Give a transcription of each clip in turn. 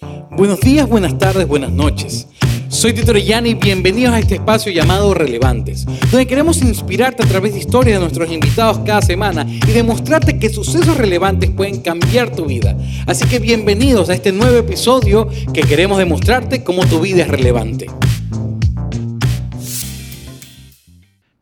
Buenos días, buenas tardes, buenas noches. Soy Tito Orellana y bienvenidos a este espacio llamado Relevantes, donde queremos inspirarte a través de historias de nuestros invitados cada semana y demostrarte que sucesos relevantes pueden cambiar tu vida. Así que bienvenidos a este nuevo episodio que queremos demostrarte cómo tu vida es relevante.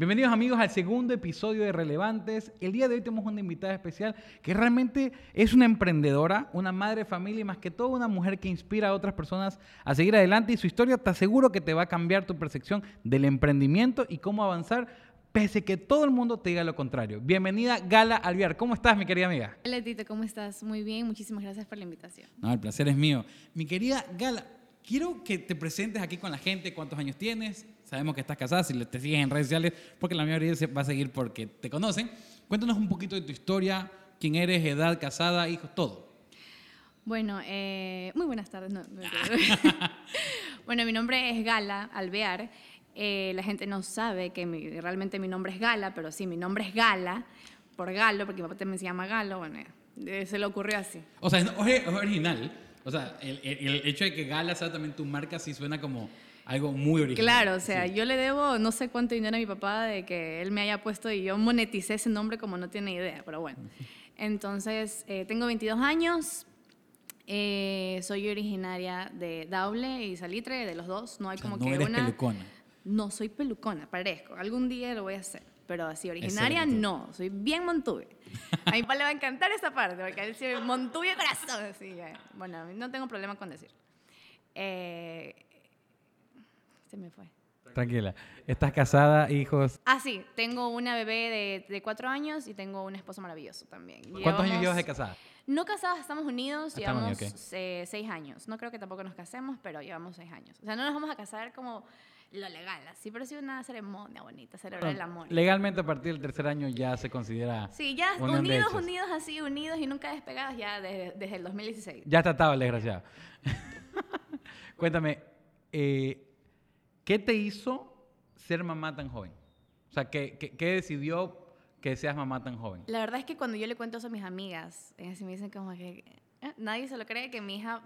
Bienvenidos amigos al segundo episodio de Relevantes. El día de hoy tenemos una invitada especial que realmente es una emprendedora, una madre de familia y más que todo una mujer que inspira a otras personas a seguir adelante y su historia te aseguro que te va a cambiar tu percepción del emprendimiento y cómo avanzar pese que todo el mundo te diga lo contrario. Bienvenida Gala Alviar. ¿Cómo estás, mi querida amiga? Hola Tito, ¿cómo estás? Muy bien, muchísimas gracias por la invitación. No, el placer es mío. Mi querida Gala, quiero que te presentes aquí con la gente, cuántos años tienes, Sabemos que estás casada, si te sigues en redes sociales, porque la mayoría va a seguir porque te conocen. Cuéntanos un poquito de tu historia, quién eres, edad, casada, hijos, todo. Bueno, eh, muy buenas tardes. bueno, mi nombre es Gala Alvear. Eh, la gente no sabe que realmente mi nombre es Gala, pero sí, mi nombre es Gala, por Galo, porque mi papá también se llama Galo. Bueno, eh, se le ocurrió así. O sea, es original. O sea, el, el hecho de que Gala sea también tu marca sí suena como algo muy original. Claro, o sea, yo le debo no sé cuánto dinero a mi papá de que él me haya puesto y yo moneticé ese nombre como no tiene idea, pero bueno. Entonces, eh, tengo 22 años, eh, soy originaria de Daule y Salitre, de los dos, no hay como no que eres una... pelucona. No, soy pelucona, parezco. Algún día lo voy a hacer, pero así originaria no, soy bien Montuve. A mi papá le va a encantar esa parte, porque él dice Montuve corazón. Así, bueno, no tengo problema con decir. Eh, me fue. Tranquila. ¿Estás casada, hijos? Ah, sí. Tengo una bebé de, cuatro años y tengo un esposo maravilloso también. ¿Cuántos años llevas de casada? No casadas, estamos unidos, llevamos seis años. No creo que tampoco nos casemos, pero llevamos seis años. O sea, no nos vamos a casar como lo legal, así, pero sí una ceremonia bonita, celebrar el amor. Legalmente a partir del tercer año ya se considera. Sí, ya unidos, unidos así, unidos y nunca despegados ya desde, desde el 2016. Ya tratado el desgraciado. Cuéntame, eh, ¿Qué te hizo ser mamá tan joven? O sea, ¿qué, qué, decidió que seas mamá tan joven? La verdad es que cuando yo le cuento eso a mis amigas, ellas me dicen como que eh, nadie se lo cree que mi hija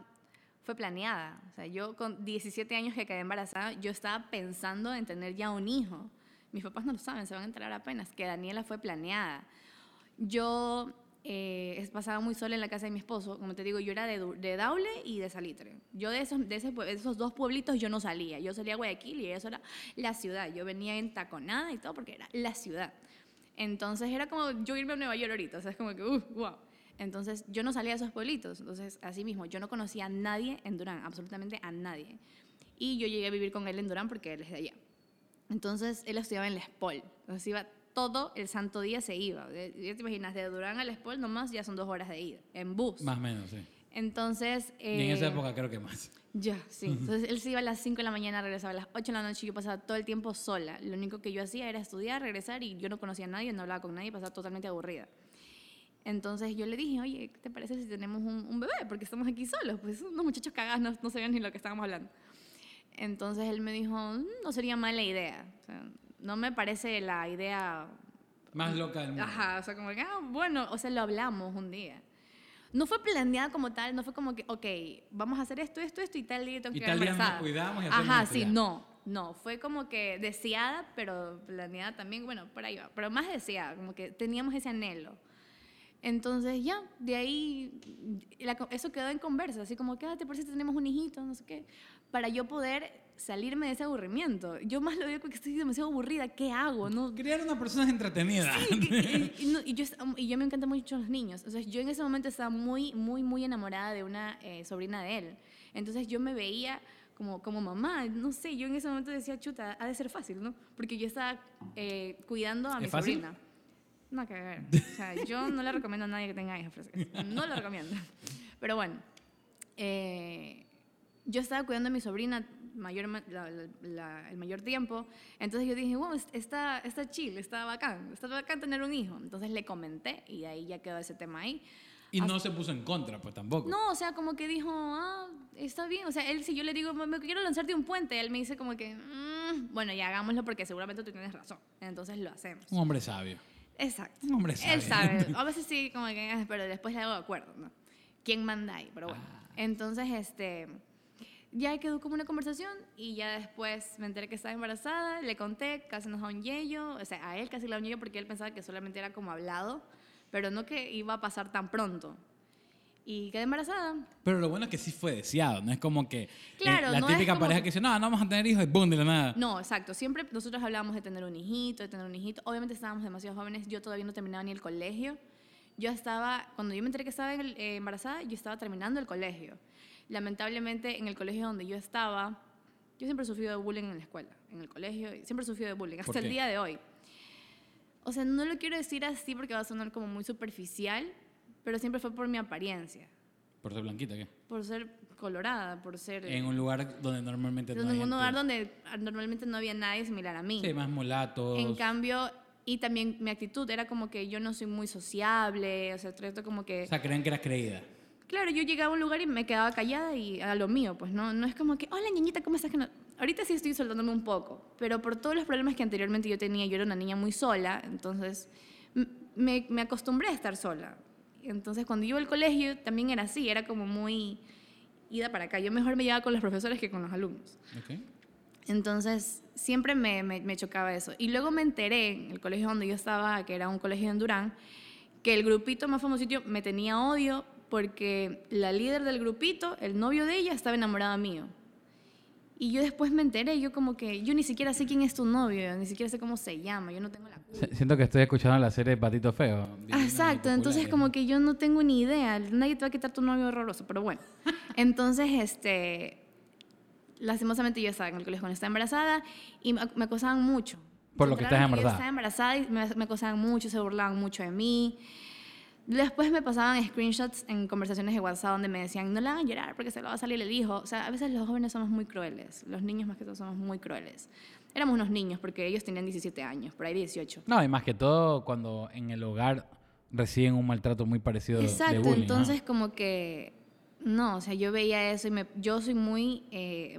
fue planeada. O sea, yo con 17 años que quedé embarazada, yo estaba pensando en tener ya un hijo. Mis papás no lo saben, se van a enterar apenas, que Daniela fue planeada. Yo eh, pasaba muy sola en la casa de mi esposo. Como te digo, yo era de, de Daule y de Salitre. Yo de esos, de, esos dos pueblitos yo no salía. Yo salía a Guayaquil y eso era la ciudad. Yo venía en taconada y todo porque era la ciudad. Entonces era como yo irme a Nueva York ahorita. O sea, es como que, uh, wow. Entonces yo no salía de esos pueblitos. Entonces, así mismo, yo no conocía a nadie en Durán, absolutamente a nadie. Y yo llegué a vivir con él en Durán porque él es de allá. Entonces él estudiaba en la SPOL. Entonces iba todo el santo día se iba. Ya te imaginas, de Durán al Espol nomás ya son dos horas de ida, en bus. Más o menos, sí. Entonces... y en esa eh, época creo que más. Ya, sí. Entonces él se iba a las 5 de la mañana, regresaba a las 8 de la noche y yo pasaba todo el tiempo sola. Lo único que yo hacía era estudiar, regresar y yo no conocía a nadie, no hablaba con nadie, pasaba totalmente aburrida. Entonces yo le dije, oye, ¿qué te parece si tenemos un, bebé? Porque estamos aquí solos. Pues unos muchachos cagados no, no sabían ni lo que estábamos hablando. Entonces él me dijo, mm, no sería mala idea. O sea, no me parece la idea... Más loca del mundo. Ajá, o sea, como que, ah, bueno, o sea, lo hablamos un día. No fue planeada como tal, no fue como que, ok, vamos a hacer esto, esto, esto y tal día tengo que Y tal día nos cuidamos y Ajá, sí, no, no, fue como que deseada, pero planeada también, bueno, por ahí va, pero más deseada, como que teníamos ese anhelo. Entonces ya, de ahí, eso quedó en conversa, así como, quédate por si tenemos un hijito, no sé qué, para yo poder salirme de ese aburrimiento. Yo más lo digo porque estoy demasiado aburrida. ¿Qué hago? ¿No? Crear una persona entretenida. y, yo, me encanta mucho los niños. O sea, yo en ese momento estaba muy, muy, muy enamorada de una eh, sobrina de él. Entonces yo me veía como, como mamá. No sé, yo en ese momento decía, chuta, ha de ser fácil, ¿no? Porque yo estaba eh, cuidando a mi sobrina. No, que ver. O sea, yo no le recomiendo a nadie que tenga hijas. No lo recomiendo. Pero bueno, eh, yo estaba cuidando a mi sobrina mayor, el mayor tiempo. Entonces yo dije, wow, está, está chill, está bacán, está bacán tener un hijo. Entonces le comenté y ahí ya quedó ese tema ahí. Y no se puso en contra, pues tampoco. No, o sea, como que dijo, ah, está bien. O sea, él, si yo le digo, me quiero lanzarte un puente, él me dice como que, mm, bueno, ya hagámoslo porque seguramente tú tienes razón. Entonces lo hacemos. Un hombre sabio. Exacto. Un hombre sabio. Él sabe. A veces sí, como que, ah, pero después le hago de acuerdo, ¿no? quién manda ahí, pero bueno. Ah. Entonces, este, ya quedó como una conversación y ya después me enteré que estaba embarazada, le conté, casi nos da un yello, o sea, a él casi le da un yello porque él pensaba que solamente era como hablado, pero no que iba a pasar tan pronto. Y quedé embarazada. Pero lo bueno es que sí fue deseado, no es como que eh, Claro, la no típica pareja que- que dice, no, no vamos a tener hijos y boom, de la nada. No, exacto. Siempre nosotros hablábamos de tener un hijito, de tener un hijito. Obviamente estábamos demasiado jóvenes. Yo todavía no terminaba ni el colegio. Yo estaba, cuando yo me enteré que estaba eh, embarazada, yo estaba terminando el colegio. Lamentablemente, en el colegio donde yo estaba, yo siempre he sufrido de bullying en la escuela, en el colegio, siempre he sufrido de bullying, ¿Por hasta el día de hoy. O sea, no lo quiero decir así porque va a sonar como muy superficial, pero siempre fue por mi apariencia, Por ser blanquita, ¿qué? por ser colorada, por ser... En un lugar donde normalmente no en un lugar gente- donde ah, normalmente no había nadie similar a mí. Sí, más mulatos. En cambio, y también mi actitud era como que yo no soy muy sociable, o sea, trato como que... O sea, creen que eras creída. Claro, yo llegaba a un lugar y me quedaba callada y a lo mío, pues no, no es como que, hola niñita, ¿cómo estás? Que no- Ahorita sí estoy soltándome un poco, pero por todos los problemas que anteriormente yo tenía, yo era una niña muy sola, entonces me, me acostumbré a estar sola. Entonces cuando yo iba al colegio también era así, era como muy ida para acá. Yo mejor me llevaba con los profesores que con los alumnos. Entonces, siempre me, me- me chocaba eso. Y luego me enteré, en el colegio donde yo estaba, que era un colegio en Durán, que el grupito más famosito me tenía odio porque la líder del grupito, el novio de ella, estaba enamorado mío. Y yo después me enteré, yo como que, yo ni siquiera sé quién es tu novio, ni siquiera sé cómo se llama, yo no tengo la culpa. Si- Siento que estoy escuchando la serie Patito Feo. Ah, Exacto, entonces como que yo no tengo ni idea, nadie te va a quitar tu novio horroroso, pero bueno. Entonces, este, lastimosamente yo estaba en el colegio cuando estaba embarazada y me, acosaban mucho. Por lo que estás embarazada. Yo estaba embarazada y me, me acosaban mucho, se burlaban mucho de mí. Después me pasaban screenshots en conversaciones de WhatsApp donde me decían, no la hagan llorar porque se le va a salir el hijo. O sea, a veces los jóvenes somos muy crueles, los niños más que todo somos muy crueles. Éramos unos niños porque ellos tenían 17 años, por ahí 18. No, y más que todo cuando en el hogar reciben un maltrato muy parecido de Exacto, bullying, ¿no? entonces como que no, o sea, yo veía eso y me, yo soy muy eh,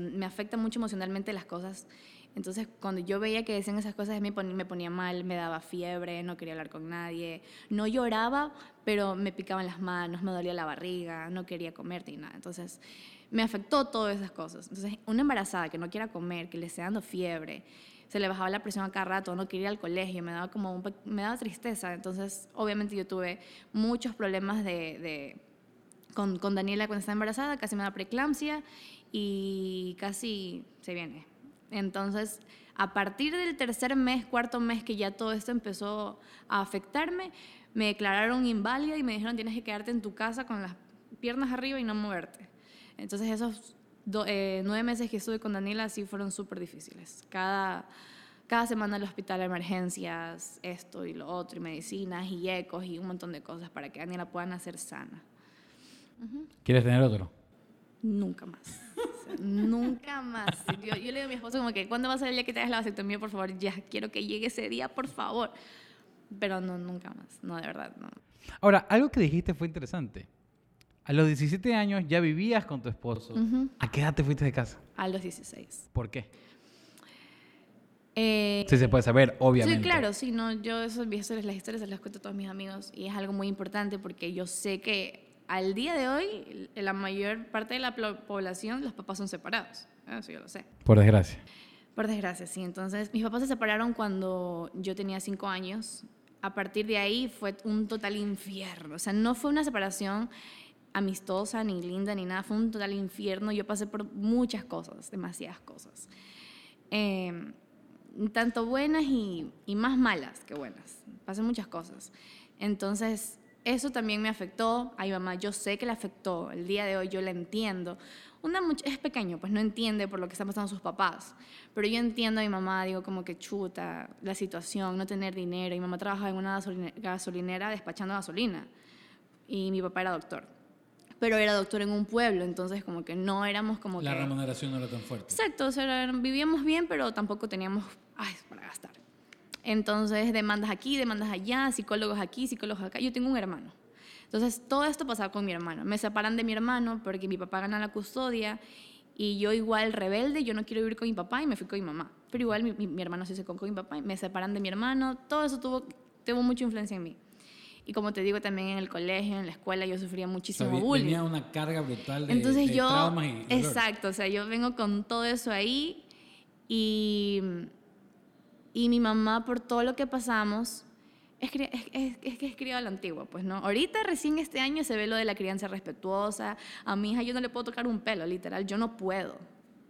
me afecta mucho emocionalmente las cosas. Entonces, cuando yo veía que decían esas cosas, me ponía, me ponía mal, me daba fiebre, no quería hablar con nadie. No lloraba, pero me picaban las manos, me dolía la barriga, no quería comer ni nada. Entonces, me afectó todas esas cosas. Entonces, una embarazada que no quiera comer, que le esté dando fiebre, se le bajaba la presión a cada rato, no quería ir al colegio, me daba como un me daba tristeza. Entonces, obviamente yo tuve muchos problemas de, de- con, con Daniela cuando estaba embarazada, casi me da preeclampsia y casi se viene. Entonces, a partir del tercer mes, cuarto mes que ya todo esto empezó a afectarme, me declararon inválida y me dijeron tienes que quedarte en tu casa con las piernas arriba y no moverte. Entonces, esos do- eh, nueve meses que estuve con Daniela sí fueron súper difíciles. Cada, cada semana al hospital, emergencias, esto y lo otro, y medicinas y ecos y un montón de cosas para que Daniela pueda nacer sana. ¿Quieres tener otro? Nunca más. Nunca más. Yo, yo le digo a mi esposo como que, ¿cuándo va a ser el día que te hagas la vasectomía? Por favor, ya quiero que llegue ese día, por favor. Pero no, nunca más. No, de verdad, no. Ahora, algo que dijiste fue interesante. A los 17 años ya vivías con tu esposo. ¿A qué edad te fuiste de casa? A los 16. ¿Por qué? Eh, Sí se puede saber, obviamente. Sí, claro, sí, no, yo esas historias, las historias se las cuento a todos mis amigos y es algo muy importante porque yo sé que al día de hoy la mayor parte de la población, los papás son separados. Eso yo lo sé. Por desgracia. Por desgracia, sí. Entonces, mis papás se separaron cuando yo tenía cinco años. A partir de ahí fue un total infierno. O sea, no fue una separación amistosa, ni linda, ni nada. Fue un total infierno. Yo pasé por muchas cosas, demasiadas cosas. Eh, tanto buenas y, y más malas que buenas. Pasé muchas cosas. Entonces, eso también me afectó. Ay, mamá, yo sé que le afectó. El día de hoy yo la entiendo. Una es pequeño, pues no entiende por lo que están pasando sus papás. Pero yo entiendo a mi mamá, digo, como que chuta la situación, no tener dinero. Mi mamá trabajaba en una gasoline- gasolinera despachando gasolina. Y mi papá era doctor. Pero era doctor en un pueblo, entonces como que no éramos como La que... remuneración no era tan fuerte. Exacto, o sea, vivíamos bien, pero tampoco teníamos ay, para gastar. Entonces, demandas aquí, demandas allá, psicólogos aquí, psicólogos acá. Yo tengo un hermano. Entonces, todo esto pasaba con mi hermano. Me separan de mi hermano porque mi papá gana la custodia y yo igual rebelde, yo no quiero vivir con mi papá y me fui con mi mamá. Pero igual mi, mi- mi hermano sí se con, con mi papá y me separan de mi hermano. Todo eso tuvo, tuvo mucha influencia en mí. Y como te digo, también en el colegio, en la escuela, yo sufría O sea, muchísimo bullying. venía una carga brutal de, Entonces de yo, traumas y dolor. exacto, o sea, yo vengo con todo eso ahí y, y mi mamá por todo lo que pasamos, es, cri- es, es- es que criada a la antigua, pues, ¿no? Ahorita recién este año se ve lo de la crianza respetuosa, a mi hija yo no le puedo tocar un pelo, literal, yo no puedo,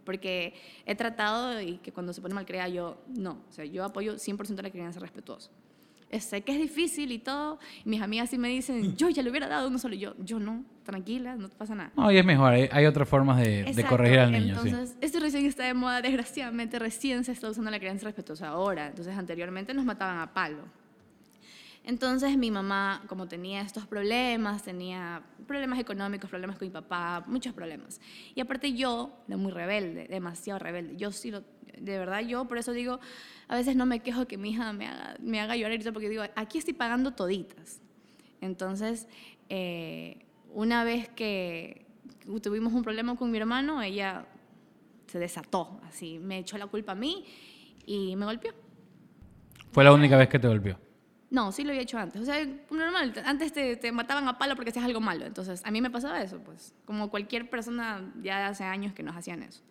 porque he tratado y que cuando se pone mal criada yo, no, o sea, yo apoyo 100% la crianza respetuosa. Sé que es difícil y todo. y mis amigas sí me dicen, yo ya le hubiera dado uno solo. Yo, yo no, tranquila, no te pasa nada. No, y es mejor, hay, hay otras formas de, de corregir al niño, sí. Entonces, esto recién está de moda, desgraciadamente, recién se está usando la crianza respetuosa ahora. Entonces, anteriormente nos mataban a palo. Entonces, mi mamá, como tenía estos problemas, tenía problemas económicos, problemas con mi papá, muchos problemas. Y aparte yo, era muy rebelde, demasiado rebelde. Yo sí, de verdad, yo por eso digo, a veces no me quejo que mi hija me haga, me haga llorar, porque digo, aquí estoy pagando toditas. Entonces, eh, una vez que tuvimos un problema con mi hermano, ella se desató, así, me echó la culpa a mí y me golpeó. Fue la única vez que te golpeó. No, sí lo había hecho antes. O sea, normal, antes te, te mataban a palo porque hacías algo malo. Entonces, a mí me pasaba eso, pues, como cualquier persona ya hace años que nos hacían eso.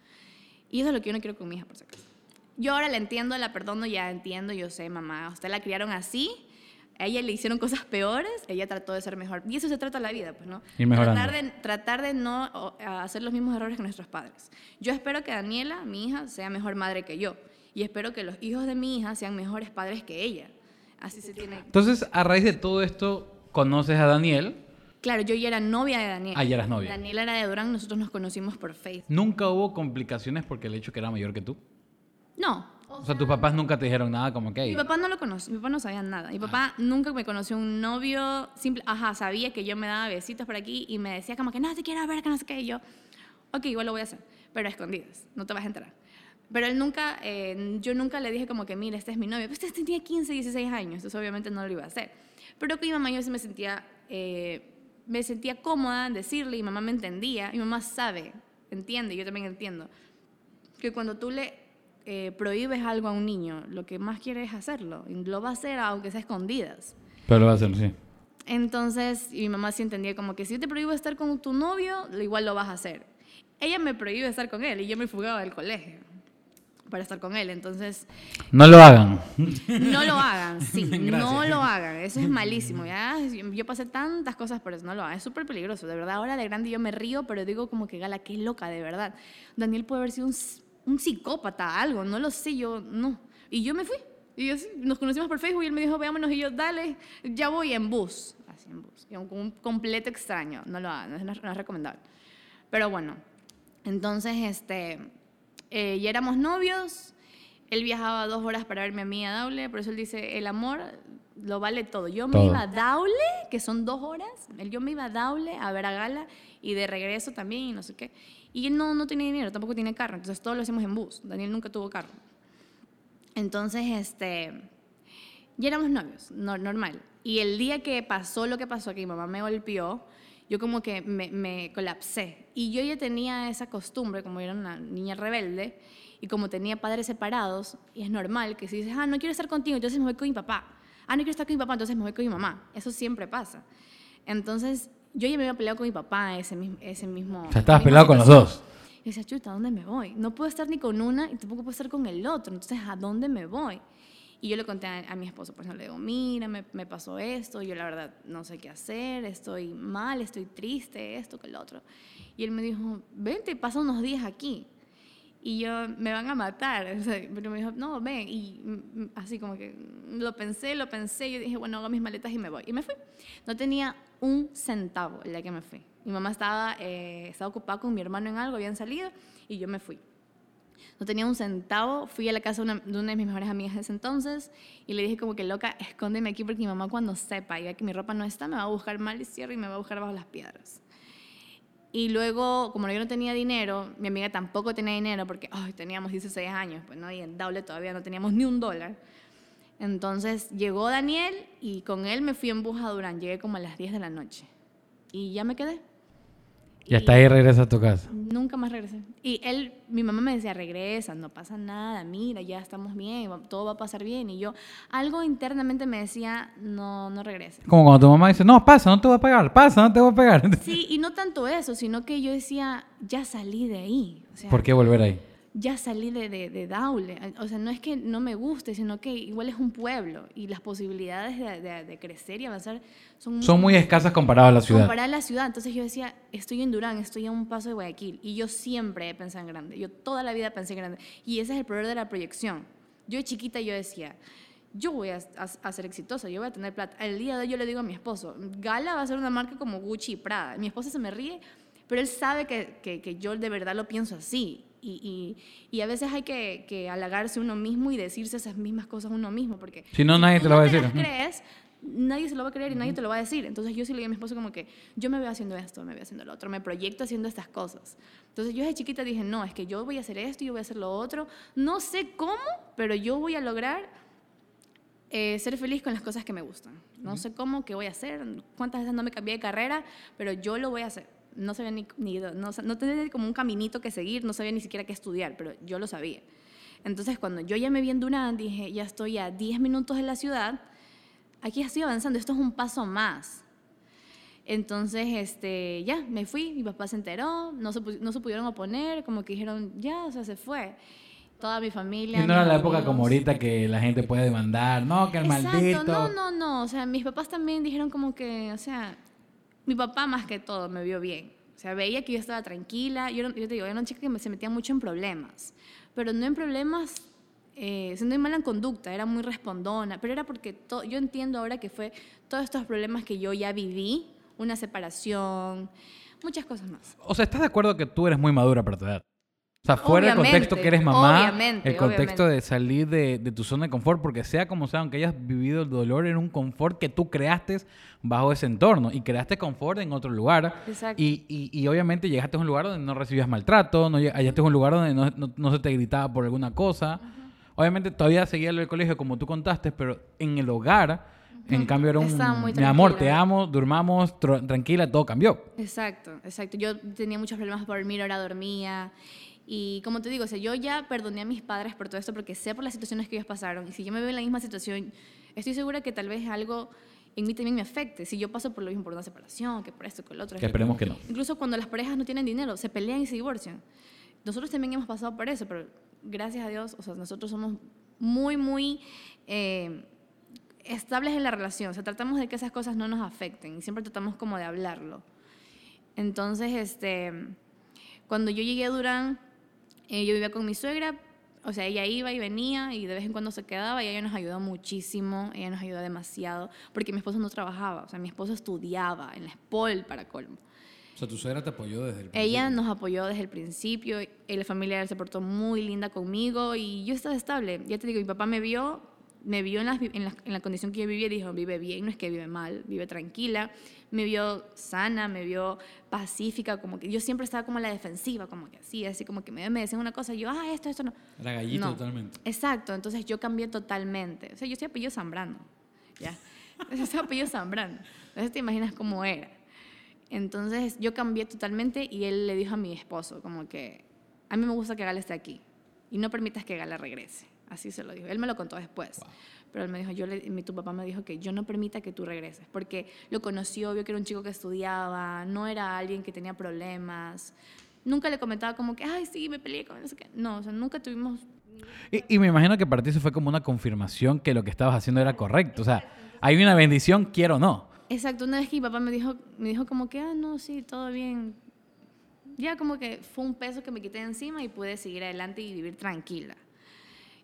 Y eso es lo que yo no quiero con mi hija, por si acaso. Yo ahora la entiendo, la perdono, ya entiendo, yo sé, mamá, usted la criaron así, a ella le hicieron cosas peores, ella trató de ser mejor. Y eso se trata la vida, pues, ¿no? Mejorando. Tratar de, tratar de no hacer los mismos errores que nuestros padres. Yo espero que Daniela, mi hija, sea mejor madre que yo. Y espero que los hijos de mi hija sean mejores padres que ella. Así se tiene. Entonces, a raíz de todo esto, conoces a Daniel. Claro, yo ya era novia de Daniela. Ah, ya eras novia. Daniela era de Durán, nosotros nos conocimos por Facebook. ¿Nunca hubo complicaciones porque el hecho que era mayor que tú? No. O sea, tus papás nunca te dijeron nada como que... Mi papá no lo conoce, mi papá no sabía nada. Mi papá nunca me conoció un novio, simple, ajá, sabía que yo me daba besitos por aquí y me decía como que no te quiero ver, que no sé qué. Y yo, ok, igual lo voy a hacer, pero a escondidas, no te vas a enterar. Pero él nunca, eh, yo nunca le dije como que, mira, este es mi novio. Pues este tenía 15, 16 años, entonces obviamente no lo iba a hacer. Pero con mi mamá yo sí me sentía, eh, me sentía cómoda en decirle y mamá me entendía. Mi mamá sabe, entiende, yo también entiendo, que cuando tú le eh, prohíbes algo a un niño, lo que más quiere es hacerlo. Y lo va a hacer aunque sea a escondidas. Pero lo va a hacer, sí. Entonces, y mi mamá sí entendía como que si yo te prohíbo estar con tu novio, igual lo vas a hacer. Ella me prohíbe estar con él y yo me fugaba del colegio para estar con él. Entonces, No lo hagan. no lo hagan, sí, no lo hagan. Eso es malísimo. ¿ya? Yo pasé tantas cosas por eso, no lo hagan. Es súper peligroso, de verdad. Ahora de grande yo me río, pero digo como que gala, qué loca, de verdad. Daniel puede haber sido un, psicópata, algo, no lo sé, yo no. Y yo me fui. Y así, nos conocimos por Facebook y él me dijo, veámonos. Y yo, dale, ya voy en bus. Así en bus. Y con un completo extraño. No lo hagan, no es, no es recomendable. Pero bueno, entonces, este, eh, ya éramos novios. Él viajaba dos horas para verme a mí a Daule, por eso él dice, el amor lo vale todo. Yo me iba a Daule, que son dos horas, él, yo me iba a Daule a ver a Gala y de regreso también y no sé qué. Y él no, no tenía dinero, tampoco tiene carro, entonces todo lo hacemos en bus. Daniel nunca tuvo carro. Entonces, este, ya éramos novios, no- normal. Y el día que pasó lo que pasó, que mi mamá me golpeó, yo como que me, me colapsé. Y yo ya tenía esa costumbre, como era una niña rebelde, y como tenía padres separados, y es normal que si dices, ah, no quiero estar contigo, entonces me voy con mi papá. Ah, no quiero estar con mi papá, entonces me voy con mi mamá. Eso siempre pasa. Entonces, yo ya me había peleado con mi papá ese, ese mismo... O sea, estabas peleado con los dos. Y decía, chuta, ¿a dónde me voy? No puedo estar ni con una y tampoco puedo estar con el otro. Entonces, ¿a dónde me voy? Y yo le conté a, a mi esposo, por ejemplo, le digo, mira, me, me pasó esto, yo la verdad no sé qué hacer, estoy mal, estoy triste, esto, que el otro. Y él me dijo, vente, pasa unos días aquí. Y yo, me van a matar. O sea, pero me dijo, no, ven. Y mm, así como que lo pensé, lo pensé. Yo dije, bueno, hago mis maletas y me voy. Y me fui. No tenía un centavo el día que me fui. Mi mamá estaba, eh, estaba ocupada con mi hermano en algo, habían salido y yo me fui. No tenía un centavo, fui a la casa de una, de mis mejores amigas de ese entonces y le dije como que loca, escóndeme aquí porque mi mamá cuando sepa y vea que mi ropa no está, me va a buscar mal y cierre y me va a buscar bajo las piedras. Y luego, como yo no tenía dinero, mi amiga tampoco tenía dinero porque teníamos 16 años, pues no, y en Daule todavía no teníamos ni un dólar. Entonces llegó Daniel y con él me fui en bus a Durán, llegué como a las 10 de la noche y ya me quedé. Y hasta ahí regresas a tu casa. Nunca más regresé. Y él, mi mamá me decía, regresa, no pasa nada, mira, ya estamos bien, todo va a pasar bien. Y yo, algo internamente me decía, no, no regrese. Como cuando tu mamá dice, no, pasa, no te voy a pegar, pasa, no te voy a pegar. Sí, y no tanto eso, sino que yo decía, ya salí de ahí. O sea, ¿Por qué volver ahí? Ya salí de, de, de Daule. O sea, no es que no me guste, sino que igual es un pueblo y las posibilidades de, de- crecer y avanzar son, Son muy escasas comparadas a la ciudad. Comparar la ciudad. Entonces yo decía, estoy en Durán, estoy a un paso de Guayaquil. Y yo siempre he pensado en grande. Yo toda la vida pensé en grande. Y ese es el poder de la proyección. Yo de chiquita yo decía, yo voy a, a- a ser exitosa, yo voy a tener plata. El día de hoy yo le digo a mi esposo, Gala va a ser una marca como Gucci y Prada. Mi esposo se me ríe, pero él sabe que, que- que yo de verdad lo pienso así. Y, y- y a veces hay que, que halagarse uno mismo y decirse esas mismas cosas uno mismo, porque Si no, nadie tú te lo va a decir. las crees, nadie se lo va a creer y nadie te lo va a decir. Entonces yo sí le digo a mi esposo como que yo me veo haciendo esto, me veo haciendo lo otro, me proyecto haciendo estas cosas. Entonces yo desde chiquita dije, no, es que yo voy a hacer esto y yo voy a hacer lo otro. No sé cómo, pero yo voy a lograr eh, ser feliz con las cosas que me gustan. No sé cómo, qué voy a hacer, cuántas veces no me cambié de carrera, pero yo lo voy a hacer. No sabía ni, ni no, no tenía como un caminito que seguir, no sabía ni siquiera qué estudiar, pero yo lo sabía. Entonces, cuando yo ya me vi en Durán, dije, ya estoy a 10 minutos de la ciudad, aquí estoy avanzando, esto es un paso más. Entonces, este, ya, me fui, mi papá se enteró, no se, no se pudieron oponer, como que dijeron, ya, o sea, se fue. Toda mi familia. Y no era la época como ahorita que la gente puede demandar, no, que el Exacto, maldito. no, no, no, o sea, mis papás también dijeron como que, o sea, mi papá más que todo me vio bien. O sea, veía que yo estaba tranquila. Yo, yo te digo, era una chica que me- se metía mucho en problemas. Pero no en problemas, eh, siendo en mala conducta, era muy respondona. Pero era porque to- yo entiendo ahora que fue todos estos problemas que yo ya viví, una separación, muchas cosas más. O sea, ¿estás de acuerdo que tú eres muy madura para tu edad? O sea, fuera del contexto que eres mamá, obviamente, el contexto obviamente. de salir de, de tu zona de confort, porque sea como sea, aunque hayas vivido el dolor, era un confort que tú creaste bajo ese entorno y creaste confort en otro lugar. Exacto. Y, y, y obviamente llegaste a un lugar donde no recibías maltrato, no lleg- llegaste a un lugar donde no, no- no se te gritaba por alguna cosa. Obviamente todavía seguía del colegio como tú contaste, pero en el hogar, en cambio era un... Mi amor, te tranquila". amo, durmamos, tranquila, todo cambió. Exacto, exacto. Yo tenía muchos problemas por dormir, ahora dormía. Y como te digo, o sea, yo ya perdoné a mis padres por todo esto porque sé por las situaciones que ellos pasaron. Y si yo me veo en la misma situación, estoy segura que tal vez algo en mí también me afecte. Si yo paso por lo mismo, por una separación, que por esto, que por lo otro. Que esperemos que no. Incluso cuando las parejas no tienen dinero, se pelean y se divorcian. Nosotros también hemos pasado por eso, pero gracias a Dios, o sea, nosotros somos muy, muy eh, estables en la relación. O sea, tratamos de que esas cosas no nos afecten y siempre tratamos como de hablarlo. Entonces, este, cuando yo llegué a Durán, eh, yo vivía con mi suegra, o sea, ella iba y venía y de vez en cuando se quedaba y ella nos ayudó muchísimo, ella nos ayudó demasiado, porque mi esposo no trabajaba, o sea, mi esposo estudiaba en la SPOL para colmo. O sea, tu suegra te apoyó desde el Ella nos apoyó desde el principio, la familia se portó muy linda conmigo y yo estaba estable. Ya te digo, mi papá me vio, me vio en la, en la, en la condición que yo vivía y dijo, vive bien, no es que vive mal, vive tranquila. Me vio sana, me vio pacífica, como que yo siempre estaba como a la defensiva, como que así, así como que me, me decían una cosa y yo, ah, esto, esto no. Era gallito No. totalmente. Exacto, entonces yo cambié totalmente. O sea, yo soy apellido Zambrano, ¿ya? Yo soy apellido Zambrano. Entonces te imaginas cómo era. Entonces yo cambié totalmente y él le dijo a mi esposo como que a mí me gusta que Gala esté aquí y no permitas que Gala regrese. Así se lo dijo. Él me lo contó después. Pero él me dijo, yo le, mi, tu papá me dijo que yo no permita que tú regreses, porque lo conoció, vio que era un chico que estudiaba, no era alguien que tenía problemas. Nunca le comentaba como que, ay, sí, me peleé con no sé qué. No, o sea, nunca tuvimos Y, y me imagino que para ti eso fue como una confirmación que lo que estabas haciendo era correcto. O sea, hay una bendición, quiero o no. Exacto, una vez que mi papá me dijo, me dijo como que, ah, no, sí, todo bien. Ya como que fue un peso que me quité de encima y pude seguir adelante y vivir tranquila.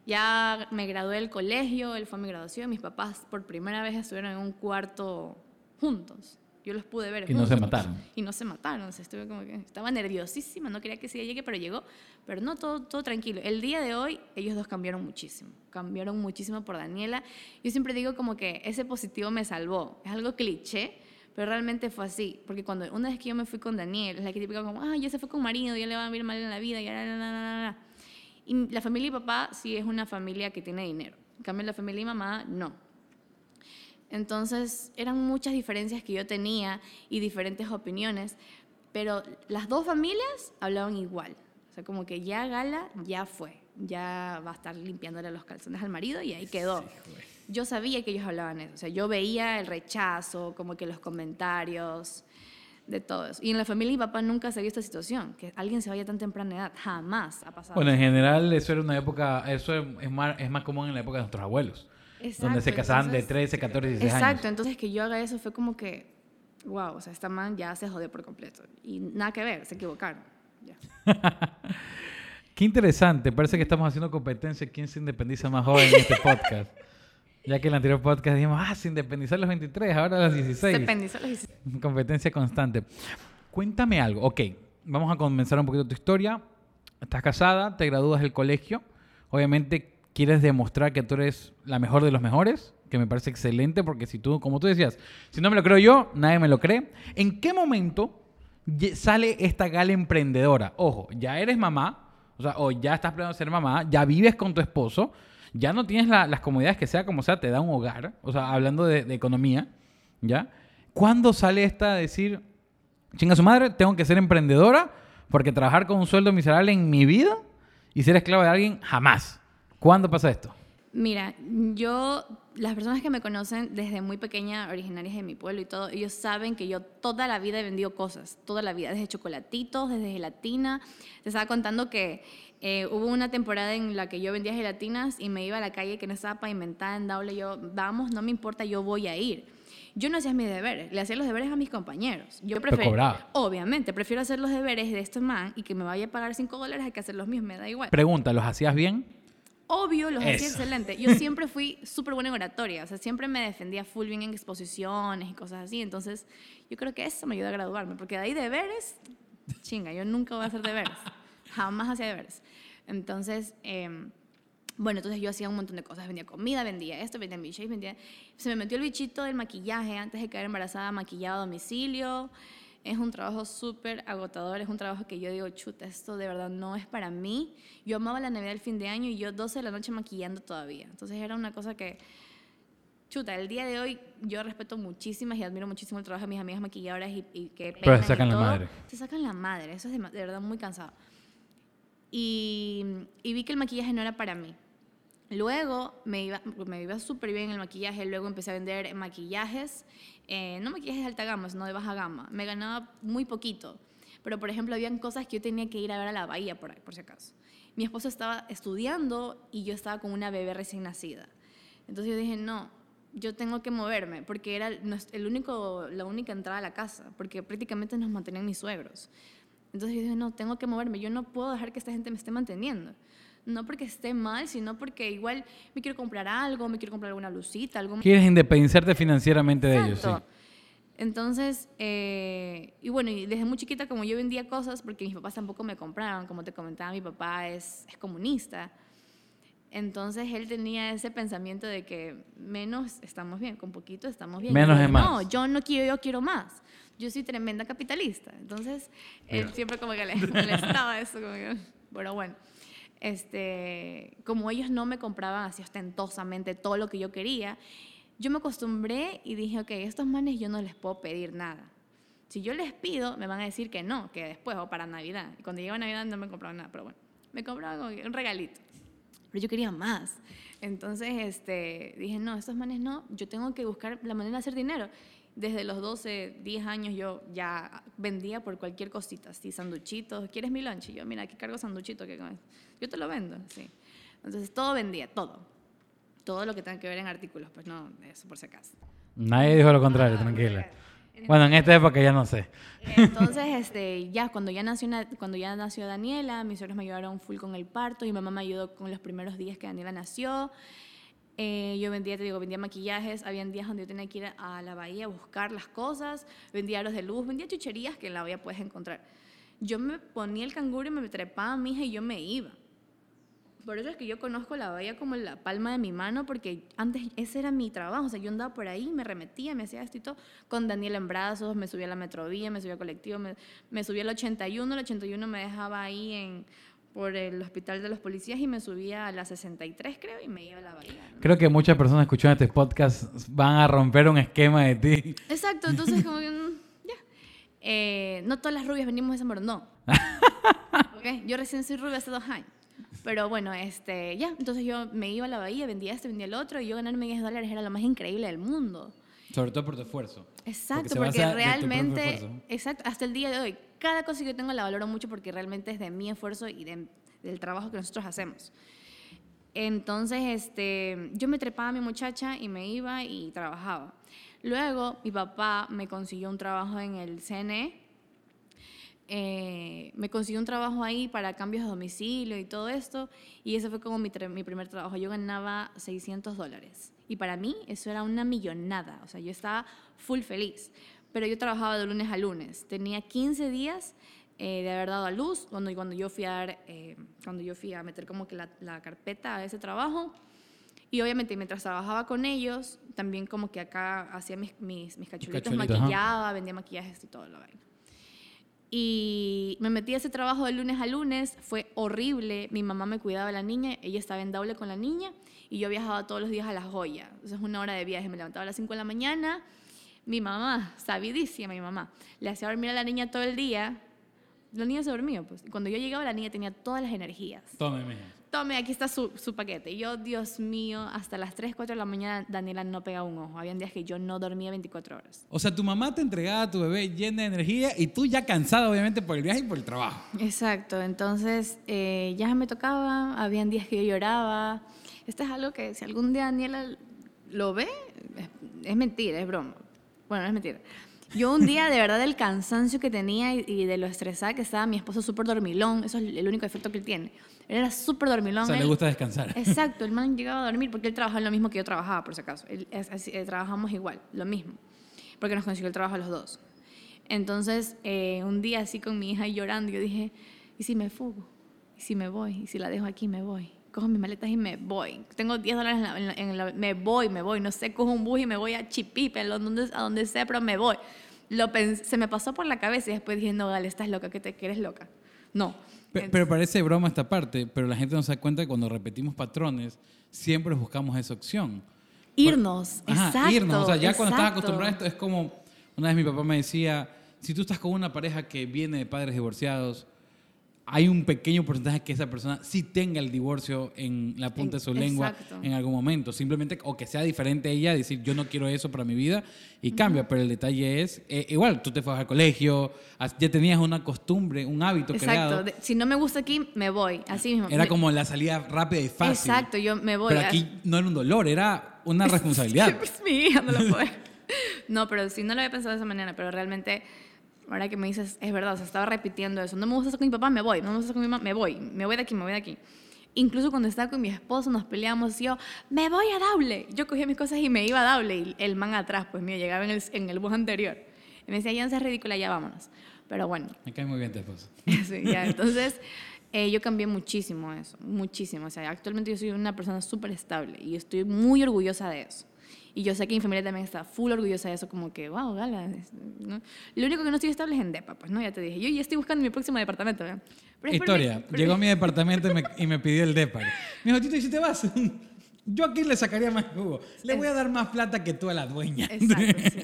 Ya me gradué del colegio, él fue a mi graduación, mis papás por primera vez estuvieron en un cuarto juntos. Yo los pude ver Y no se juntos. mataron. Y no se mataron, o sea, estuve como que estaba nerviosísima, no quería que sí llegue, pero llegó. Pero no, todo, todo tranquilo. El día de hoy, ellos dos cambiaron muchísimo. Cambiaron muchísimo por Daniela. Yo siempre digo como que ese positivo me salvó. Es algo cliché, pero realmente fue así. Porque cuando una vez que yo me fui con Daniel, es la que típica como, ah, ya se fue con marido, ya le va a ir mal en la vida, ya la, la, la, la". Y la familia y papá sí es una familia que tiene dinero. En cambio, la familia y mamá no. Entonces, eran muchas diferencias que yo tenía y diferentes opiniones. Pero las dos familias hablaban igual. O sea, como que ya Gala ya fue. Ya va a estar limpiándole los calzones al marido y ahí quedó. Yo sabía que ellos hablaban eso. O sea, yo veía el rechazo, como que los comentarios, de todo eso. Y en la familia mi papá nunca se vio esta situación, que alguien se vaya a tan temprana edad. Jamás ha pasado. Bueno, en general eso era una época, eso es más, es más común en la época de nuestros abuelos. donde se casaban de 13, 14, 16 años. Exacto, entonces que yo haga eso fue como que, wow, o sea, esta man ya se jodió por completo. Y nada que ver, se equivocaron. Qué interesante, parece que estamos haciendo competencia quién se independiza más joven en este podcast. Ya que en el anterior podcast dijimos, ah, se independizó a los 23, ahora a los 16. Se independizó a los 16. Competencia constante. Cuéntame algo. Ok, vamos a comenzar un poquito tu historia. Estás casada, te gradúas del colegio. Obviamente quieres demostrar que tú eres la mejor de los mejores, que me parece excelente, porque si tú, como tú decías, si no me lo creo yo, nadie me lo cree. ¿En qué momento sale esta gala emprendedora? Ojo, ya eres mamá, o sea, o ya estás planeando ser mamá, ya vives con tu esposo, ya no tienes las comodidades que sea como sea, te da un hogar, o sea, hablando de, economía, ¿ya? ¿Cuándo sale esta a decir, chinga su madre, tengo que ser emprendedora porque trabajar con un sueldo miserable en mi vida y ser esclavo de alguien, jamás? ¿Cuándo pasa esto? Mira, yo, las personas que me conocen desde muy pequeña, originarias de mi pueblo y todo, ellos saben que yo toda la vida he vendido cosas, toda la vida, desde chocolatitos, desde gelatina. Te estaba contando que eh, hubo una temporada en la que yo vendía gelatinas y me iba a la calle que no estaba pavimentada en Daule. Yo, vamos, no me importa, yo voy a ir. Yo no hacía mis deberes, le hacía los deberes a mis compañeros. Yo prefiero, obviamente, prefiero hacer los deberes de este man y que me vaya a pagar 5 dólares a que hacer los míos, me da igual. Pregunta, ¿los hacías bien? Obvio, los hacía excelente. Yo siempre fui súper buena en oratoria, o sea, siempre me defendía full bien en exposiciones y cosas así. Entonces, yo creo que eso me ayudó a graduarme, porque de ahí deberes, chinga, yo nunca voy a hacer deberes. Jamás hacía deberes. Entonces, em, bueno, entonces yo hacía un montón de cosas. Vendía comida, vendía esto, vendía milkshakes, vendía... Se me metió el bichito del maquillaje antes de caer embarazada, maquillado a domicilio. Es un trabajo súper agotador, es un trabajo que yo digo, chuta, esto de verdad no es para mí. Yo amaba la Navidad del fin de año y yo 12 de la noche maquillando todavía. Entonces era una cosa que, chuta, el día de hoy yo respeto muchísimas y admiro muchísimo el trabajo de mis amigas maquilladoras y, y que... Pero se sacan la madre. Se sacan la madre, eso es de verdad muy cansado y, vi que el maquillaje no era para mí. Luego me iba, me iba súper bien el maquillaje, luego empecé a vender maquillajes, eh, no maquillajes de alta gama, sino de baja gama. Me ganaba muy poquito, pero por ejemplo, habían cosas que yo tenía que ir a ver a la bahía por, por si acaso. Mi esposo estaba estudiando y yo estaba con una bebé recién nacida. Entonces yo dije, no, yo tengo que moverme, porque era el único, la única entrada a la casa, porque prácticamente nos mantenían mis suegros. Entonces yo dije, no, tengo que moverme, yo no puedo dejar que esta gente me esté manteniendo. No porque esté mal, sino porque igual me quiero comprar algo, me quiero comprar alguna blusita, algo. Quieres independizarte financieramente de ellos, sí. Entonces, eh, y bueno, y desde muy chiquita como yo vendía cosas, porque mis papás tampoco me compraban, como te comentaba, mi papá es, es comunista. Entonces él tenía ese pensamiento de que menos estamos bien, con poquito estamos bien. Menos es más. No, yo no quiero, yo quiero más yo soy tremenda capitalista. Entonces, él siempre como que le molestaba eso. Como que, pero bueno, este, como ellos no me compraban así ostentosamente todo lo que yo quería, yo me acostumbré y dije, ok, estos manes yo no les puedo pedir nada. Si yo les pido, me van a decir que no, que después o para Navidad. Y cuando llegaba Navidad no me compraban nada, pero bueno, me compraban un regalito. Pero yo quería más. Entonces este, dije, no, estos manes no, yo tengo que buscar la manera de hacer dinero desde los 12, 10 años yo ya vendía por cualquier cosita, así, sanduchitos, ¿quieres mi lunch? Y yo, mira, aquí cargo sanduchito, que yo te lo vendo, sí. Entonces todo vendía, todo. Todo lo que tenga que ver en artículos, pues no, eso por si acaso. Nadie dijo lo contrario, tranquila. Bueno, en esta época ya no sé. Entonces, este, ya cuando ya nació cuando ya nació Daniela, mis suegros me ayudaron full con el parto, y mi mamá me ayudó con los primeros días que Daniela nació. Eh, yo vendía, te digo, vendía maquillajes, había días donde yo tenía que ir a la bahía a buscar las cosas, vendía aros de luz, vendía chucherías que en la bahía puedes encontrar. Yo me ponía el canguro y me trepaba a mi hija y yo me iba. Por eso es que yo conozco la bahía como la palma de mi mano, porque antes ese era mi trabajo. O sea, yo andaba por ahí, me remetía, me hacía esto y todo, con Daniel en brazos, me subía a la metrovía, me subía al colectivo, me, me subía al 81, el 81 me dejaba ahí en por el hospital de los policías y me subía a la 63, creo, y me iba a la bahía. Creo que muchas personas escuchando este podcast van a romper un esquema de ti. Exacto, entonces como que, mm, ya. Eh, no todas las rubias venimos de San Borondón. Ok, Yo recién soy rubia hace dos años. Pero bueno, este, ya, entonces yo me iba a la bahía, vendía este, vendía el otro, y yo ganarme 10 dólares era lo más increíble del mundo. Sobre todo por tu esfuerzo. Exacto, porque, propio realmente, exacto, hasta el día de hoy, cada cosa que yo tengo la valoro mucho porque realmente es de mi esfuerzo y de- del trabajo que nosotros hacemos. Entonces, este, yo me trepaba a mi muchacha y me iba y trabajaba. Luego, mi papá me consiguió un trabajo en el CNE. Eh, me consiguió un trabajo ahí para cambios de domicilio y todo esto. Y ese fue como mi, mi primer trabajo. Yo ganaba 600 dólares. Y para mí eso era una millonada. O sea, yo estaba full feliz. Pero yo trabajaba de lunes a lunes. Tenía 15 días eh, de haber dado a luz cuando, cuando, yo fui a dar, eh, cuando yo fui a meter como que la, la carpeta a ese trabajo. Y obviamente mientras trabajaba con ellos, también como que acá hacía mis, mis, mis cachulitos, ajá. maquillaba, vendía maquillajes y todo lo vaina. Y me metí a ese trabajo de lunes a lunes, fue horrible. Mi mamá me cuidaba de la niña, ella estaba en Daule con la niña y yo viajaba todos los días a La Joya. Entonces, una hora de viaje, me levantaba a las 5 de la mañana. Mi mamá, sabidísima mi mamá, le hacía dormir a la niña todo el día. La niña se dormía, pues. Y cuando yo llegaba, la niña tenía todas las energías. Tome, mija. Tome, aquí está su, su paquete. Y yo, Dios mío, hasta las 3, 4 de la mañana, Daniela no pegaba un ojo. Habían días que yo no dormía 24 horas. O sea, tu mamá te entregaba a tu bebé llena de energía y tú ya cansada, obviamente, por el viaje y por el trabajo. Exacto, entonces eh, ya me tocaba, habían días que yo lloraba. Esto es algo que si algún día Daniela lo ve, es, es mentira, es broma. Bueno, no es mentira. Yo un día, de verdad, del cansancio que tenía y, y de lo estresada que estaba, mi esposo súper dormilón, eso es el único efecto que él tiene. Él era súper dormilón. O sea, le él- gusta descansar. Exacto, el man llegaba a dormir porque él trabajaba lo mismo que yo trabajaba, por si acaso. Él- es- así- eh, trabajamos igual, lo mismo, porque nos consiguió el trabajo a los dos. Entonces, eh, un día así con mi hija llorando, yo dije, ¿y si me fugo? ¿Y si me voy? ¿Y si la dejo aquí, me voy? Cojo mis maletas y me voy. Tengo 10 dólares en la, en la- en la- me voy, me voy. No sé, cojo un bus y me voy a Chipipe, a donde, a donde sea, pero me voy. Lo pens- se me pasó por la cabeza y después dije, no, Gale, estás loca, que te que eres loca. No. Pe- Pero parece broma esta parte, pero la gente no se da cuenta que cuando repetimos patrones, siempre buscamos esa opción. Irnos, exacto. irnos. O sea, ya cuando estás exacto. acostumbrado a esto, es como, una vez mi papá me decía, si tú estás con una pareja que viene de padres divorciados, hay un pequeño porcentaje que esa persona sí tenga el divorcio en la punta de su En- lengua en algún momento. Simplemente, o que sea diferente a ella, decir, yo no quiero eso para mi vida, y cambia. Pero el detalle es, eh, igual, tú te fuiste al colegio, ya tenías una costumbre, un hábito Exacto. creado. si no me gusta aquí, me voy. Así mismo. Era como la salida rápida y fácil. Exacto, yo me voy. Pero aquí no era un dolor, era una responsabilidad. Pues mi hija no lo puede. No, pero sí, no lo había pensado de esa manera, pero realmente, ahora que me dices, es verdad, o sea, estaba repitiendo eso. No me gusta estar con mi papá, me voy. No me gusta estar con mi mamá, me voy. Me voy de aquí, me voy de aquí. Incluso cuando estaba con mi esposo, nos peleamos y yo, me voy a Daule. Yo cogía mis cosas y me iba a Daule. Y el man atrás, pues mío, llegaba en el, en el bus anterior. Y me decía, ya no seas ridícula, ya vámonos. Pero bueno, Me cae muy bien tu esposo. Sí, ya, entonces eh, yo cambié muchísimo eso, muchísimo. O sea, actualmente yo soy una persona súper estable y estoy muy orgullosa de eso. Y yo sé que mi familia también está full orgullosa de eso, como que, wow, gala. ¿no? Lo único que no estoy estable es en DEPA, pues, ¿no? Ya te dije. Yo ya estoy buscando mi próximo departamento, ¿verdad? Pero es por Historia. mi- por Llegó a mi- departamento y me, y me pidió el DEPA. Me dijo, Tito, ¿y si te vas? Yo aquí le sacaría más jugo. Le voy a dar más plata que tú a la dueña. Exacto, sí.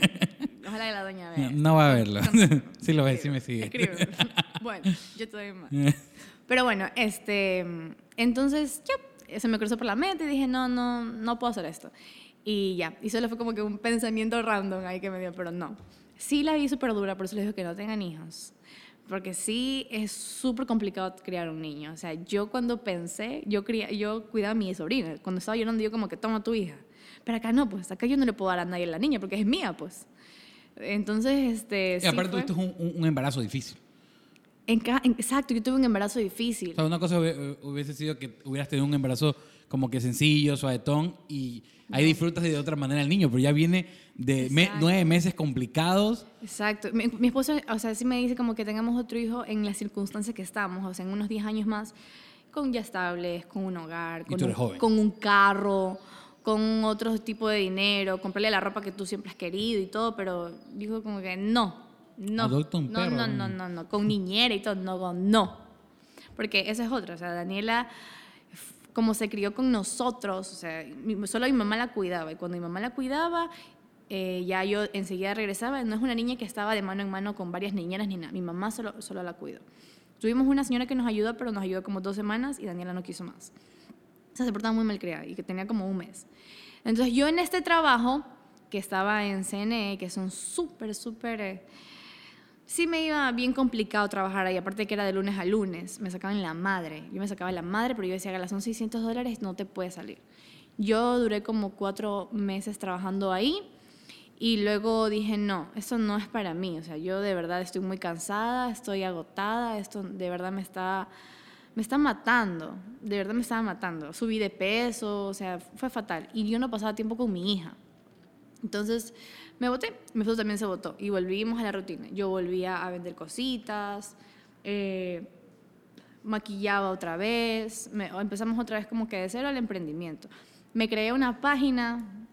Ojalá que la doña vea. No, no va a verlo. Sí lo ve, sí me sigue. Escribe. Bueno, yo te doy más. Pero bueno, este, entonces ya se me cruzó por la mente y dije, no, no, no puedo hacer esto. Y ya, y solo fue como que un pensamiento random ahí que me dio, pero no. Sí la vi súper dura, por eso les digo que no tengan hijos. Porque sí es súper complicado criar un niño. O sea, yo cuando pensé, yo, cría, yo cuidaba a mi sobrina. Cuando estaba llorando, yo como que toma tu hija. Pero acá no, pues acá yo no le puedo dar a nadie la niña porque es mía, pues. Entonces, este... Y sí aparte, fue- esto es un, un- embarazo difícil. en ca- exacto, yo tuve un embarazo difícil. O sea, una cosa hubie- hubiese sido que hubieras tenido un embarazo como que sencillo, suavetón, y ahí disfrutas de otra manera el niño, pero ya viene de me- nueve meses complicados. Exacto. Mi, mi esposo, o sea, sí me dice como que tengamos otro hijo en las circunstancias que estamos, o sea, en unos 10 años más, con ya estables, con un hogar, con, tú un, con un carro, con otro tipo de dinero, comprarle la ropa que tú siempre has querido y todo, pero dijo como que no, no, un no, perro. no, no, no, no, con niñera y todo, no, no. Porque esa es otra, o sea, Daniela como se crió con nosotros, o sea, solo mi mamá la cuidaba y cuando mi mamá la cuidaba, eh, ya yo enseguida regresaba. No es una niña que estaba de mano en mano con varias niñeras ni nada. Mi mamá solo, solo la cuidó. Tuvimos una señora que nos ayudó, pero nos ayudó como dos semanas y Daniela no quiso más. O sea, se portaba muy mal criada y que tenía como un mes. Entonces yo en este trabajo, que estaba en CNE, que son súper, súper... Eh, sí me iba bien complicado trabajar ahí, aparte que era de lunes a lunes, me sacaban la madre. Yo me sacaba la madre, pero yo decía, que son 600 dólares, no te puede salir. Yo duré como cuatro meses trabajando ahí y luego dije, no, esto no es para mí. O sea, yo de verdad estoy muy cansada, estoy agotada, esto de verdad me está, me está matando. De verdad me estaba matando. Subí de peso, o sea, fue fatal. Y yo no pasaba tiempo con mi hija. Entonces me voté, mi esposo también se votó y volvimos a la rutina. Yo volvía a vender cositas, eh, maquillaba otra vez, empezamos otra vez como que de cero al emprendimiento. Me creé una página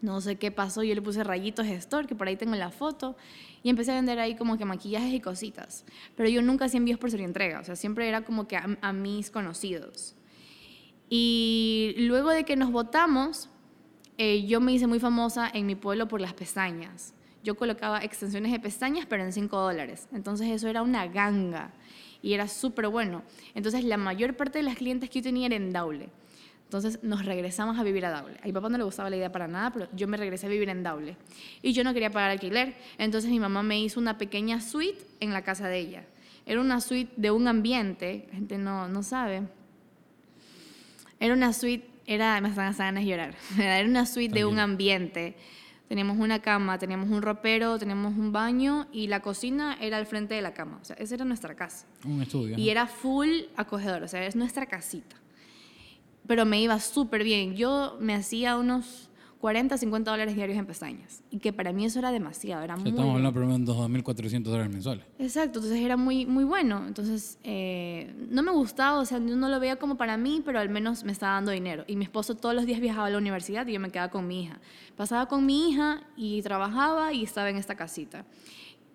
no sé qué pasó, yo le puse rayitos store, que por ahí tengo la foto, y empecé a vender ahí como que maquillajes y cositas. Pero yo nunca hacía envíos por ser entrega, o sea, siempre era como que a, mis conocidos. Y luego de que nos votamos, eh, yo me hice muy famosa en mi pueblo por las pestañas. Yo colocaba extensiones de pestañas, pero en 5 dólares. Entonces eso era una ganga y era súper bueno. Entonces la mayor parte de las clientes que yo tenía era en Daule. Entonces nos regresamos a vivir a Daule. A mi papá no le gustaba la idea para nada, pero yo me regresé a vivir en Daule. Y yo no quería pagar alquiler. Entonces mi mamá me hizo una pequeña suite en la casa de ella. Era una suite de un ambiente, la gente no, no sabe. Era una suite, era, me están ganas de llorar. Era una suite de un ambiente. Teníamos una cama, teníamos un ropero, teníamos un baño y la cocina era al frente de la cama. O sea, esa era nuestra casa. Un estudio. Y era full acogedor, o sea, es nuestra casita pero me iba súper bien. Yo me hacía unos 40, 50 dólares diarios en pestañas. Y que para mí eso era demasiado, era muy Estamos hablando de 2.400 dólares mensuales. Exacto, entonces era muy, muy bueno. Entonces, eh, no me gustaba, o sea, yo no lo veía como para mí, pero al menos me estaba dando dinero. Y mi esposo todos los días viajaba a la universidad y yo me quedaba con mi hija. Pasaba con mi hija y trabajaba y estaba en esta casita.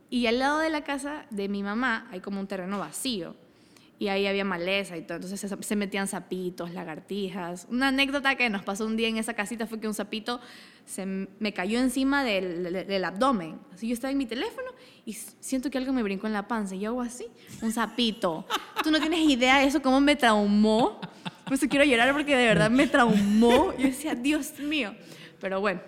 Y al lado de la casa de mi mamá hay como un terreno vacío y ahí había maleza y todo. Entonces se, metían sapitos, lagartijas. Una anécdota que nos pasó un día en esa casita fue que un sapito se me cayó encima del, del, abdomen. Así yo estaba en mi teléfono y siento que algo me brincó en la panza y yo hago así, un sapito. Tú no tienes idea de eso, cómo me traumó. Por eso quiero llorar porque de verdad me traumó. Yo decía, Dios mío. Pero bueno,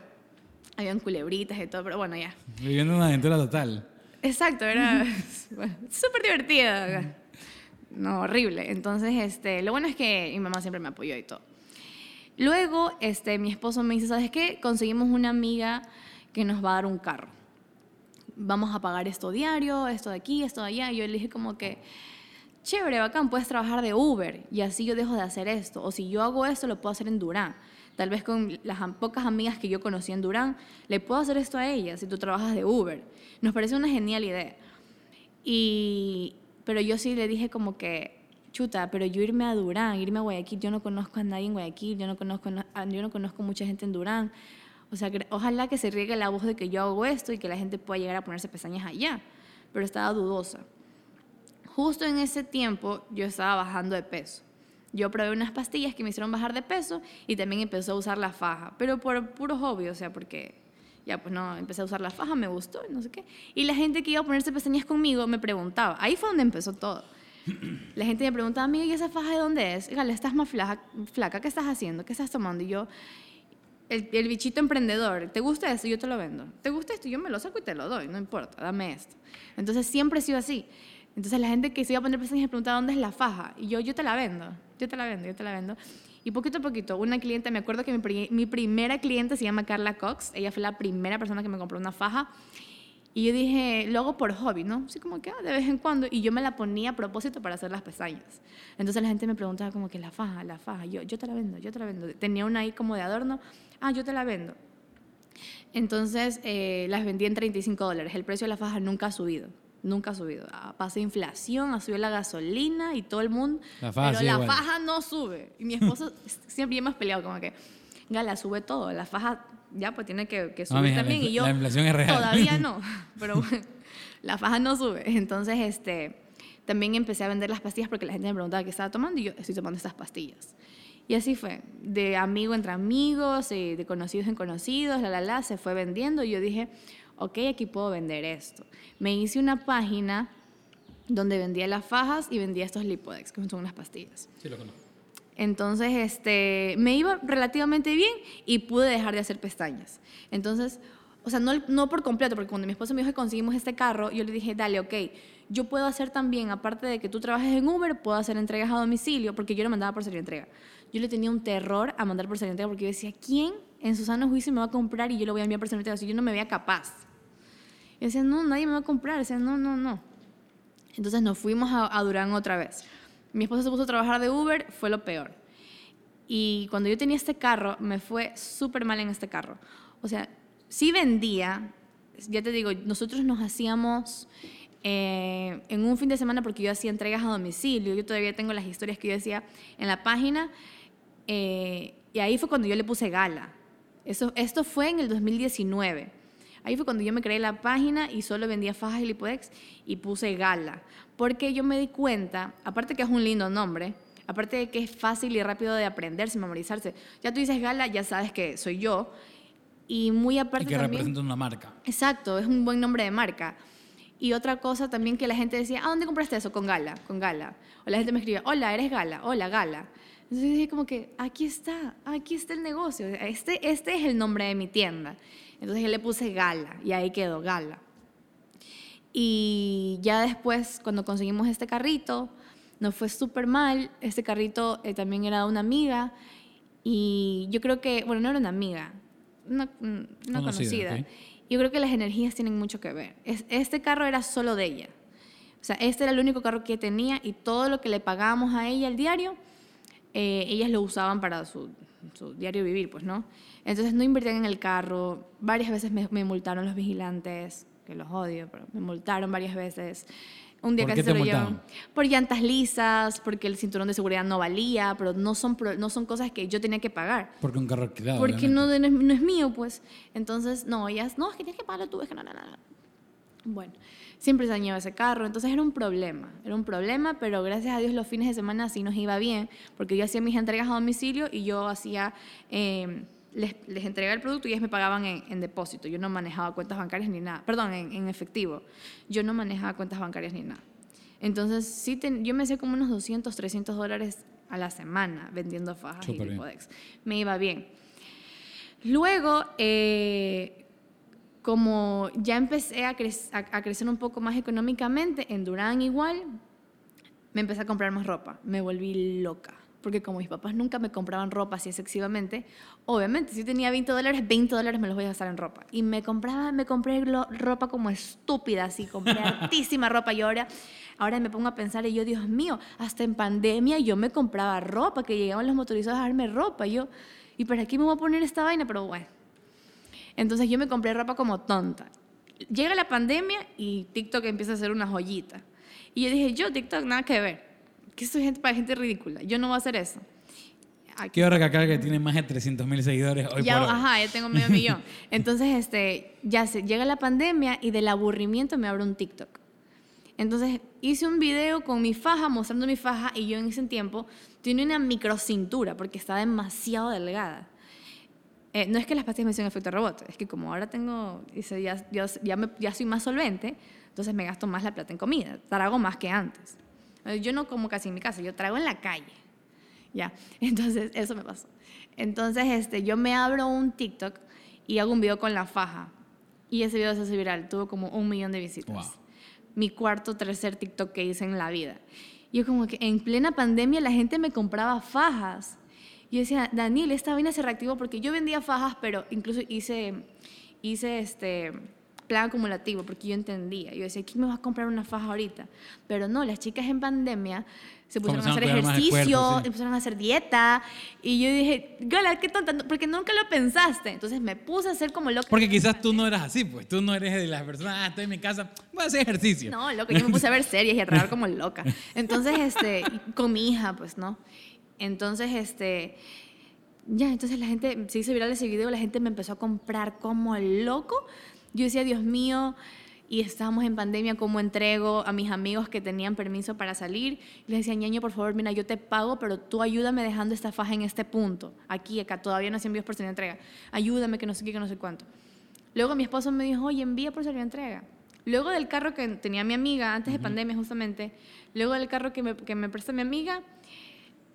habían culebritas y todo, pero bueno, ya. Viviendo una aventura total. Exacto, era súper divertida no, horrible. Entonces, este, lo bueno es que mi mamá siempre me apoyó y todo. Luego, este, mi esposo me dice, ¿sabes qué? Conseguimos una amiga que nos va a dar un carro. Vamos a pagar esto diario, esto de aquí, esto de allá. Y yo le dije como que, chévere, bacán, puedes trabajar de Uber y así yo dejo de hacer esto. O si yo hago esto, lo puedo hacer en Durán. Tal vez con las pocas amigas que yo conocí en Durán, le puedo hacer esto a ella si tú trabajas de Uber. Nos parece una genial idea. Y, pero yo sí le dije como que, chuta, pero yo irme a Durán, irme a Guayaquil, yo no conozco a nadie en Guayaquil, yo no conozco, yo no conozco mucha gente en Durán. O sea, ojalá que se riegue la voz de que yo hago esto y que la gente pueda llegar a ponerse pestañas allá. Pero estaba dudosa. Justo en ese tiempo yo estaba bajando de peso. Yo probé unas pastillas que me hicieron bajar de peso y también empecé a usar la faja, pero por puro hobby, o sea, porque ya pues no, empecé a usar la faja, me gustó, no sé qué. Y la gente que iba a ponerse pestañas conmigo me preguntaba, ahí fue donde empezó todo. La gente me preguntaba, amiga, ¿y esa faja de dónde es? Gale, estás más flaca, flaca, ¿qué estás haciendo? ¿Qué estás tomando? Y yo, el, el, bichito emprendedor, ¿te gusta esto? Yo te lo vendo. ¿Te gusta esto? Yo me lo saco y te lo doy, no importa, dame esto. Entonces siempre he sido así. Entonces la gente que se iba a poner pestañas me preguntaba, ¿dónde es la faja? Y yo, yo te la vendo, yo te la vendo, yo te la vendo. Y poquito a poquito, una cliente, me acuerdo que mi, mi, primera cliente se llama Carla Cox, ella fue la primera persona que me compró una faja. Y yo dije, lo hago por hobby, ¿no? Así como que ah, de vez en cuando. Y yo me la ponía a propósito para hacer las pestañas. Entonces la gente me preguntaba como que la faja, la faja. Yo, yo te la vendo, yo te la vendo. Tenía una ahí como de adorno. Ah, yo te la vendo. Entonces eh, las vendí en 35 dólares. El precio de la faja nunca ha subido nunca ha subido. Ah, pasa inflación, ha subido la gasolina y todo el mundo. La faja, pero la faja no sube. Y mi esposo siempre hemos peleado como que, Gala, sube todo. La faja ya pues tiene que, subir también. y yo la inflación es real. todavía no. Pero bueno, la faja no sube. Entonces, este, también empecé a vender las pastillas porque la gente me preguntaba qué estaba tomando y yo estoy tomando estas pastillas. Y así fue, de amigo entre amigos, eh, de conocidos en conocidos, la, la, la, se fue vendiendo. Y yo dije, ok, aquí puedo vender esto. Me hice una página donde vendía las fajas y vendía estos Lipodex, que son unas pastillas. Sí, lo conozco. Entonces, este, me iba relativamente bien y pude dejar de hacer pestañas. Entonces, o sea, no, no por completo, porque cuando mi esposo me dijo que conseguimos este carro, yo le dije, dale, ok, yo puedo hacer también, aparte de que tú trabajes en Uber, puedo hacer entregas a domicilio, porque yo lo mandaba por serie entrega. Yo le tenía un terror a mandar por serie entrega, porque yo decía, ¿quién en su sano juicio me va a comprar y yo lo voy a enviar entrega? Si yo no me veía capaz. Y decía, no, nadie me va a comprar. decía, no, no, no. Entonces nos fuimos a, a Durán otra vez. Mi esposo se puso a trabajar de Uber, fue lo peor. Y cuando yo tenía este carro, me fue súper mal en este carro. O sea, sí vendía, ya te digo, nosotros nos hacíamos eh, en un fin de semana porque yo hacía entregas a domicilio, yo todavía tengo las historias que yo decía en la página, eh, y ahí fue cuando yo le puse gala. Eso, esto fue en el 2019. Ahí fue cuando yo me creé la página y solo vendía fajas y lipodex y puse gala. Porque yo me di cuenta, aparte que es un lindo nombre, aparte de que es fácil y rápido de aprenderse, memorizarse. Ya tú dices gala, ya sabes que soy yo. Y muy aparte Y que también, representa una marca. Exacto, es un buen nombre de marca. Y otra cosa también que la gente decía, ¿a dónde compraste eso? Con Gala, con Gala. O la gente me escribía, hola, eres Gala, hola, Gala. Entonces dije como que, aquí está, aquí está el negocio, este, este es el nombre de mi tienda. Entonces yo le puse Gala y ahí quedó Gala. Y ya después, cuando conseguimos este carrito, nos fue súper mal. Este carrito eh, también era de una amiga y yo creo que, bueno, no era una amiga, una, una Conocida, conocida. ok. Yo creo que las energías tienen mucho que ver. Es- este carro era solo de ella. O sea, este era el único carro que tenía y todo lo que le pagábamos a ella al diario, eh, ellas lo usaban para su, su diario vivir, pues, ¿no? Entonces no invertían en el carro. Varias veces me, me multaron los vigilantes, que los odio, pero me multaron varias veces. Un día ¿Por casi qué se te lo llevan. Por llantas lisas, porque el cinturón de seguridad no valía, pero no son, no son cosas que yo tenía que pagar. Porque un carro alquilado. Porque no, no es, no es mío, pues. Entonces, no, ellas, no, es que tienes que pagarlo tú, es que no, no. no. Bueno, siempre se dañaba ese carro, entonces era un problema, era un problema, pero gracias a Dios los fines de semana sí nos iba bien, porque yo hacía mis entregas a domicilio y yo hacía, eh, les, les entregaba el producto y ellos me pagaban en, en depósito, yo no manejaba cuentas bancarias ni nada, perdón, en, en efectivo, yo no manejaba cuentas bancarias ni nada. Entonces, sí, ten- yo me hacía como unos 200, 300 dólares a la semana vendiendo fajas Súper y. Lipodex. Me iba bien. Luego, eh, como ya empecé a, crec- a- a crecer un poco más económicamente, en Durán igual, me empecé a comprar más ropa. Me volví loca. Porque como mis papás nunca me compraban ropa así excesivamente, obviamente, si tenía 20 dólares, 20 dólares me los voy a gastar en ropa. Y me compraba, me compré ropa como estúpida, así, compré hartísima ropa. Y ahora, ahora me pongo a pensar, y yo, Dios mío, hasta en pandemia yo me compraba ropa, que llegaban los motorizados a darme ropa. Y yo, ¿y para qué me voy a poner esta vaina? Pero bueno. Entonces yo me compré ropa como tonta. Llega la pandemia y TikTok empieza a hacer una joyita. Y yo dije, yo TikTok nada que ver. Que soy gente para gente ridícula. Yo no voy a hacer eso. Aquí Quiero recalcar que tiene más de 300 mil seguidores hoy ya, por hoy. ajá, ya tengo medio millón. Entonces, este, ya se, llega la pandemia y del aburrimiento me abro un TikTok. Entonces, hice un video con mi faja, mostrando mi faja, y yo en ese tiempo tenía una microcintura porque estaba demasiado delgada. Eh, no es que las pastillas me hicieron efecto rebote, es que como ahora tengo, dice, ya, ya, ya, me- ya soy más solvente, entonces me gasto más la plata en comida, trago más que antes. Eh, Yo no como casi en mi casa, yo trago en la calle. Ya, entonces eso me pasó. Entonces este, yo me abro un TikTok y hago un video con la faja. Y ese video se hace viral, tuvo como un millón de visitas. Wow. Mi cuarto, tercer TikTok que hice en la vida. Yo como que en plena pandemia la gente me compraba fajas. Yo decía, Daniel, esta vaina se reactivó porque yo vendía fajas, pero incluso hice, hice este plan acumulativo porque yo entendía. Yo decía, ¿quién me va a comprar una faja ahorita? Pero no, las chicas en pandemia se pusieron a hacer ejercicio, cuerpo, sí. empezaron a hacer dieta. Y yo dije, Gala, qué tonta, porque nunca lo pensaste. Entonces me puse a hacer como loca. Porque quizás tú no eras así, pues. Tú no eres de las personas, ah, estoy en mi casa, voy a hacer ejercicio. No, loco, yo me puse a ver series y a trabajar como loca. Entonces, este, con mi hija, pues, ¿no? Entonces, este, ya, entonces la gente, se hizo viral ese video, la gente me empezó a comprar como loco. Yo decía, Dios mío, y estábamos en pandemia, cómo entrego a mis amigos que tenían permiso para salir. Y les decía, ñaño, por favor, mira, yo te pago, pero tú ayúdame dejando esta faja en este punto, aquí, acá, todavía no se envíos por entrega. Ayúdame, que no sé qué, que no sé cuánto. Luego mi esposo me dijo, oye, envía por entrega. Luego del carro que tenía mi amiga, antes de pandemia justamente, luego del carro que me, que me presta mi amiga,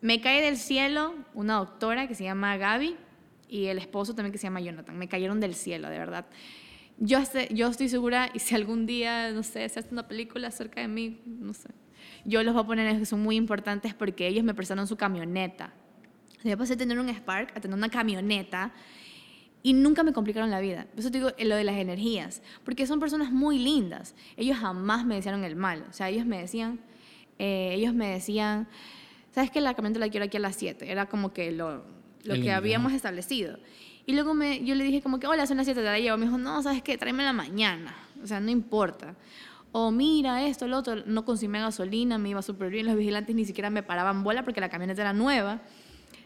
me cae del cielo una doctora que se llama Gaby y el esposo también que se llama Jonathan. Me cayeron del cielo, de verdad. Yo, estoy segura, y si algún día, no sé, se hace una película acerca de mí, no sé, yo los voy a poner que son muy importantes porque ellos me prestaron su camioneta. Yo pasé de tener un Spark a tener una camioneta y nunca me complicaron la vida. Por eso te digo lo de las energías, porque son personas muy lindas. Ellos jamás me desearon el mal. O sea, ellos me decían, eh, ellos me decían, ¿sabes que la camioneta la quiero aquí a las 7? Era como que lo, lo que habíamos establecido. Y luego me, yo le dije como que, hola, son las 7, te la llevo. Me dijo, no, ¿sabes qué? Tráeme la mañana. O sea, no importa. O mira esto, lo otro, no consumía gasolina, me iba súper bien. Los vigilantes ni siquiera me paraban bola porque la camioneta era nueva.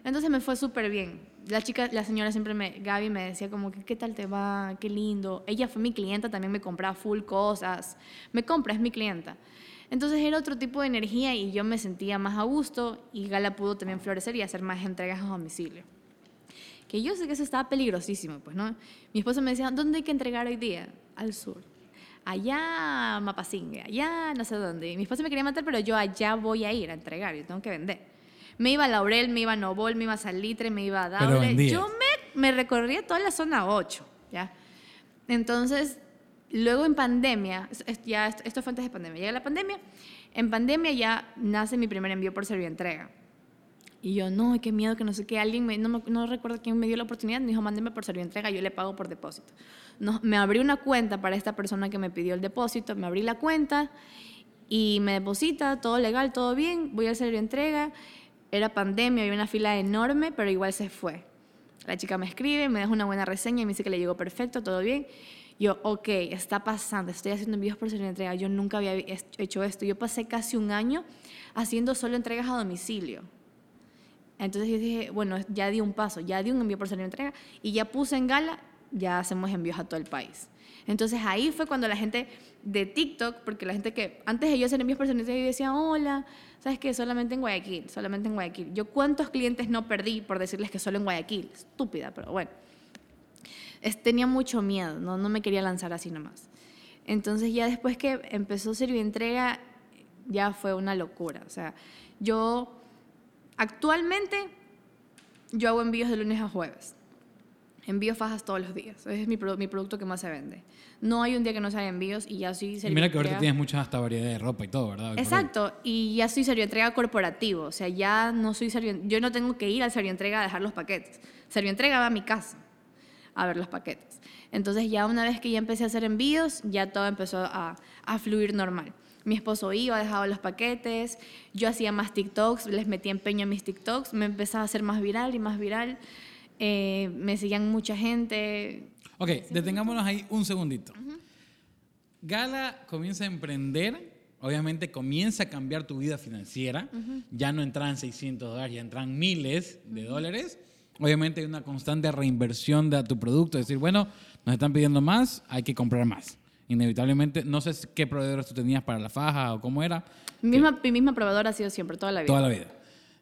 Entonces me fue súper bien. La chica, la señora siempre me, Gaby me decía como que, ¿qué tal te va? Qué lindo. Ella fue mi clienta, también me compraba full cosas. Me compra, es mi clienta. Entonces era otro tipo de energía y yo me sentía más a gusto y Gala pudo también florecer y hacer más entregas a domicilio. Que yo sé que eso estaba peligrosísimo, pues, ¿no? Mi esposo me decía, ¿dónde hay que entregar hoy día? Al sur. Allá Mapasingue, allá no sé dónde. mi esposo me quería matar, pero yo allá voy a ir a entregar, yo tengo que vender. Me iba a Laurel, me iba a Novol, me iba a Salitre, me iba a Daule. Yo me, me recorría toda la zona 8, ¿ya? Entonces, Luego en pandemia, ya esto fue antes de pandemia, llega la pandemia, en pandemia ya nace mi primer envío por entrega. Y yo, no, qué miedo, que no sé qué, alguien, no, no recuerdo quién me dio la oportunidad, me dijo, mándeme por entrega, yo le pago por depósito. No, me abrí una cuenta para esta persona que me pidió el depósito, me abrí la cuenta y me deposita, todo legal, todo bien, voy a hacer entrega. Era pandemia, había una fila enorme, pero igual se fue. La chica me escribe, me deja una buena reseña y me dice que le llegó perfecto, todo bien. Yo, ok, está pasando, estoy haciendo envíos por entrega, yo nunca había hecho esto. Yo pasé casi un año haciendo solo entregas a domicilio. Entonces yo dije, bueno, ya di un paso, ya di un envío por entrega y ya puse en gala, ya hacemos envíos a todo el país. Entonces ahí fue cuando la gente de TikTok, porque la gente que antes de yo hacer envíos por entrega, yo decía, hola, ¿sabes qué? Solamente en Guayaquil, solamente en Guayaquil. Yo cuántos clientes no perdí por decirles que solo en Guayaquil. Estúpida, pero bueno tenía mucho miedo, ¿no? no me quería lanzar así nomás. Entonces ya después que empezó entrega ya fue una locura. O sea, yo actualmente yo hago envíos de lunes a jueves. Envío fajas todos los días. Ese es mi, mi producto que más se vende. No hay un día que no se haga envíos y ya soy Mira que ahorita tienes mucha hasta variedad de ropa y todo, ¿verdad? Exacto. Y ya soy entrega corporativo. O sea, ya no soy serio... Yo no tengo que ir al entrega a dejar los paquetes. entrega va a mi casa a ver los paquetes. Entonces ya una vez que ya empecé a hacer envíos, ya todo empezó a, a fluir normal. Mi esposo iba, dejaba los paquetes, yo hacía más TikToks, les metía empeño a mis TikToks, me empezaba a hacer más viral y más viral. Eh, me seguían mucha gente. Ok, detengámonos ahí un segundito. Gala comienza a emprender, obviamente comienza a cambiar tu vida financiera, ya no entran 600 dólares, ya entran miles de dólares Obviamente hay una constante reinversión de tu producto, es decir, bueno, nos están pidiendo más, hay que comprar más. Inevitablemente, no sé qué proveedores tú tenías para la faja o cómo era. Mi misma, mi misma proveedora ha sido siempre, toda la vida. Toda la vida.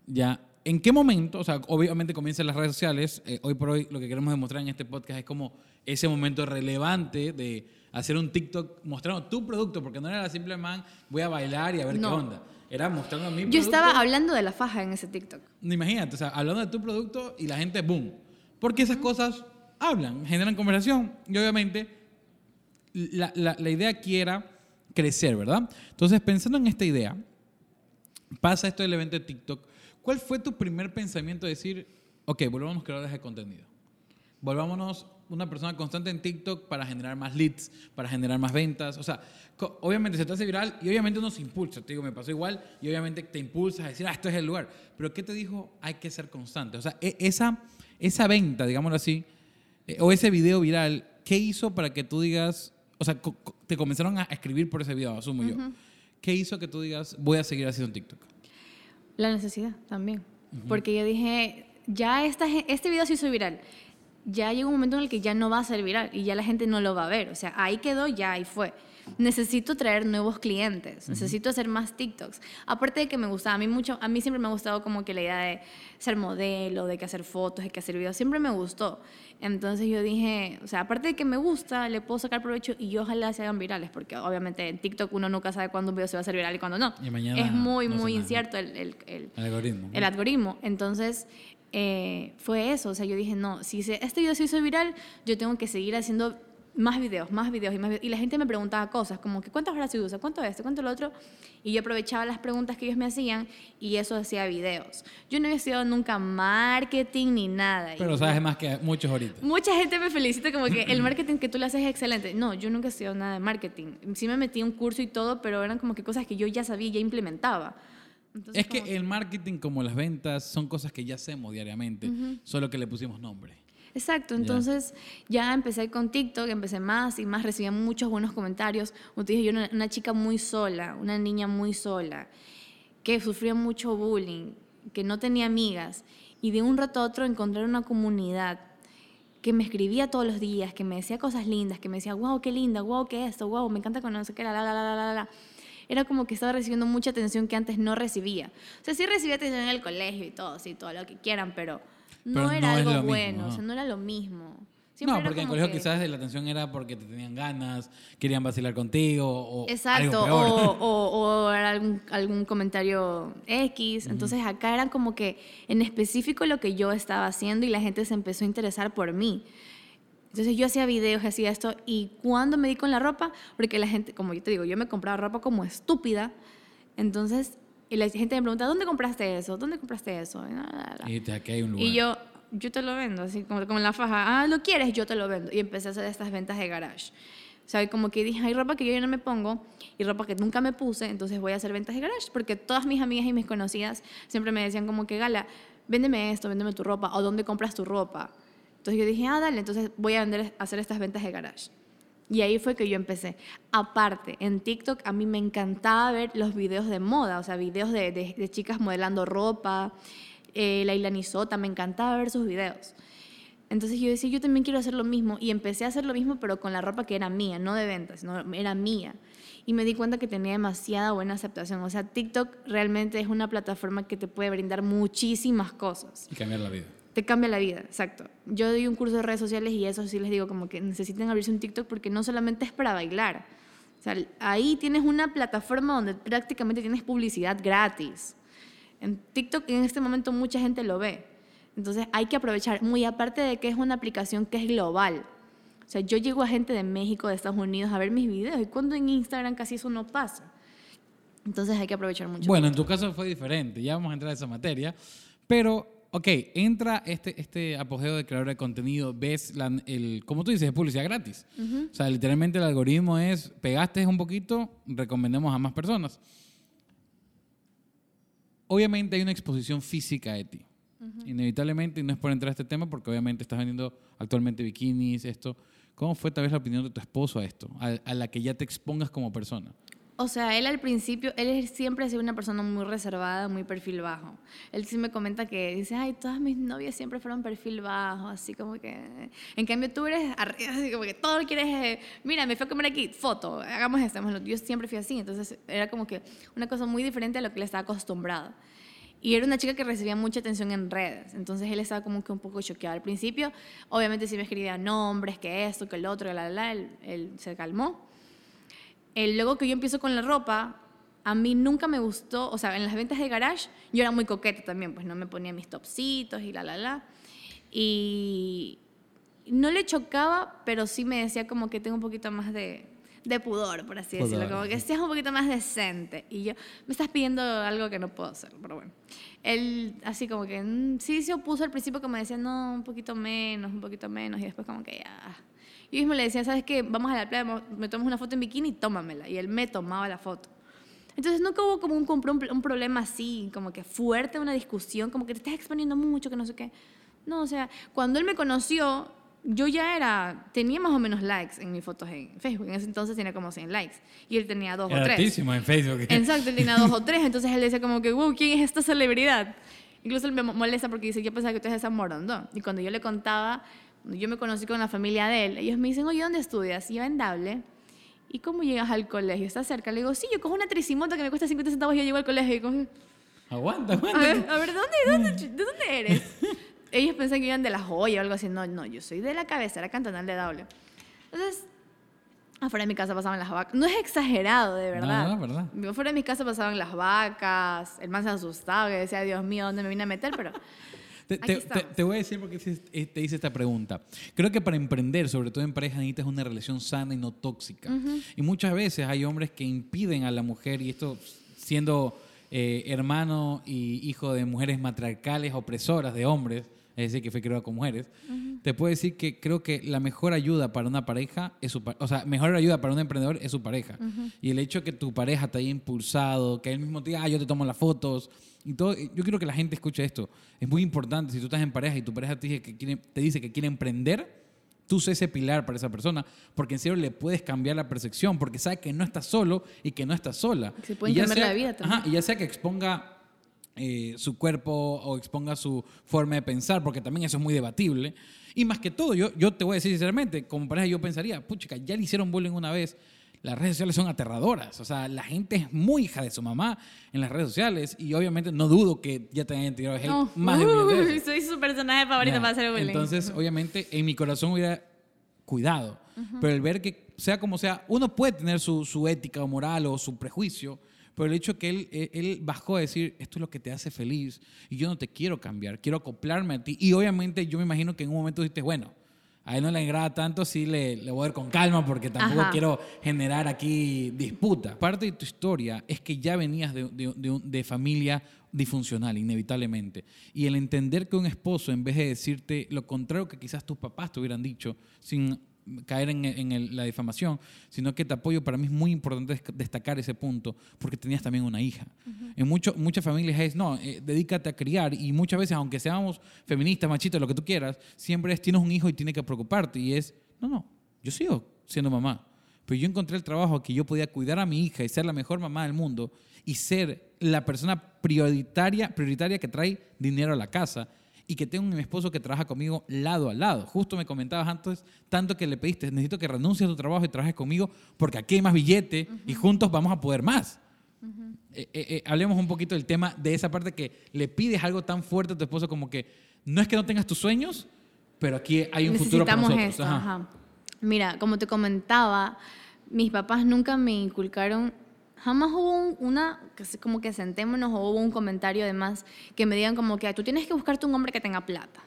Ya, ¿en qué momento? O sea, obviamente comienzan las redes sociales. Eh, hoy por hoy lo que queremos demostrar en este podcast es como ese momento relevante de hacer un TikTok mostrando tu producto, porque no era la simple man, voy a bailar y a ver qué onda era mostrando a mí. Yo estaba hablando de la faja en ese TikTok. Imagínate, o sea, hablando de tu producto y la gente, boom. Porque esas cosas hablan, generan conversación. Y obviamente, la, la, la idea aquí era crecer, ¿verdad? Entonces, pensando en esta idea, pasa esto del evento de TikTok. ¿Cuál fue tu primer pensamiento de decir, ok, volvamos a creadores de contenido? Volvámonos una persona constante en TikTok para generar más leads, para generar más ventas. O sea, obviamente se te hace viral y obviamente uno se impulsa. Te digo, me pasó igual y obviamente te impulsas a decir, ah, esto es el lugar. Pero ¿qué te dijo? Hay que ser constante. O sea, e, esa, esa venta, digámoslo así, eh, o ese video viral, ¿qué hizo para que tú digas, o sea, te comenzaron a escribir por ese video, asumo yo. ¿Qué hizo que tú digas, voy a seguir haciendo TikTok? La necesidad también. Porque yo dije, ya esta, este video se hizo viral ya llega un momento en el que ya no va a ser viral y ya la gente no lo va a ver. O sea, ahí quedó, ya ahí fue. necesito traer nuevos clientes, necesito hacer más TikToks. Aparte de que me gustaba, a mí, mucho, a mí siempre me ha gustado como que la idea de ser modelo, de que hacer fotos, de que hacer videos, siempre me gustó. Entonces yo dije, o sea, aparte de que me gusta, le puedo sacar provecho y ojalá se hagan virales, porque obviamente en TikTok uno nunca sabe cuándo un video se va a hacer viral y cuándo no. Y mañana es muy, no muy incierto el, el- el- El algoritmo. el algoritmo. Entonces, eh, fue eso. O sea, yo dije, no, si se- este video se hizo viral, yo tengo que seguir haciendo más videos, más videos y más videos. Y la gente me preguntaba cosas como que cuántas horas se usa, cuánto esto, cuánto lo otro. Y yo aprovechaba las preguntas que ellos me hacían y eso hacía videos. Yo no había estudiado nunca marketing ni nada. Pero Y sabes más que muchos ahorita. Mucha gente me felicita como que el marketing que tú le haces es excelente. No, yo nunca he estudiado nada de marketing. Sí me metí un curso y todo, pero eran como que cosas que yo ya sabía, ya implementaba. Entonces, Es que el marketing como las ventas son cosas que ya hacemos diariamente, solo que le pusimos nombre. Exacto, entonces ya empecé con TikTok, empecé más y más, recibía muchos buenos comentarios. Como te dije, yo una chica muy sola, una niña muy sola, que sufría mucho bullying, que no tenía amigas. Y de un rato a otro encontrar una comunidad que me escribía todos los días, que me decía cosas lindas, que me decía, wow, qué linda, wow, qué esto, wow, me encanta conocer, que la, la, la, la, la, la. Era como que estaba recibiendo mucha atención que antes no recibía. O sea, sí recibía atención en el colegio y todo, sí, todo lo que quieran, pero no Pero era no algo lo mismo, bueno, ¿no? o sea, no era lo mismo. Siempre no, porque en el colegio que- quizás la atención era porque te tenían ganas, querían vacilar contigo o Exacto, algo o, peor. o, o era algún, algún comentario X. Entonces acá era como que en específico lo que yo estaba haciendo y la gente se empezó a interesar por mí. Entonces yo hacía videos, hacía esto y cuando me di con la ropa, porque la gente, como yo te digo, yo me compraba ropa como estúpida, entonces y la gente me pregunta, ¿dónde compraste eso? ¿Dónde compraste eso? Y. Y te- aquí hay un lugar. Y yo, yo te lo vendo, así como, como en la faja, ah, ¿lo quieres? Yo te lo vendo. Y empecé a hacer estas ventas de garage. O sea, como que dije, hay ropa que yo ya no me pongo y ropa que nunca me puse, entonces voy a hacer ventas de garage, porque todas mis amigas y mis conocidas siempre me decían como que, Gala, véndeme esto, véndeme tu ropa, o ¿dónde compras tu ropa? Entonces yo dije, ah, dale, entonces voy a hacer estas ventas de garage. Y ahí fue que yo empecé. Aparte, en TikTok a mí me encantaba ver los videos de moda, o sea, videos de, de- de chicas modelando ropa, eh, la Ilanisota, me encantaba ver sus videos. Entonces yo decía, yo también quiero hacer lo mismo. Y empecé a hacer lo mismo, pero con la ropa que era mía, no de ventas, sino era mía. Y me di cuenta que tenía demasiada buena aceptación. O sea, TikTok realmente es una plataforma que te puede brindar muchísimas cosas. Y cambiar la vida. Te cambia la vida, exacto. Yo doy un curso de redes sociales y eso sí les digo como que necesitan abrirse un TikTok porque no solamente es para bailar. O sea, ahí tienes una plataforma donde prácticamente tienes publicidad gratis. En TikTok en este momento mucha gente lo ve. Entonces hay que aprovechar, muy aparte de que es una aplicación que es global. O sea, yo llego a gente de México, de Estados Unidos a ver mis videos y cuando en Instagram casi eso no pasa. Entonces hay que aprovechar mucho. Bueno, en tu caso fue diferente, ya vamos a entrar a esa materia, pero, ok, entra este, este apogeo de creador de contenido, ves, la, el, como tú dices, es publicidad gratis. O sea, literalmente el algoritmo es, pegaste un poquito, recomendemos a más personas. Obviamente hay una exposición física de ti. Inevitablemente, y no es por entrar a este tema, porque obviamente estás vendiendo actualmente bikinis, esto. ¿Cómo fue tal vez la opinión de tu esposo a esto? A, a la que ya te expongas como persona. O sea, él al principio, él siempre ha sido una persona muy reservada, muy perfil bajo. Él sí me comenta que dice, ay, todas mis novias siempre fueron perfil bajo, así como que... En cambio tú eres arriba, así como que todo lo quieres, eh, mira, me fui a comer aquí, foto, hagamos esto. hagámoslo". Yo siempre fui así, entonces era como que una cosa muy diferente a lo que él estaba acostumbrado. Y era una chica que recibía mucha atención en redes, entonces él estaba como que un poco choqueado. Al principio, obviamente sí me escribía nombres, que esto, que el otro, que la, la, la, él, él se calmó. El, luego que yo empiezo con la ropa, a mí nunca me gustó, o sea, en las ventas de garage yo era muy coqueta también, pues no me ponía mis topsitos y la, la, la. Y no le chocaba, pero sí me decía como que tengo un poquito más de, de pudor, por así decirlo, Pudor. como que seas un poquito más decente. Y yo, me estás pidiendo algo que no puedo hacer, pero bueno. Él así como que mm, sí se opuso al principio, como decía, no, un poquito menos, un poquito menos, y después como que ya... Yo mismo le decía, ¿sabes qué? Vamos a la playa, me tomas una foto en bikini y tómamela. Y él me tomaba la foto. Entonces nunca hubo como un, un, problema así, como que fuerte, una discusión, como que te estás exponiendo mucho, que no sé qué. No, o sea, cuando él me conoció, yo ya era, tenía más o menos likes en mis fotos en Facebook. En ese entonces tenía como 100 likes. Y él tenía dos Era o tres. altísimo en Facebook. Exacto, él tenía dos o tres. Entonces él decía como que, wow, ¿quién es esta celebridad? Incluso él me mo- molesta porque dice, yo pensaba que tú eres San Morondón. Y cuando yo le contaba, yo me conocí con la familia de él, ellos me dicen, oye, ¿dónde estudias? Y yo en Dable. ¿y cómo llegas al colegio? ¿Está cerca? Le digo, sí, yo cojo una tricimoto que me cuesta 50 centavos y yo llego al colegio. Y cojo, Aguanta, a aguanta. ver, a ver, ¿dónde, dónde, ¿de dónde eres? Ellos pensaban que iban de la joya o algo así. No, no, yo soy de la cabecera cantonal de Daule. Entonces, afuera de mi casa pasaban las vacas. No es exagerado, de verdad. No, no, verdad. Afuera de mi casa pasaban las vacas. El man se asustaba, que decía, Dios mío, ¿dónde me vine a meter? Pero Te, te- te- te voy a decir por qué hice- eh, te hice esta pregunta. Creo que para emprender, sobre todo en pareja, necesitas una relación sana y no tóxica. Y muchas veces hay hombres que impiden a la mujer, y esto siendo eh, hermano y hijo de mujeres matriarcales, opresoras de hombres, es decir, que fue criado con mujeres, te puedo decir que creo que la mejor ayuda para una pareja es su o sea, mejor ayuda para un emprendedor es su pareja. Y el hecho de que tu pareja te haya impulsado, que él mismo te diga, ah, yo te tomo las fotos, y todo, yo quiero que la gente escuche esto. Es muy importante si tú estás en pareja y tu pareja te dice que quiere, te dice que quiere emprender, tú sé ese pilar para esa persona, porque en serio le puedes cambiar la percepción, porque sabe que no estás solo y que no estás sola. Se ya cambiar sea- la vida también. Ajá, y ya sea que exponga eh, su cuerpo o exponga su forma de pensar, porque también eso es muy debatible. Y más que todo, yo, yo te voy a decir sinceramente, como pareja yo pensaría, puchica, ya le hicieron bullying una vez. Las redes sociales son aterradoras. O sea, la gente es muy hija de su mamá en las redes sociales y obviamente no dudo que ya te hayan tirado hate no, más de veces. soy su personaje favorito para hacer bullying. Entonces, obviamente, en mi corazón hubiera cuidado. Pero el ver que, sea como sea, uno puede tener su, su ética o moral o su prejuicio, pero el hecho que él, él, él bajó a decir, esto es lo que te hace feliz y yo no te quiero cambiar, quiero acoplarme a ti. Y obviamente yo me imagino que en un momento dijiste, bueno, a él no le agrada tanto, sí le, le voy a ir con calma porque tampoco Ajá. quiero generar aquí disputa. Parte de tu historia es que ya venías de, de- de de familia disfuncional, inevitablemente. Y el entender que un esposo, en vez de decirte lo contrario que quizás tus papás te hubieran dicho, sin caer en, en el- la difamación, sino que te apoyo, para mí es muy importante destacar ese punto, porque tenías también una hija. En mucho, muchas familias es, no, eh, dedícate a criar, y muchas veces, aunque seamos feministas, machistas, lo que tú quieras, siempre es, tienes un hijo y tienes que preocuparte, y es, no, no, yo sigo siendo mamá. Pero yo encontré el trabajo que yo podía cuidar a mi hija y ser la mejor mamá del mundo y ser la persona prioritaria, prioritaria que trae dinero a la casa y que tengo a mi esposo que trabaja conmigo lado a lado. Justo me comentabas antes, tanto que le pediste, necesito que renuncies a tu trabajo y trabajes conmigo porque aquí hay más billete y juntos vamos a poder más. Eh, eh, eh, hablemos un poquito del tema de esa parte que le pides algo tan fuerte a tu esposo como que no es que no tengas tus sueños, pero aquí hay un futuro para Necesitamos nosotros. esto. Ajá. ajá. Mira, como te comentaba, mis papás nunca me inculcaron, jamás hubo un- una, como que sentémonos o hubo un comentario además que me digan como que "Ah, tú tienes que buscarte un hombre que tenga plata.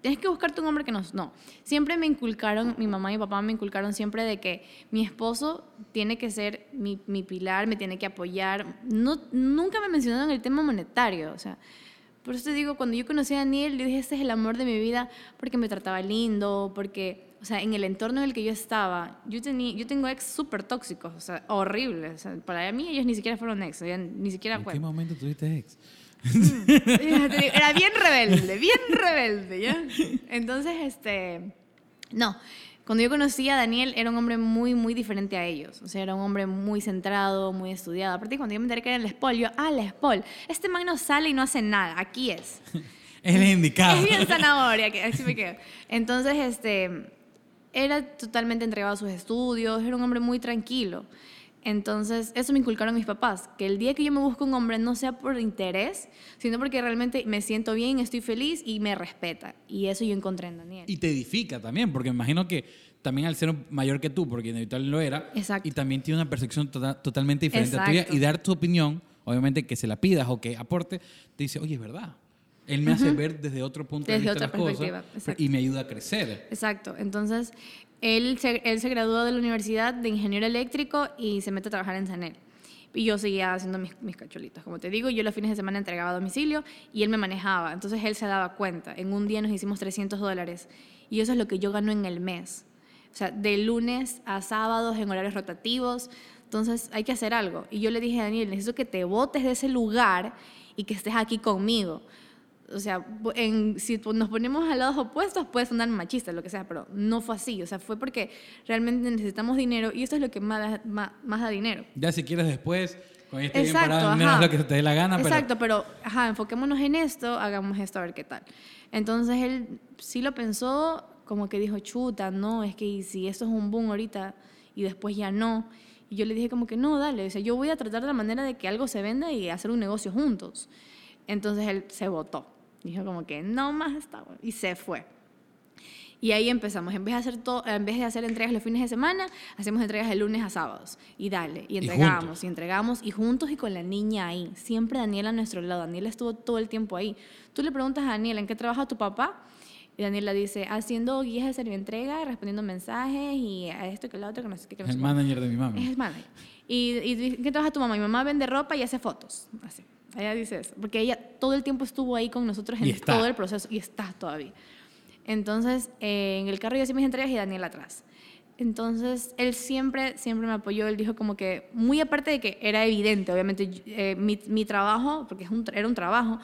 Tienes que buscarte un hombre que nos... No, siempre me inculcaron, mi mamá y mi papá me inculcaron siempre de que mi esposo tiene que ser mi, mi pilar, me tiene que apoyar. No, nunca me mencionaron el tema monetario, o sea, por eso te digo, cuando yo conocí a Daniel, yo dije, este es el amor de mi vida porque me trataba lindo, porque, o sea, en el entorno en el que yo estaba, yo, tenía, yo tengo ex súper tóxicos, o sea, horribles. O sea, para mí ellos ni siquiera fueron ex, ni siquiera ¿En qué momento tuviste ex? Era bien rebelde, bien rebelde, ¿ya? Entonces, este, no. Cuando yo conocí a Daniel, era un hombre muy, muy diferente a ellos. O sea, era un hombre muy centrado, muy estudiado. Aparte, cuando yo me enteré que era el Spol, yo, ah, el Spol, este man no sale y no hace nada, aquí es. Es el indicado. Es bien zanahoria, que así me quedo. Entonces, este, era totalmente entregado a sus estudios, era un hombre muy tranquilo. Entonces, eso me inculcaron mis papás, que el día que yo me busco un hombre no sea por interés, sino porque realmente me siento bien, estoy feliz y me respeta. Y eso yo encontré en Daniel. Y te edifica también, porque me imagino que también al ser mayor que tú, porque inevitablemente lo era, Exacto. y también tiene una percepción tota- totalmente diferente a tuya, y dar tu opinión, obviamente que se la pidas o que aporte, te dice, oye, es verdad. Él me hace ver desde otro punto Desde de vista otra las perspectiva, cosas exacto. y me ayuda a crecer. Exacto. Entonces, él se, él se graduó de la universidad de ingeniero eléctrico y se mete a trabajar en Sanel. Y yo seguía haciendo mis, mis cacholitas. Como te digo, yo los fines de semana entregaba a domicilio y él me manejaba. Entonces, él se daba cuenta. En un día nos hicimos 300 dólares. Y eso es lo que yo gano en el mes. O sea, de lunes a sábados en horarios rotativos. Entonces, hay que hacer algo. Y yo le dije a Daniel, necesito que te botes de ese lugar y que estés aquí conmigo. O sea, en- si nos ponemos a lados opuestos puede sonar machista, lo que sea, pero no fue así. O sea, fue porque realmente necesitamos dinero y esto es lo que más da, más, más da dinero. Ya si quieres después, cuando ya esté bien Exacto, parado, es lo que te dé la gana, pero Exacto, pero, ajá, enfoquémonos en esto, hagamos esto a ver qué tal. Entonces él sí lo pensó, como que dijo, chuta, no, es que si esto es un boom ahorita y después ya no. Y yo le dije como que no, dale, o sea, yo voy a tratar de la manera de que algo se venda y hacer un negocio juntos. Entonces él se votó. Dijo como que no más está y se fue. Y ahí empezamos. En vez de hacer todo, en vez de hacer entregas los fines de semana, hacemos entregas de lunes a sábados. Y dale, y entregamos, y, entregamos, y juntos y con la niña ahí. Siempre Daniela a nuestro lado. Daniela estuvo todo el tiempo ahí. Tú le preguntas a Daniela, ¿en qué trabaja tu papá? Y Daniela dice, haciendo guías de servicio entrega, respondiendo mensajes y a esto que lo otro, que no sé qué. es el manager de mi mamá. Es el manager. Y, y ¿qué trabaja tu mamá? Mi mamá vende ropa y hace fotos. Así. Ella dice eso. Porque ella todo el tiempo estuvo ahí con nosotros en todo el proceso y está todavía. Entonces, eh, en el carro yo hacía mis entregas y Daniel atrás. Entonces, él siempre, siempre me apoyó. Él dijo como que, muy aparte de que era evidente, obviamente, eh, mi, mi, trabajo, porque es un, era un trabajo,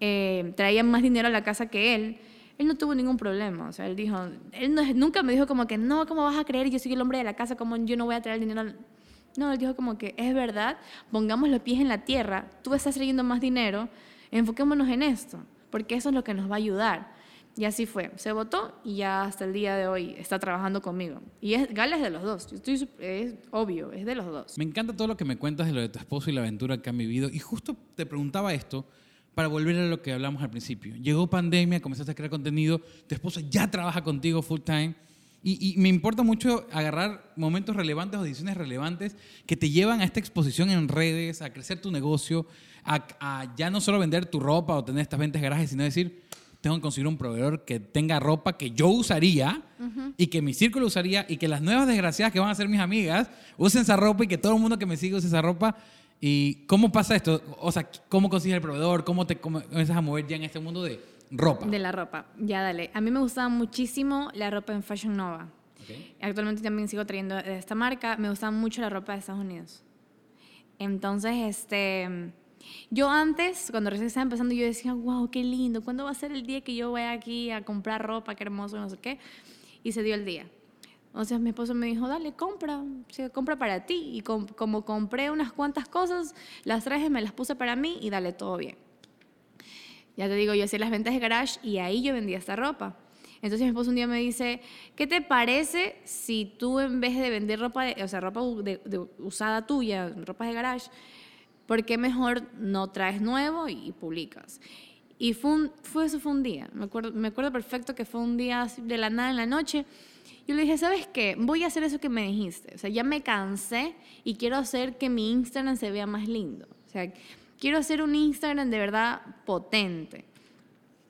eh, traía más dinero a la casa que él. Él no tuvo ningún problema. O sea, él dijo, él nunca me dijo como que, no, ¿cómo vas a creer? Yo soy el hombre de la casa, ¿cómo yo no voy a traer dinero? No, él dijo como que, es verdad, pongamos los pies en la tierra, tú estás trayendo más dinero, enfoquémonos en esto, porque eso es lo que nos va a ayudar. Y así fue. Se votó y ya hasta el día de hoy está trabajando conmigo. Y es, Gala es de los dos. Es obvio, es de los dos. Me encanta todo lo que me cuentas de lo de tu esposo y la aventura que han vivido. Y justo te preguntaba esto para volver a lo que hablamos al principio. Llegó pandemia, comenzaste a crear contenido, tu esposo ya trabaja contigo full time. Y, me importa mucho agarrar momentos relevantes o decisiones relevantes que te llevan a esta exposición en redes, a crecer tu negocio, a, a ya no solo vender tu ropa o tener estas ventas garajes, sino decir, tengo que conseguir un proveedor que tenga ropa que yo usaría y que mi círculo usaría y que las nuevas desgraciadas que van a ser mis amigas usen esa ropa y que todo el mundo que me siga use esa ropa. ¿Y cómo pasa esto? O sea, ¿cómo consigues el proveedor? ¿Cómo te comienzas a mover ya en este mundo de ropa? De la ropa. Ya, dale. A mí me gustaba muchísimo la ropa en Fashion Nova. Actualmente también sigo trayendo de esta marca. Me gustaba mucho la ropa de Estados Unidos. Entonces, este yo antes, cuando recién estaba empezando, yo decía, wow, qué lindo, ¿cuándo va a ser el día que yo vaya aquí a comprar ropa, qué hermoso, no sé qué? Y se dio el día. O sea, mi esposo me dijo, dale, compra, o compra para ti. Y como compré unas cuantas cosas, las traje, me las puse para mí y dale, todo bien. Ya te digo, yo hacía las ventas de garage y ahí yo vendía esta ropa. Entonces mi esposo un día me dice, ¿qué te parece si tú en vez de vender ropa, o sea, ropa usada tuya, ropa de garage, ¿por qué mejor no traes nuevo y, publicas? Y fue, fue eso fue un día, me acuerdo, me acuerdo perfecto que fue un día de la nada en la noche. Yo le dije, ¿sabes qué? Voy a hacer eso que me dijiste. O sea, ya me cansé y quiero hacer que mi Instagram se vea más lindo. O sea, quiero hacer un Instagram de verdad potente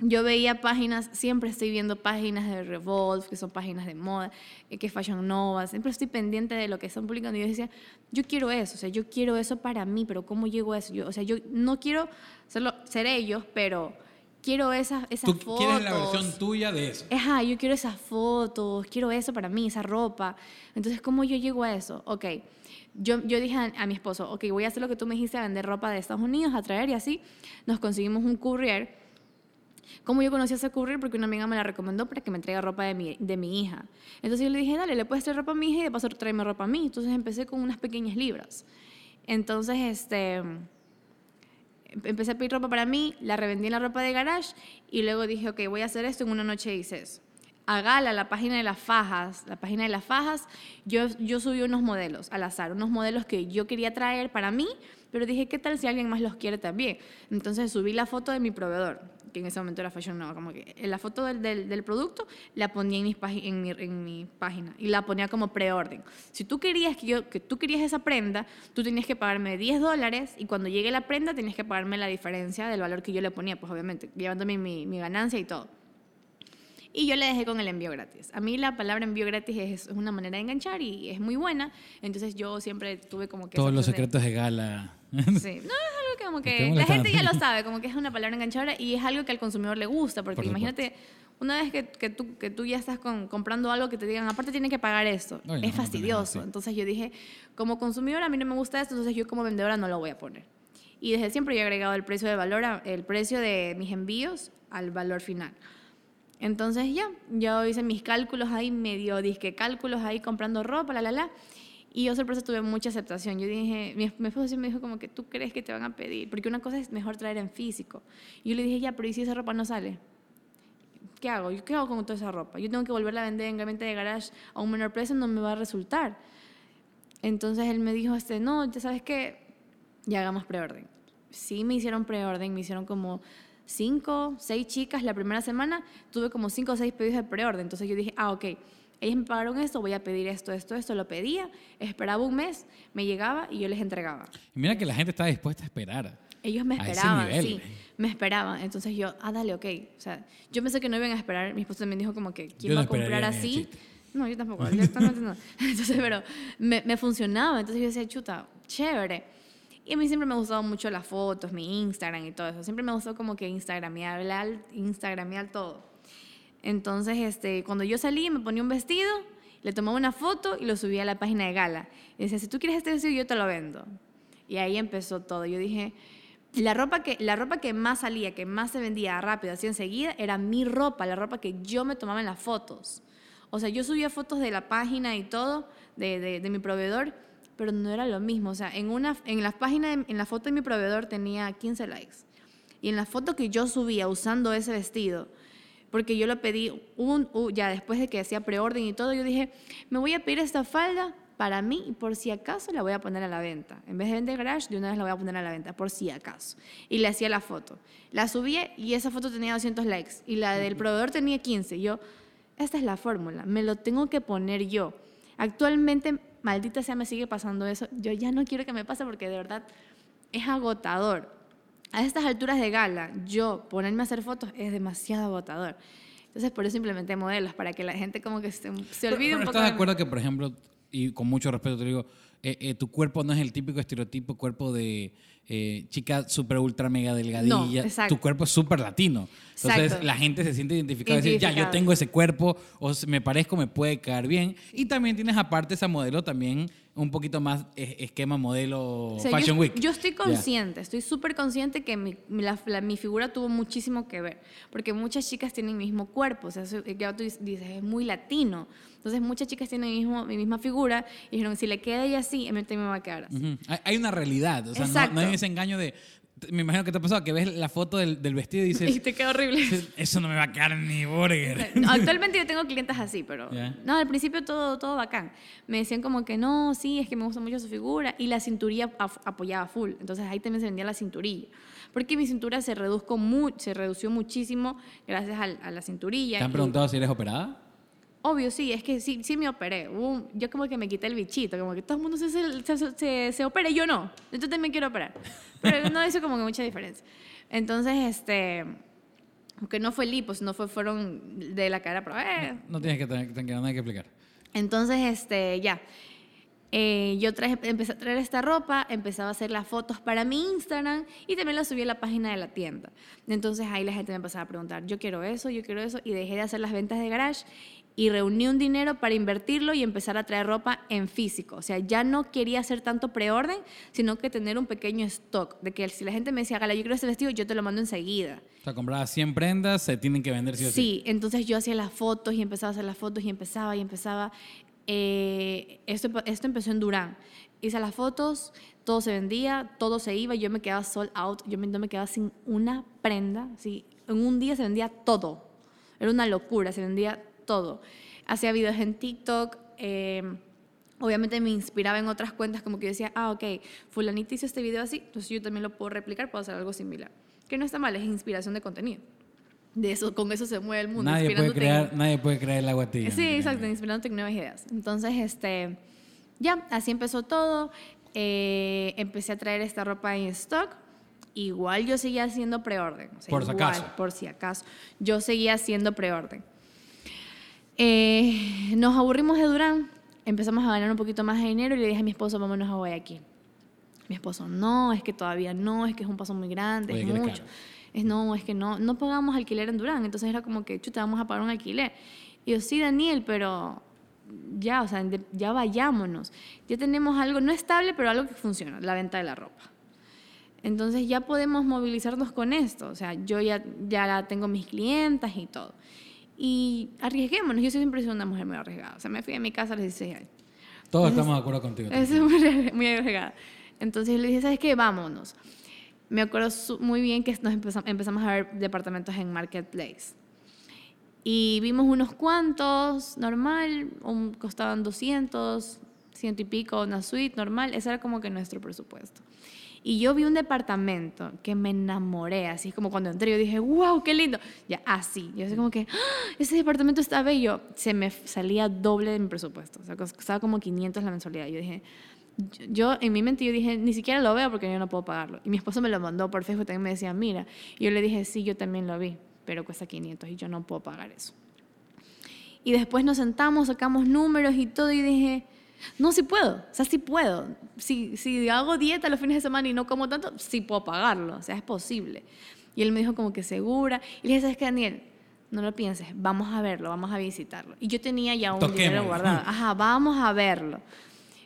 yo veía páginas, siempre estoy viendo páginas de Revolve, que son páginas de moda, eh, que Fashion Nova, siempre estoy pendiente de lo que están publicando. Y yo decía, yo quiero eso, o sea, yo quiero eso para mí, pero ¿cómo llego a eso? Yo, o sea, yo no quiero serlo, ser ellos, pero quiero esas, esas ¿Tú fotos. quieres la versión tuya de eso? Ajá, yo quiero esas fotos, quiero eso para mí, esa ropa. Entonces, ¿cómo yo llego a eso? Ok. Yo, dije a, mi esposo, ok, voy a hacer lo que tú me dijiste, a vender ropa de Estados Unidos, a traer y así. Nos conseguimos un courier ¿Cómo yo conocí ese courier? Porque una amiga me la recomendó para que me traiga ropa de mi, de mi hija. Entonces yo le dije, dale, le puedes traer ropa a mi hija y de paso tráeme ropa a mí. Entonces empecé con unas pequeñas libras. Entonces, este, empecé a pedir ropa para mí, la revendí en la ropa de garage y luego dije, ok, voy a hacer esto. En una noche hice eso. A Gala, la página de las fajas, la página de las fajas, yo, yo subí unos modelos al azar, unos modelos que yo quería traer para mí, pero dije, ¿qué tal si alguien más los quiere también? Entonces subí la foto de mi proveedor que en ese momento era Fashion Nova, como que la foto del, del, producto la ponía en, mis en, mi, en mi página y la ponía como preorden. Si tú querías que, yo, que tú querías esa prenda, tú tenías que pagarme 10 dólares y cuando llegue la prenda tenías que pagarme la diferencia del valor que yo le ponía, pues obviamente, llevándome mi, mi ganancia y todo. Y yo le dejé con el envío gratis. A mí la palabra envío gratis es, una manera de enganchar y es muy buena. Entonces yo siempre tuve como que... Todos los secretos de, gala. Sí. No, es algo que como que la gente ya lo sabe, como que es una palabra enganchadora y es algo que al consumidor le gusta. Porque imagínate, una vez que, que, tú, que tú ya estás con, comprando algo que te digan, aparte tiene que pagar esto. es fastidioso. Entonces yo dije, como consumidor a mí no me gusta esto, entonces yo como vendedora no lo voy a poner. Y desde siempre yo he agregado el precio de valor, el precio de mis envíos al valor final. Entonces ya, yo hice mis cálculos ahí, medio disque cálculos ahí comprando ropa, la, la, la. Y yo sorpresa tuve mucha aceptación. Yo dije, mi, mi esposo me dijo como que tú crees que te van a pedir, porque una cosa es mejor traer en físico. Yo le dije, ya, pero ¿y si esa ropa no sale? ¿Qué hago? ¿Qué hago con toda esa ropa? Yo tengo que volverla a vender en gabinete de garage a un menor precio, no me va a resultar. Entonces él me dijo, este, no, ya sabes que ya hagamos preorden. Sí me hicieron preorden, me hicieron como cinco, seis chicas la primera semana, tuve como cinco o seis pedidos de preorden. Entonces yo dije, ah, ok, ellos me pagaron esto, voy a pedir esto, esto, esto, lo pedía, esperaba un mes, me llegaba y yo les entregaba. Y mira que la gente está dispuesta a esperar. Ellos me esperaban, sí, me esperaban. Entonces yo, ah, dale, ok. O sea, yo pensé que no iban a esperar. Mi esposo también dijo como que, ¿quién va a comprar así? No, yo tampoco, no. Entonces, pero me, me funcionaba. Entonces yo decía, chuta, chévere. Y a mí siempre me gustado mucho las fotos, mi Instagram y todo eso. Siempre me gustó como que Instagramear, Instagramear todo. Entonces, este, cuando yo salí, me ponía un vestido, le tomaba una foto y lo subía a la página de Gala. Y decía, si tú quieres este vestido, yo te lo vendo. Y ahí empezó todo. Yo dije, la ropa que, la ropa que más salía, que más se vendía rápido, así enseguida, era mi ropa, la ropa que yo me tomaba en las fotos. O sea, yo subía fotos de la página y todo, de, de, de mi proveedor, pero no era lo mismo. O sea, en, una, en la página, de- en la foto de mi proveedor tenía 15 likes. Y en la foto que yo subía usando ese vestido, porque yo lo pedí un, ya después de que hacía preorden y todo, yo dije, me voy a pedir esta falda para mí y por si acaso la voy a poner a la venta. En vez de vender garage, de una vez la voy a poner a la venta, por si acaso. Y le hacía la foto. La subía y esa foto tenía 200 likes. Y la del proveedor tenía 15. Yo, esta es la fórmula, me lo tengo que poner yo. Actualmente, maldita sea, me sigue pasando eso. Yo ya no quiero que me pase porque de verdad es agotador. A estas alturas de gala, yo ponerme a hacer fotos es demasiado agotador. Entonces, por eso implementé modelos, para que la gente como que se, se olvide Pero un poco ¿Estás de acuerdo que, por ejemplo, y con mucho respeto te digo, eh, eh, tu cuerpo no es el típico estereotipo cuerpo de eh, chica súper ultra mega delgadilla? Tu cuerpo es súper latino. Entonces Exacto. la gente se siente identificada y decir, ya, yo tengo ese cuerpo, o me parezco, me puede quedar bien. Y también tienes aparte esa modelo también un poquito más esquema modelo O sea, Fashion yo, Week. yo estoy consciente, estoy súper consciente que mi, mi- la- la- mi figura tuvo muchísimo que ver, porque muchas chicas tienen el mismo cuerpo, o sea, ya tú dices, es muy latino. Entonces, muchas chicas tienen el mismo, mi misma figura y dijeron, si le queda ella así, a mí también me va a quedar así. Hay, hay una realidad, o sea, no hay ese engaño de... Me imagino que te ha pasado que ves la foto del, del vestido y Y dices, te queda horrible. eso no me va a quedar ni burger. Actualmente yo tengo clientes así, pero Ya. no, al principio todo, todo bacán. Me decían como que no, sí, es que me gusta mucho su figura y la cinturilla ap- apoyaba full. Entonces ahí también se vendía la cinturilla. Porque mi cintura se, reduzco mu se redució muchísimo gracias al- a, la cinturilla. ¿Te han y- preguntado si eres operada? Obvio, sí, es que sí, sí me operé. Un- yo como que me quité el bichito, como que todo el mundo se, se, se, se, opera y yo no. Entonces también quiero operar. Pero no hizo como que mucha diferencia. Entonces, este, aunque no fue lipos, no fue, fueron de la cara, pero eh, No tienes que tener, no hay que explicar. entonces, este, ya. Eh, yo traje, empecé a traer esta ropa, empezaba a hacer las fotos para mi Instagram y también las subí a la página de la tienda. Entonces ahí la gente me empezaba a preguntar, yo quiero eso, yo quiero eso, y dejé de hacer las ventas de garage y reuní un dinero para invertirlo y empezar a traer ropa en físico. O sea, ya no quería hacer tanto preorden, sino que tener un pequeño stock, de que si la gente me decía, Gala, yo quiero este vestido, yo te lo mando enseguida. O sea, comprabas 100 prendas, se tienen que vender sí o sí. Sí, entonces yo hacía las fotos y empezaba a hacer las fotos y empezaba y empezaba. Eh, esto, esto empezó en Durán. Hice las fotos, todo se vendía, todo se iba, yo me quedaba sold out, yo me, no me quedaba sin una prenda. ¿sí? En un día se vendía todo. Era una locura, se vendía todo. Hacía videos en TikTok. eh, obviamente me inspiraba en otras cuentas, como que yo decía, ah, ok, fulanita hizo este video así, entonces yo también lo puedo replicar, puedo hacer algo similar. Que no está mal, es inspiración de contenido. De eso, con eso se mueve el mundo. Nadie puede, inspirándote en- crear, nadie puede crear el agua tibia. Sí, exacto, inspirándote en nuevas ideas. Entonces, este, ya, así empezó todo. Eh, empecé a traer esta ropa en stock. Igual yo seguía haciendo preorden. o sea, Por si igual, acaso. Por si acaso. Yo seguía haciendo preorden. Eh, nos aburrimos de Durán. Empezamos a ganar un poquito más de dinero y le dije a mi esposo, vámonos a Guayaquil. Mi esposo, no, es que todavía no, es que es un paso muy grande, Oye, es mucho. caro. Es no, es que no, no pagamos alquiler en Durán. Entonces era como que, chuta, vamos a pagar un alquiler. Y yo, sí, Daniel, pero ya, o sea, ya vayámonos. Ya tenemos algo, no estable, pero algo que funciona, la venta de la ropa. Entonces ya podemos movilizarnos con esto. O sea, yo ya, ya tengo mis clientas y todo. Y arriesguémonos. Yo siempre sido una mujer muy arriesgada. O sea, me fui a mi casa a los 16 años. Todos estamos de acuerdo contigo. Es muy, muy arriesgada. Entonces le dije, ¿sabes qué? Vámonos. Me acuerdo muy bien que nos empezamos, empezamos a ver departamentos en Marketplace. Y vimos unos cuantos, normal, un- costaban 200, ciento y pico, una suite normal, ese era como que nuestro presupuesto. Y yo vi un departamento que me enamoré, así como cuando entré yo dije, wow, qué lindo. Ya, así, yo así como que, ¡Ah! ese departamento está bello. Se me salía doble de mi presupuesto, o sea, costaba como 500 la mensualidad. Yo dije, yo en mi mente yo dije, ni siquiera lo veo porque yo no puedo pagarlo. Y mi esposo me lo mandó por Facebook, también me decía, mira. Y yo le dije, sí, yo también lo vi, pero cuesta 500 y yo no puedo pagar eso. Y después nos sentamos, sacamos números y todo y dije, no, sí puedo, o sea, sí puedo. Si, si hago dieta los fines de semana y no como tanto, sí puedo pagarlo, o sea, es posible. Y él me dijo como que segura. Y le dije, ¿sabes qué, Daniel? No lo pienses, vamos a verlo, vamos a visitarlo. Y yo tenía ya un dinero guardado. Ajá, vamos a verlo.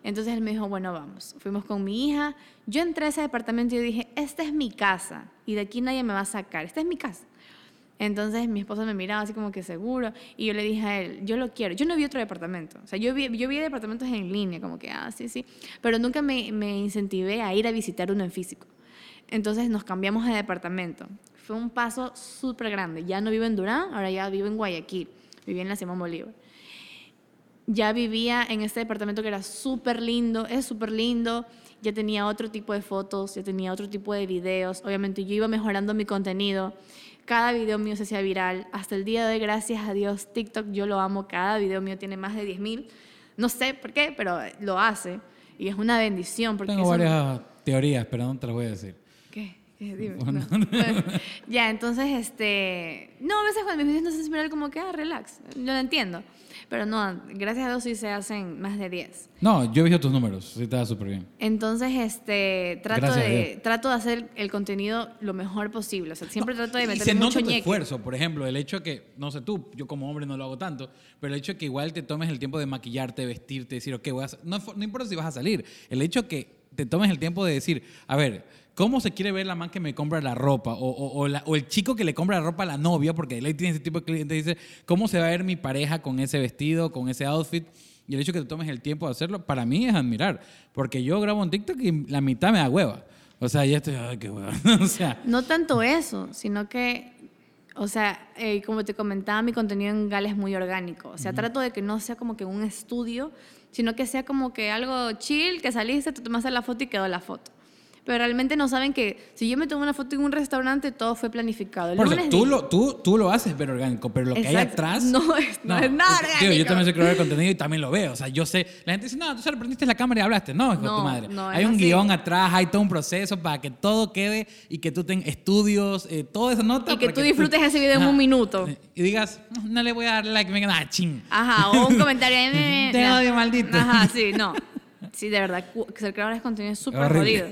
Entonces él me dijo, bueno, vamos. Fuimos con mi hija. Yo entré a ese departamento y dije, esta es mi casa y de aquí nadie me va a sacar. Esta es mi casa. Entonces mi esposa me miraba así como que seguro y yo le dije a él, yo lo quiero. Yo no vi otro departamento. O sea, yo vi, yo vi departamentos en línea, como que, ah, sí, sí. Pero nunca me, me incentivé a ir a visitar uno en físico. Entonces nos cambiamos de departamento. Fue un paso súper grande. Ya no vivo en Durán, ahora ya vivo en Guayaquil. Viví en la Simón Bolívar. Ya vivía en este departamento que era súper lindo, es súper lindo. Ya tenía otro tipo de fotos, ya tenía otro tipo de videos. Obviamente yo iba mejorando mi contenido cada video mío se hacía viral. Hasta el día de hoy, gracias a Dios, TikTok yo lo amo. Cada video mío tiene más de 10.000. No sé por qué, pero lo hace. Y es una bendición. Porque Tengo varias teorías, pero no te las voy a decir. ¿Qué? Dime. ya, entonces, este... No, a veces cuando mis videos no se viral como que, ah, relax. Yo lo entiendo. Pero no, gracias a Dios sí se hacen más de 10. No, yo he visto tus números, sí te da súper bien. Entonces, este, trato de, trato de hacer el contenido lo mejor posible. O sea, siempre trato de meter mucho nota esfuerzo, por ejemplo, el hecho de que, no sé tú, yo como hombre no lo hago tanto, pero el hecho de que igual te tomes el tiempo de maquillarte, vestirte, decir, ok, voy a, no, no importa si vas a salir, el hecho de que te tomes el tiempo de decir, a ver, ¿Cómo se quiere ver la man que me compra la ropa? O, o, el chico que le compra la ropa a la novia, porque él tiene ese tipo de cliente, dice, ¿cómo se va a ver mi pareja con ese vestido, con ese outfit? Y el hecho de que te tomes el tiempo de hacerlo, para mí es admirar. Porque yo grabo un TikTok y la mitad me da hueva. O sea, ya estoy, ay, qué hueva. o sea. No tanto eso, sino que, o sea, eh, como te comentaba, mi contenido en Gala es muy orgánico. O sea, trato de que no sea como que un estudio, sino que sea como que algo chill, que saliste, te tomaste la foto y quedó la foto pero realmente no saben que si yo me tomo una foto en un restaurante, todo fue planificado. Por eso, tú, lo, tú, tú lo haces pero orgánico, pero lo que hay atrás... No es, no, es nada orgánico. yo también soy creador de contenido y también lo veo. O sea, yo sé... La gente dice, no, tú solo prendiste la cámara y hablaste. No, hijo no, tu madre. hay un guion atrás, hay todo un proceso para que todo quede y que tú tengas estudios, eh, toda esa nota. Y que tú disfrutes ese video en un minuto. Y digas, no le voy a dar like, me queda ah, ching. Ajá, o un comentario. Te odio, maldito. Ajá, sí, no. Sí, de verdad, ser creador de contenido es súper jodido.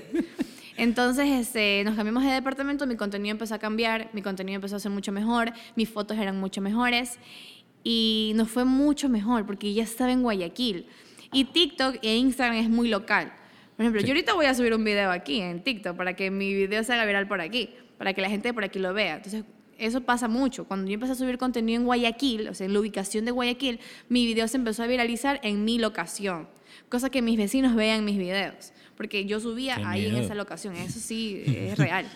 Entonces este, nos cambiamos de departamento, mi contenido empezó a cambiar, mi contenido empezó a ser mucho mejor, mis fotos eran mucho mejores y nos fue mucho mejor porque ya estaba en Guayaquil. Y TikTok e Instagram es muy local. Por ejemplo, yo ahorita voy a subir un video aquí en TikTok para que mi video se haga viral por aquí, para que la gente por aquí lo vea. Entonces, eso pasa mucho. Cuando yo empecé a subir contenido en Guayaquil, o sea, en la ubicación de Guayaquil, mi video se empezó a viralizar en mi locación, cosa que mis vecinos vean mis videos porque yo subía ahí en esa locación, eso sí es real.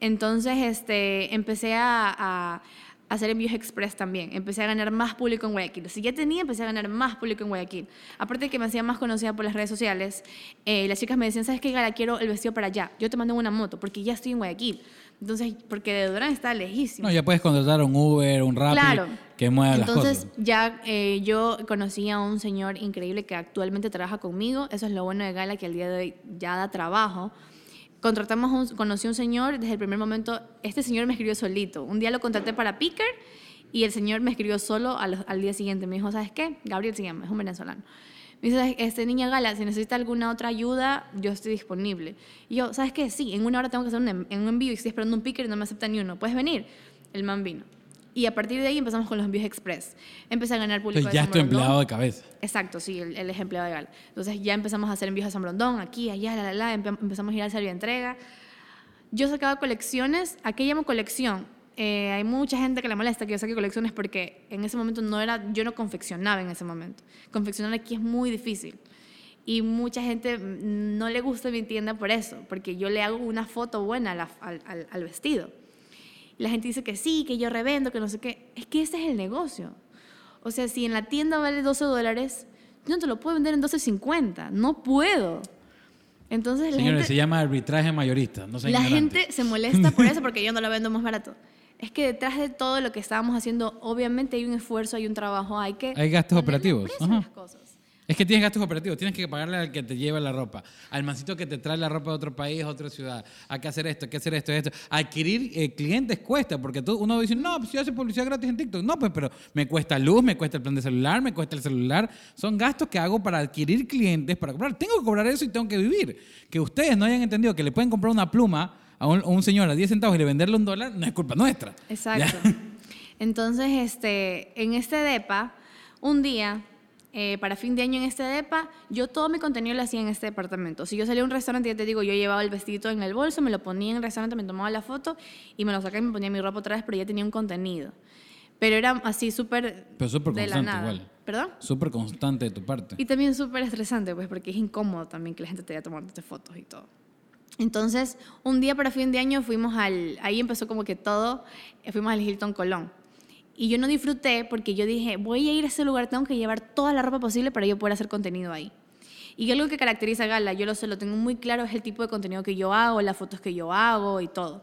Entonces, este, empecé a, a, hacer envíos express también. Empecé a ganar más público en Guayaquil. Si ya tenía, empecé a ganar más público en Guayaquil. Aparte de que me hacía más conocida por las redes sociales, eh, las chicas me decían, ¿sabes qué, Gala? Quiero el vestido para allá. Yo te mando una moto porque ya estoy en Guayaquil. Entonces, porque de Durán está lejísimo. No, ya puedes contratar un Uber, un Rappi claro. Que mueva las cosas. Entonces, ya eh, yo conocí a un señor increíble que actualmente trabaja conmigo. Eso es lo bueno de Gala, que al día de hoy ya da trabajo. Contratamos, un, conocí a un señor desde el primer momento. Este señor me escribió solito. Un día lo contraté para Picker y el señor me escribió solo al, al día siguiente. Me dijo, ¿sabes qué? Gabriel se llama, es un venezolano. Me dice, este niña Gala, si necesita alguna otra ayuda, yo estoy disponible. Y yo, ¿sabes qué? Sí, en una hora tengo que hacer un, en un envío y estoy esperando un picker y no me acepta ni uno. ¿Puedes venir? El man vino. Y a partir de ahí empezamos con los envíos express. Empecé a ganar público Entonces, ya estoy empleado de cabeza. Exacto, sí, el, el empleado de Gala. Entonces ya empezamos a hacer envíos a San Brondón, aquí, allá, la, la, la. Empezamos a ir al servicio de entrega. Yo sacaba colecciones. ¿A qué llamo colección? Eh, hay mucha gente que le molesta que yo saque colecciones porque en ese momento no era, yo no confeccionaba en ese momento. Confeccionar aquí es muy difícil. Y mucha gente no le gusta mi tienda por eso, porque yo le hago una foto buena al, al, vestido. La gente dice que sí, que yo revendo, que no sé qué. Es que ese es el negocio. O sea, si en la tienda vale 12 dólares, yo no te lo puedo vender en 12.50, no puedo. Entonces la Señores, gente, se llama arbitraje mayorista. No la ignorantes. gente se molesta por eso porque yo no lo vendo más barato. Es que detrás de todo lo que estábamos haciendo, obviamente hay un esfuerzo, hay un trabajo, hay que... Hay gastos operativos, ajá. las cosas. Es que tienes gastos operativos, tienes que pagarle al que te lleva la ropa, al mancito que te trae la ropa de otro país, a otra ciudad, hay que hacer esto, hay que hacer esto, esto. Adquirir eh, clientes cuesta, porque tú, uno dice, no, pues yo hace publicidad gratis en TikTok. No, pues, pero me cuesta luz, me cuesta el plan de celular, me cuesta el celular. Son gastos que hago para adquirir clientes, para comprar. Tengo que cobrar eso y tengo que vivir. Que ustedes no hayan entendido que le pueden comprar una pluma a un, a un señor a 10 centavos y le venderle un dólar, no es culpa nuestra. Exacto. ¿Ya? Entonces, este, en este DEPA, un día, eh, para fin de año en este DEPA, yo todo mi contenido lo hacía en este departamento. Si yo salía a un restaurante, ya te digo, yo llevaba el vestido en el bolso, me lo ponía en el restaurante, me tomaba la foto y me lo sacaba y me ponía mi ropa otra vez, pero ya tenía un contenido. Pero era así súper Pero súper de la constante nada. igual. ¿Perdón? Súper constante de tu parte. Y también súper estresante, pues, porque es incómodo también que la gente te vaya tomándote fotos y todo. Entonces, un día para fin de año fuimos al, ahí empezó como que todo, eh, fuimos al Hilton Colón. Y yo no disfruté porque yo dije, voy a ir a ese lugar, tengo que llevar toda la ropa posible para yo poder hacer contenido ahí. Y algo que caracteriza a Gala, yo lo sé, lo tengo muy claro, es el tipo de contenido que yo hago, las fotos que yo hago y todo.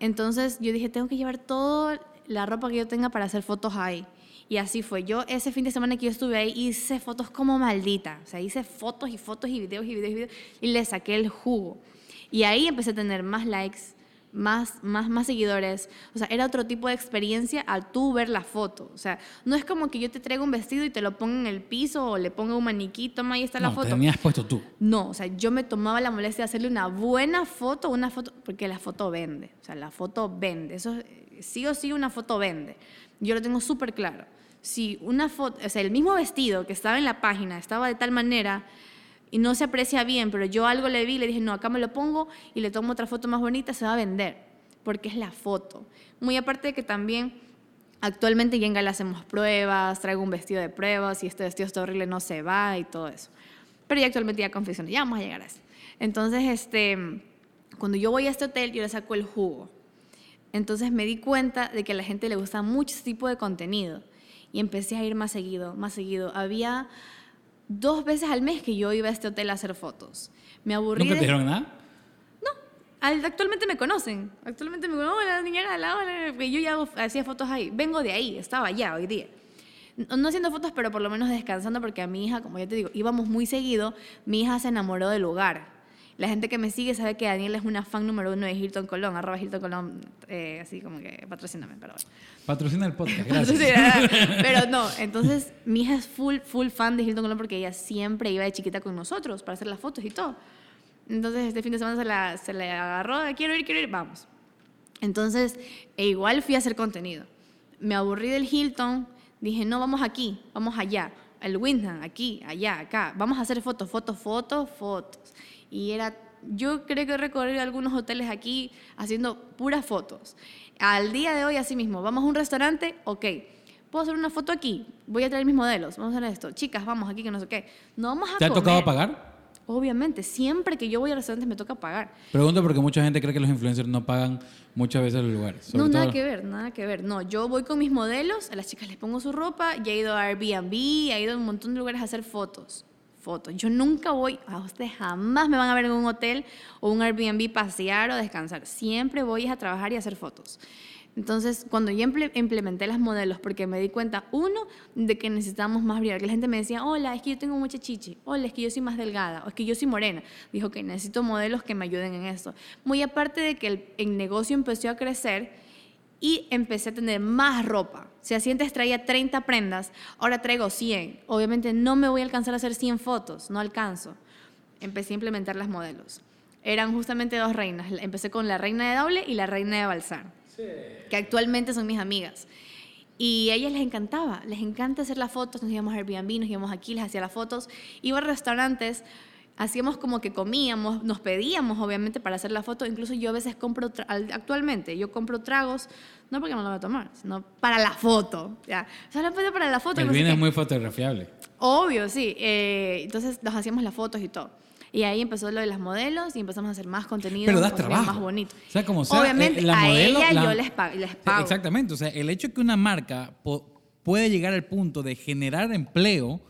Entonces yo dije, tengo que llevar toda la ropa que yo tenga para hacer fotos ahí. Y así fue. Yo ese fin de semana que yo estuve ahí hice fotos como maldita. O sea, hice fotos y fotos y videos y videos y videos y le saqué el jugo. Y ahí empecé a tener más likes, más, más, más seguidores. O sea, era otro tipo de experiencia al tú ver la foto. O sea, no es como que yo te traigo un vestido y te lo ponga en el piso o le ponga un maniquí, toma, ahí está la no, foto. tenías puesto tú. No, o sea, yo me tomaba la molestia de hacerle una buena foto, una foto, porque la foto vende, o sea, la foto vende, eso sí o sí una foto vende. Yo lo tengo súper claro. Si una foto, o sea, el mismo vestido que estaba en la página estaba de tal manera y no se aprecia bien, pero yo algo le vi le dije, no, acá me lo pongo y le tomo otra foto más bonita, se va a vender, porque es la foto. Muy aparte de que también actualmente ya en Gala hacemos pruebas, traigo un vestido de pruebas y este vestido está horrible, no se va y todo eso. Pero ya actualmente ya confecciono, ya vamos a llegar a eso. Entonces, este, cuando yo voy a este hotel, yo le saco el jugo. Entonces me di cuenta de que a la gente le gusta mucho ese tipo de contenido y empecé a ir más seguido, más seguido. Había dos veces al mes que yo iba a este hotel a hacer fotos. Me aburrí. ¿Nunca de- te dijeron nada? Al- actualmente me conocen. Actualmente me conocen. Hola, señora, hola, hola. porque Yo ya hacía fotos ahí. Vengo de ahí, estaba allá hoy día. No, no haciendo fotos, pero por lo menos descansando, porque a mi hija, como ya te digo, íbamos muy seguido. Mi hija se enamoró del lugar. La gente que me sigue sabe que Daniel es una fan número uno de Hilton Colón, arroba Hilton Colón, eh, así como que patrocíname, pero bueno. Patrocina el podcast, gracias. Pero no, entonces mi hija es full, full fan de Hilton Colón porque ella siempre iba de chiquita con nosotros para hacer las fotos y todo. Entonces este fin de semana se la, se le agarró, quiero ir, quiero ir, vamos. Entonces, e igual fui a hacer contenido. Me aburrí del Hilton, dije, no, vamos aquí, vamos allá, el Windham, aquí, allá, acá, vamos a hacer fotos, fotos, fotos, fotos. Y era, yo creo que recorrí algunos hoteles aquí haciendo puras fotos. Al día de hoy, así mismo, vamos a un restaurante, ok, puedo hacer una foto aquí, voy a traer mis modelos, vamos a hacer esto, chicas, vamos aquí, que no sé qué. No vamos a ¿Te ha comer. tocado pagar? Obviamente, siempre que yo voy a restaurantes me toca pagar. Pregunto porque mucha gente cree que los influencers no pagan muchas veces los lugares. no, nada que ver, nada que ver. No, yo voy con mis modelos, a las chicas les pongo su ropa, ya he ido a Airbnb, he ido a un montón de lugares a hacer fotos. Yo nunca voy, a ustedes jamás me van a ver en un hotel o un Airbnb pasear o descansar. Siempre voy a trabajar y hacer fotos. Entonces, cuando yo imple- implementé las modelos, porque me di cuenta, uno, de que necesitábamos más brillar, la gente me decía, hola, es que yo tengo mucha chichi, hola, es que yo soy más delgada, o es que yo soy morena. Dijo que necesito modelos que me ayuden en esto. Muy aparte de que el negocio empezó a crecer y empecé a tener más ropa. Si así antes traía 30 prendas, ahora traigo 100. Obviamente no me voy a alcanzar a hacer 100 fotos, no alcanzo. Empecé a implementar las modelos. Eran justamente dos reinas. Empecé con la reina de doble y la reina de balsar que actualmente son mis amigas. Y a ellas les encantaba, les encanta hacer las fotos, nos íbamos a Airbnb, nos íbamos aquí, les hacía las fotos, iba a restaurantes, hacíamos como que comíamos, nos pedíamos obviamente para hacer la foto, incluso yo a veces compro, actualmente yo compro tragos, no porque no lo voy a tomar, sino para la foto, ya, solamente para la foto. El vino es muy fotografiable. Obvio, sí. Eh, entonces nos hacíamos las fotos y todo. Y ahí empezó lo de las modelos y empezamos a hacer más contenido. Pero das contenido trabajo. más bonito. O sea, como sea, Obviamente, eh, la a modelo, ella la- yo les, pa- les pago. Exactamente. O sea, el hecho que una marca puede llegar al punto de generar empleo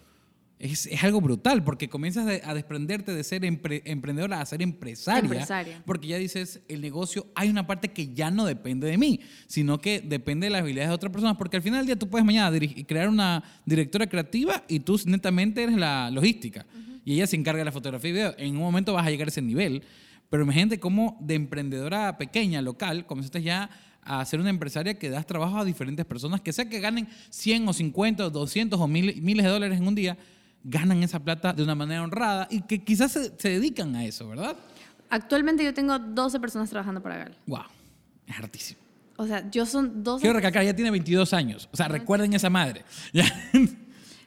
es, es algo brutal porque comienzas a desprenderte de ser empre- emprendedora a ser empresaria, Empresaria. Porque ya dices, el negocio, hay una parte que ya no depende de mí, sino que depende de las habilidades de otras personas. Porque al final del día tú puedes mañana crear una directora creativa y tú netamente eres la logística. Y ella se encarga de la fotografía y video. En un momento vas a llegar a ese nivel. Pero imagínate cómo de emprendedora pequeña, local, comenzaste ya a ser una empresaria que das trabajo a diferentes personas, que sea que ganen 100 o 50 o 200 o mil- miles de dólares en un día, ganan esa plata de una manera honrada y que quizás se, se dedican a eso, ¿verdad? Actualmente yo tengo 12 personas trabajando para Gal. Wow, es hartísimo. O sea, yo son 12... Quiero recalcar, ella tiene 22 años. O sea, recuerden esa madre. Ya.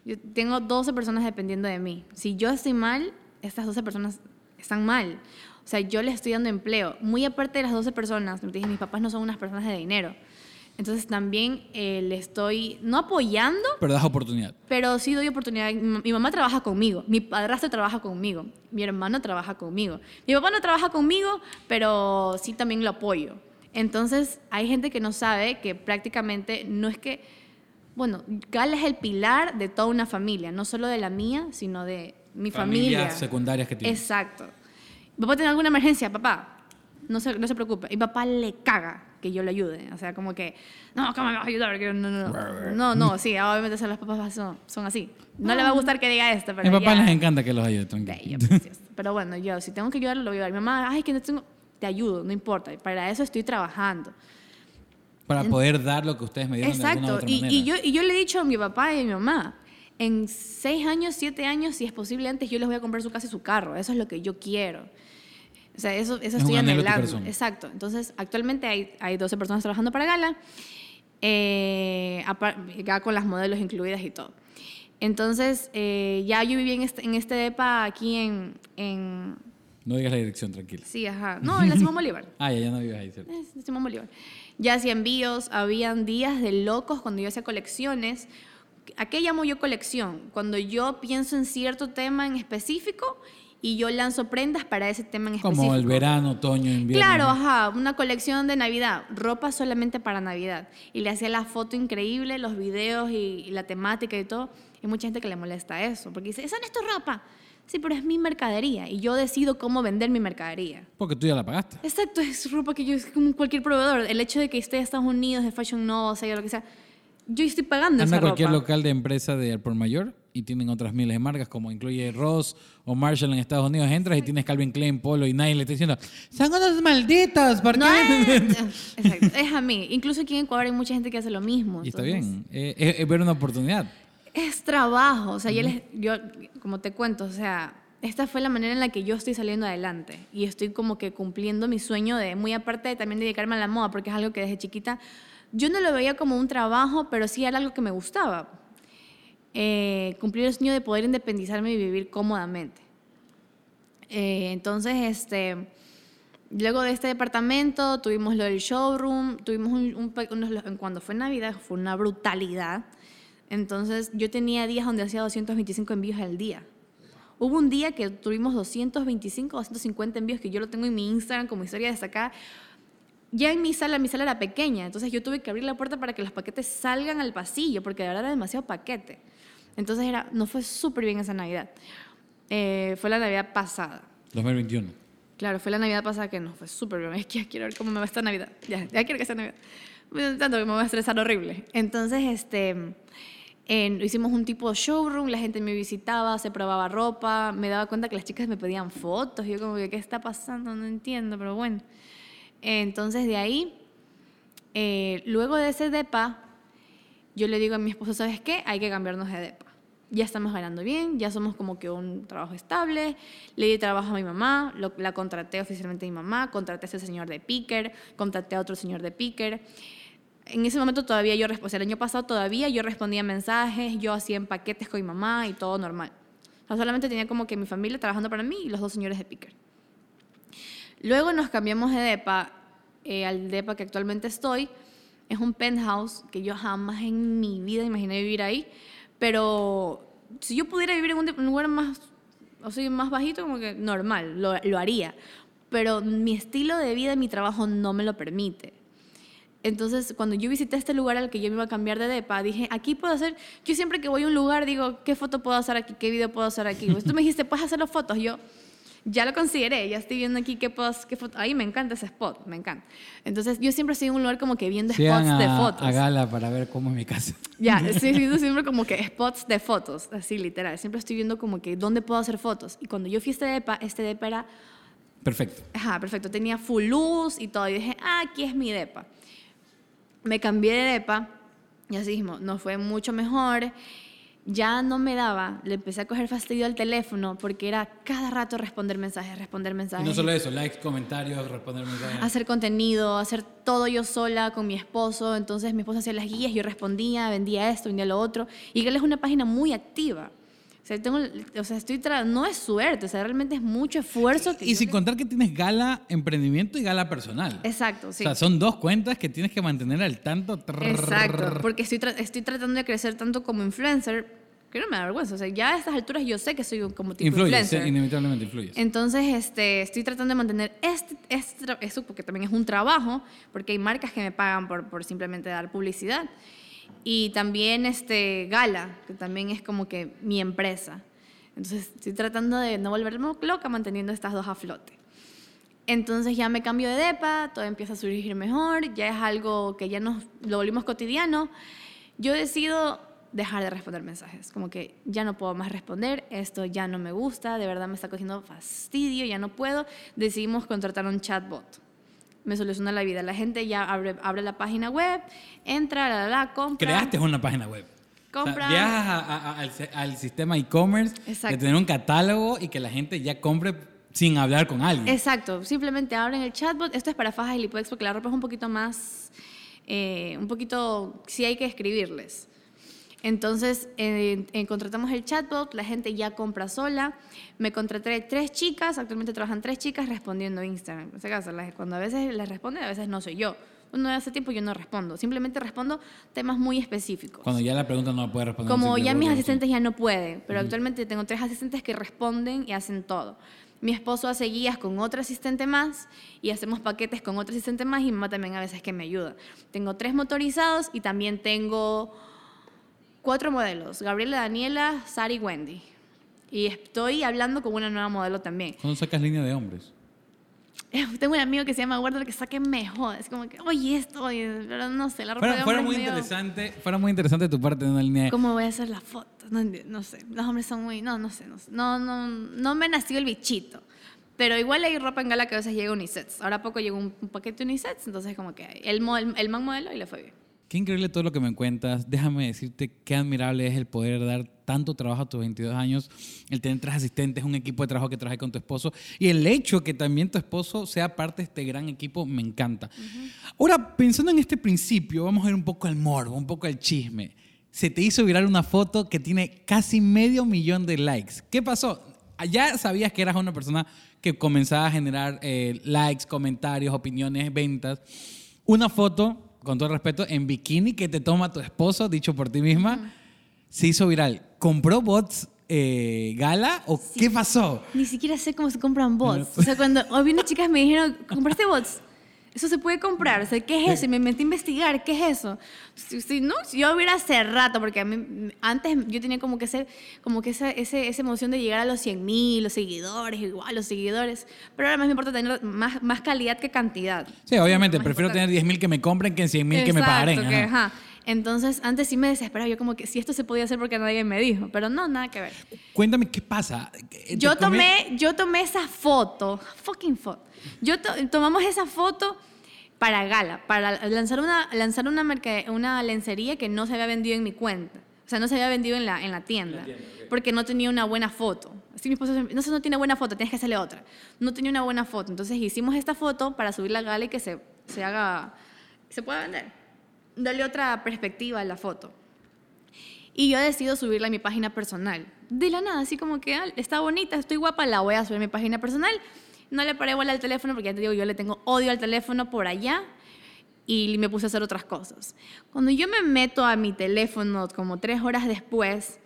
Yo tengo 12 personas dependiendo de mí. Si yo estoy mal, estas 12 personas están mal. O sea, yo les estoy dando empleo. Muy aparte de las 12 personas, mis papás no son unas personas de dinero. Entonces también eh, le estoy, no apoyando, Pero das oportunidad. pero sí doy oportunidad. Mi, mamá trabaja conmigo, mi padrastro trabaja conmigo, mi hermano trabaja conmigo. Mi papá no trabaja conmigo, pero sí también lo apoyo. Entonces hay gente que no sabe que prácticamente no es que, bueno, Gal es el pilar de toda una familia, no solo de la mía, sino de mi familia. Familias secundarias que tiene. Exacto. ¿Papá tiene alguna emergencia? Papá, no se, no se preocupe. Y papá le caga que yo le ayude. O sea, como que, no, ¿cómo me vas a ayudar? No, no, no. No, no, sí, obviamente son los papás son, son así. No le va a gustar que diga esto, pero A mi papá ya- les encanta que los ayude, tranquilo. Pero bueno, yo, si tengo que ayudarlo, lo voy a ayudar. Mi mamá, ay, que no tengo... Te ayudo, no importa. Para eso estoy trabajando. Para poder dar lo que ustedes me dieron de Exacto. otra Y, manera. y yo, y yo le he dicho a mi papá y a mi mamá, en seis años, siete años, si es posible antes, yo les voy a comprar su casa y su carro. Eso es lo que yo quiero. O sea, eso, eso Es estoy anhelando. Exacto. Entonces, actualmente hay, hay 12 personas trabajando para Gala, eh, ya con las modelos incluidas y todo. Entonces, eh, ya yo viví en este, en este DEPA aquí en, en... No digas la dirección, tranquila. Sí, ajá. No, en la Simón Bolívar. Ah, ya, ya no vives ahí, ¿cierto? Es Simón Bolívar. Ya hacía envíos, habían días de locos cuando yo hacía colecciones. ¿A qué llamo yo colección? Cuando yo pienso en cierto tema en específico y yo lanzo prendas para ese tema en específico. Como el verano, otoño, invierno. Claro, ajá, una colección de Navidad, ropa solamente para Navidad. Y le hacía la foto increíble, los videos y, y la temática y todo. Y mucha gente que le molesta eso, porque dice, esa no es tu ropa. Sí, pero es mi mercadería y yo decido cómo vender mi mercadería. Porque tú ya la pagaste. Exacto, es ropa que yo, es como cualquier proveedor. El hecho de que esté en Estados Unidos, de Fashion Nova, o sea, lo que sea, yo estoy pagando Anda esa cualquier ropa. local de empresa de por mayor y tienen otras miles de marcas, como incluye Ross o Marshall en Estados Unidos. Entras y tienes Calvin Klein, Polo y nadie le está diciendo, son unos malditos, ¿por No qué? es, exacto, es a mí. Incluso aquí en Ecuador hay mucha gente que hace lo mismo. y está entonces, bien, Eh, es, es ver una oportunidad. Es trabajo. O sea, yo, les- yo, como te cuento, o sea, esta fue la manera en la que yo estoy saliendo adelante. Y estoy como que cumpliendo mi sueño de, muy aparte de también dedicarme a la moda, porque es algo que desde chiquita yo no lo veía como un trabajo, pero sí era algo que me gustaba. Eh, cumplir el sueño de poder independizarme y vivir cómodamente. Eh, entonces, este, luego de este departamento tuvimos lo del showroom, tuvimos un, un unos- cuando fue Navidad fue una brutalidad. Entonces yo tenía días donde hacía 225 envíos al día. Hubo un día que tuvimos 225, 250 envíos que yo lo tengo en mi Instagram como historia destacada. Ya en mi sala, mi sala era pequeña, entonces yo tuve que abrir la puerta para que los paquetes salgan al pasillo, porque de verdad era demasiado paquete. Entonces era, no fue súper bien esa Navidad. Eh, fue la Navidad pasada. 2021. Claro, fue la Navidad pasada que no fue súper bien. Es que ya quiero ver cómo me va esta Navidad. Ya, ya quiero que sea Navidad. Tanto que me voy a estresar horrible. Entonces, este, hicimos un tipo de showroom, la gente me visitaba, se probaba ropa, me daba cuenta que las chicas me pedían fotos. Y yo como que, ¿qué está pasando? No entiendo, pero bueno. Entonces, de ahí, eh, luego de ese DEPA, yo le digo a mi esposo, ¿sabes qué? Hay que cambiarnos de DEPA. Ya estamos ganando bien, ya somos como que un trabajo estable. Le di trabajo a mi mamá, lo- la contraté oficialmente a mi mamá, contraté a ese señor de Picker, contraté a otro señor de Picker. En ese momento todavía yo, resp- o sea, el año pasado todavía yo respondía mensajes, yo hacía en paquetes con mi mamá y todo normal. O sea, solamente tenía como que mi familia trabajando para mí y los dos señores de Picker. Luego nos cambiamos de DEPA eh, al DEPA que actualmente estoy. Es un penthouse que yo jamás en mi vida imaginé vivir ahí. Pero si yo pudiera vivir en un, lugar más, o sea, más bajito, como que normal, lo, lo haría. Pero mi estilo de vida mi trabajo no me lo permite. Entonces, cuando yo visité este lugar al que yo me iba a cambiar de depa, dije, aquí puedo hacer, yo siempre que voy a un lugar digo, ¿qué foto puedo hacer aquí? ¿Qué video puedo hacer aquí? Pues tú me dijiste, ¿puedes hacer las fotos? Yo, ya lo consideré, ya estoy viendo aquí qué, puedo, qué foto. Ahí me encanta ese spot, me encanta. Entonces, yo siempre estoy en un lugar como que viendo spots de a- fotos. A Gala para ver cómo es mi casa. Ya, estoy viendo siempre como que spots de fotos, así literal. Siempre estoy viendo como que dónde puedo hacer fotos. Y cuando yo fui a este depa, este depa era, Perfecto. ajá, perfecto, tenía full luz y todo. Y dije, ah, aquí es mi depa. Me cambié de depa y así mismo, nos fue mucho mejor. Ya no me daba, le empecé a coger fastidio al teléfono porque era cada rato responder mensajes, responder Y mensajes. no solo eso, likes, comentarios, responder mensajes. hacer contenido, hacer todo yo sola con mi esposo. Entonces mi esposo hacía las guías, yo respondía, vendía esto, vendía lo otro. Y él es una página muy activa. O sea, tengo, o sea estoy tra- no es suerte, o sea, realmente es mucho esfuerzo. Que Y sin contar que tienes Gala Emprendimiento y Gala Personal. Exacto, sí. O sea, son dos cuentas que tienes que mantener al tanto. Exacto, porque estoy, tra- estoy tratando de crecer tanto como influencer, que no me da vergüenza. O sea, ya a estas alturas yo sé que soy como tipo Influyes, influencer. sí, inevitablemente influyes. Entonces, este, estoy tratando de mantener este, este eso porque también es un trabajo, porque hay marcas que me pagan por, por simplemente dar publicidad. Y también este, Gala, que también es como que mi empresa. Entonces, estoy tratando de no volverme loca manteniendo estas dos a flote. Entonces ya me cambio de depa, todo empieza a surgir mejor, ya es algo que ya nos lo volvimos cotidiano. Yo decido dejar de responder mensajes, como que ya no puedo más responder, esto ya no me gusta, de verdad me está cogiendo fastidio, ya no puedo. Decidimos contratar un chatbot. Me soluciona la vida. La gente ya abre, abre la página web, entra, la, la, la, compra. Creaste una página web. O sea, Compra. viajas a- a- a- al, sistema e-commerce de tener un catálogo y que la gente ya compre sin hablar con alguien. Exacto, simplemente abren el chatbot. Esto es para fajas y lipoex porque la ropa es un poquito más, eh, un poquito, sí hay que escribirles. Entonces, eh, eh, contratamos el chatbot, la gente ya compra sola. Me contraté tres chicas, actualmente trabajan tres chicas respondiendo Instagram. En ese caso, las- cuando a veces les responden, a veces no soy yo. Uno hace tiempo yo no respondo, simplemente respondo temas muy específicos. Cuando ya la pregunta no la puede responder. Como ya mis asistentes ya no pueden, pero actualmente tengo tres asistentes que responden y hacen todo. Mi esposo hace guías con otro asistente más y hacemos paquetes con otro asistente más y mi mamá también a veces que me ayuda. Tengo tres motorizados y también tengo cuatro modelos, Gabriela, Daniela, Sara y Wendy. Y estoy hablando con una nueva modelo también. ¿Cuándo sacas línea de hombres? Tengo un amigo que se llama Guardo que saque mejor. Es como que, oye, esto, oye, pero no sé, la ropa Fuera, de fuera muy medio- interesante, fuera muy interesante tu parte de una línea de... ¿Cómo voy a hacer la foto? No, no sé. Los hombres son muy. No, no sé. No, sé. no, no, no me nació el bichito. Pero igual hay ropa en gala que a veces llega unisets. Ahora poco llegó un, un paquete unisets, entonces como que el, el, el man modelo y le fue bien. Qué increíble todo lo que me cuentas. Déjame decirte qué admirable es el poder dar tanto trabajo a tus 22 años, el tener tres asistentes, un equipo de trabajo que trabajas con tu esposo y el hecho que también tu esposo sea parte de este gran equipo me encanta. Ahora, pensando en este principio, vamos a ver un poco el morbo, un poco el chisme. Se te hizo viral una foto que tiene casi medio millón de likes. ¿Qué pasó? Ya sabías que eras una persona que comenzaba a generar eh, likes, comentarios, opiniones, ventas. Una foto, con todo respeto, en bikini que te toma tu esposo, dicho por ti misma, se hizo viral. ¿Compró bots eh, Gala o qué pasó? Ni siquiera sé cómo se compran bots. O sea, cuando hoy unas chicas me dijeron, ¿compraste bots? Eso se puede comprar. O sea, ¿qué es eso? Y me metí a investigar, ¿qué es eso? Si, si no, si yo hubiera hace rato, porque a mí, antes yo tenía como que ser, como que esa, ese, esa emoción de llegar a los 100 mil, los seguidores, igual los seguidores. Pero ahora más me importa tener más, más calidad que cantidad. Sí, obviamente, prefiero importante. tener 10 mil que me compren que en 100 mil que me pagaren. Que, ajá. Entonces, antes sí me desesperaba. Yo como que si esto se podía hacer porque nadie me dijo. Pero no, nada que ver. Cuéntame qué pasa. ¿Te Yo tomé, yo tomé esa foto, fucking foto. Yo to- tomamos esa foto para gala, para lanzar una, lanzar una, una lencería que no se había vendido en mi cuenta. O sea, no se había vendido en la, en la tienda. Porque no tenía una buena foto. Así mi esposo no, no tiene buena foto, tienes que hacerle otra. No tenía una buena foto. Entonces hicimos esta foto para subir la gala y que se, se haga, se pueda vender. Darle otra perspectiva a la foto. Y yo decido subirla a mi página personal. De la nada, así como que ah, está bonita, estoy guapa, la voy a subir a mi página personal. No le paré bola al teléfono porque ya te digo, yo le tengo odio al teléfono por allá y me puse a hacer otras cosas. Cuando yo me meto a mi teléfono como tres horas después,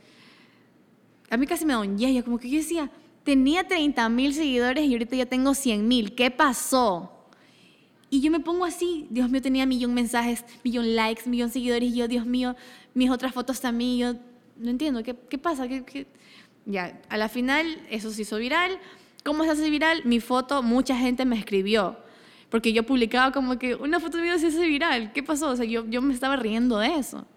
a mí casi me un yello, como que yo decía, tenía 30 mil seguidores y ahorita ya tengo 100 mil, ¿qué pasó? Y yo me pongo así, Dios mío, tenía millón mensajes, millón likes, millón seguidores, y yo, Dios mío, mis otras fotos también, yo, no entiendo, ¿qué, qué pasa? ¿Qué, qué? Ya, a la final eso se hizo viral. ¿Cómo se hace viral? Mi foto, mucha gente me escribió, porque yo publicaba como que una foto mía se hace viral, ¿qué pasó? O sea, yo, yo me estaba riendo de eso.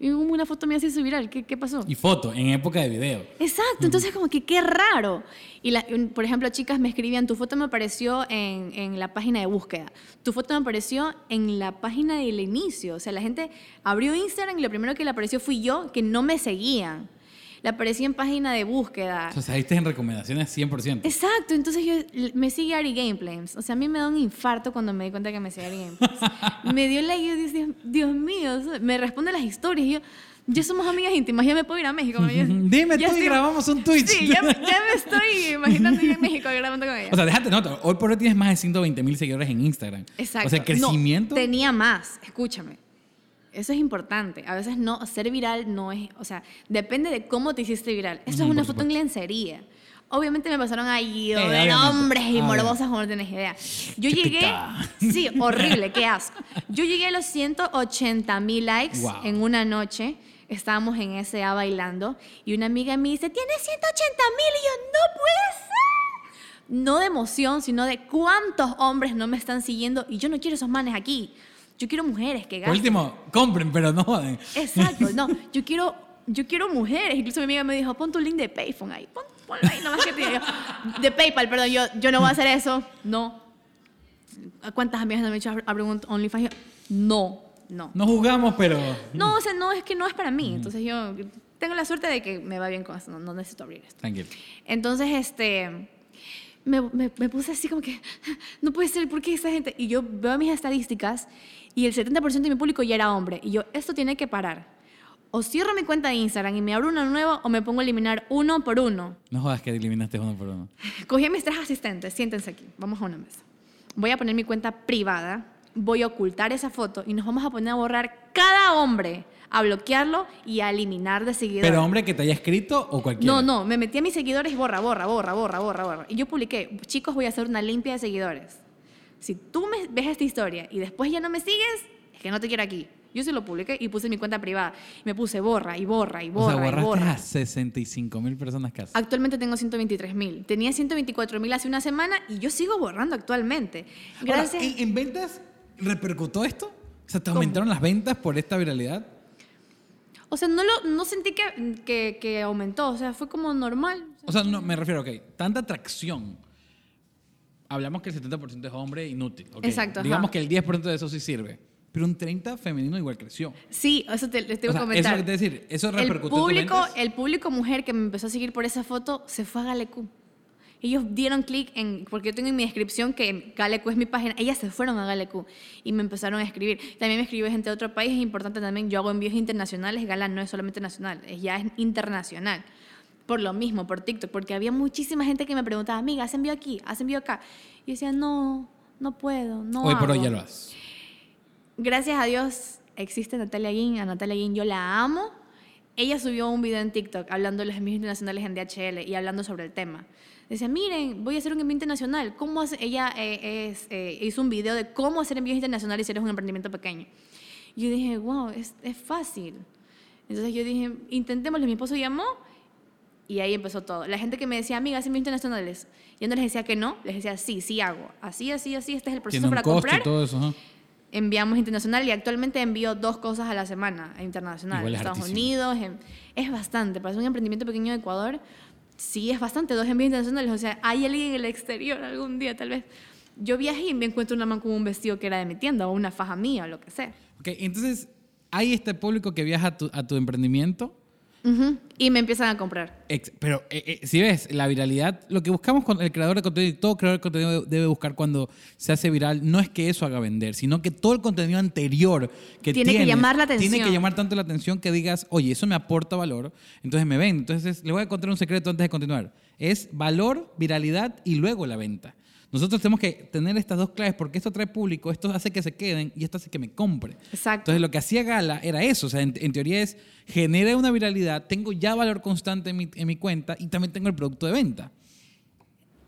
Y una foto mía se hizo viral, ¿qué, qué pasó? Y foto, en época de video. Exacto, entonces como que qué raro. Y la- por ejemplo, chicas me escribían, tu foto me apareció en, en la página de búsqueda, tu foto me apareció en la página del inicio. O sea, la gente abrió Instagram y lo primero que le apareció fui yo, que no me seguían. Le aparecí en página de búsqueda. O sea, saliste en recomendaciones 100%. Exacto, entonces yo, me sigue Ari Gameplays. O sea, a mí me da un infarto cuando me di cuenta que me sigue Ari Gameplays. me dio like y yo dije, Dios, mío, me responde las historias y yo, ya somos amigas íntimas, ya me puedo ir a México. Ya- Dime tú y estoy- grabamos un Twitch. Sí, ya, ya me estoy imaginando yo en México grabando con ella. O sea, déjate nota. Hoy por hoy tienes más de 120 mil seguidores en Instagram. Exacto. O sea, No, crecimiento. tenía más, escúchame. Eso es importante. A veces no, ser viral no es, o sea, depende de cómo te hiciste viral. Esto Ujú, es una foto en lencería. Obviamente me pasaron ahí Eh, de nombres y obviamente. morbosas como no tienes idea. Yo llegué, sí, horrible, qué asco. Yo llegué a los 180 mil likes Wow. en una noche. Estábamos en SA bailando y una amiga me dice, tienes 180 mil y yo, no puede ser no de emoción, sino de cuántos hombres no me están siguiendo y yo no quiero esos manes aquí. Yo quiero mujeres que Por gasten. último, compren, pero no joden. Exacto, no, yo quiero, yo quiero mujeres. Incluso mi amiga me dijo, pon tu link de Payphone ahí, pon, ponlo ahí, nomás que te diga. De PayPal, perdón, yo, yo no voy a hacer eso. No. ¿A cuántas amigas no me han dicho, abre un OnlyFans? No, no. No jugamos, pero. No, o sea, no, es que no es para mí. Entonces yo tengo la suerte de que me va bien con eso, no, no necesito abrir esto. Tranquilo. Entonces, este, me, me- me puse así como que, no puede ser, ¿por qué esa gente? Y yo veo mis estadísticas y el 70% de mi público ya era hombre. Y yo, esto tiene que parar. O cierro mi cuenta de Instagram y me abro una nueva o me pongo a eliminar uno por uno. No jodas que eliminaste uno por uno. Cogí a mis tres asistentes, siéntense aquí, vamos a una mesa. Voy a poner mi cuenta privada, voy a ocultar esa foto y nos vamos a poner a borrar cada hombre, a bloquearlo y a eliminar de seguidores. Pero hombre que te haya escrito o cualquiera. No, no, me metí a mis seguidores y borra, borra, borra, borra, borra, borra. Y yo publiqué, chicos, voy a hacer una limpia de seguidores. Si tú me ves esta historia y después ya no me sigues, es que no te quiero aquí. Yo se lo publiqué y puse mi cuenta privada. Y me puse borra y borra y O borra sea, y borra. a 65 mil personas casi. Actualmente tengo 123 mil. Tenía 124 mil hace una semana y yo sigo borrando actualmente. Gracias. Ahora, ¿en, en ventas repercutó esto? O sea, ¿te aumentaron las ventas por esta viralidad? O sea, no, lo, no sentí que, que, que aumentó. O sea, fue como normal. O sea, no, me refiero, ok, tanta atracción. Hablamos que el 70% es hombre inútil. ok. Exacto, ajá. Digamos que el 10% de eso sí sirve. Pero un 30% femenino igual creció. Sí, eso te, les tengo que eso comentar. es lo que te iba a decir. Eso el repercutió tus público, el público mujer que me empezó a seguir por esa foto se fue a Galecu. Ellos dieron clic en, porque yo tengo en mi descripción que Galecu es mi página, ellas se fueron a Galecu y me empezaron a escribir. También me escribió gente de otro país, es importante también, yo hago envíos internacionales, Gala no es solamente nacional, es ya es internacional. Por lo mismo, por TikTok, porque había muchísima gente que me preguntaba, amiga, ¿has envío aquí? ¿Has envío acá? Y yo decía, no, no puedo, no Hoy por hoy hago". ya lo haces. Gracias a Dios existe Natalia Guin. A Natalia Guin yo la amo. Ella subió un video en TikTok hablando de los envíos internacionales en DHL y hablando sobre el tema. Decía, miren, voy a hacer un envío internacional. ¿Cómo hace? Ella eh, es, eh, hizo un video de cómo hacer envíos internacionales si eres un emprendimiento pequeño. Y yo dije, wow, es, es fácil. Entonces yo dije, intentémoslo. Mi esposo llamó y ahí empezó todo. La gente que me decía, amiga, ¿hacen envíos internacionales? Yo no les decía que no, les decía, sí, sí hago. Así, así, así, este es el proceso Tiene un para costo comprar y todo eso. enviamos internacional y actualmente envío dos cosas a la semana a internacional. Igual es Estados hartísimo. Unidos, en- es bastante. Para un emprendimiento pequeño de Ecuador, sí es bastante, dos envíos internacionales. O sea, hay alguien en el exterior algún día, tal vez. Yo viajé y me encuentro una man con un vestido que era de mi tienda o una faja mía o lo que sea. Ok, entonces, hay este público que viaja a tu, a tu emprendimiento. Y me empiezan a comprar. Pero eh, eh, si ves, la viralidad, lo que buscamos con el creador de contenido, y todo creador de contenido debe buscar cuando se hace viral, no es que eso haga vender, sino que todo el contenido anterior que Tiene que tienes llamar la Tiene que atención. llamar tanto la atención que digas, oye, eso me aporta valor, entonces me ven. Entonces, le voy a contar un secreto antes de continuar. Es valor, viralidad y luego la venta. Nosotros tenemos que tener estas dos claves porque esto trae público, esto hace que se queden y esto hace que me compre. Exacto. Entonces lo que hacía Gala era eso, o sea, en, en teoría es genera una viralidad, tengo ya valor constante en mi, en mi cuenta y también tengo el producto de venta.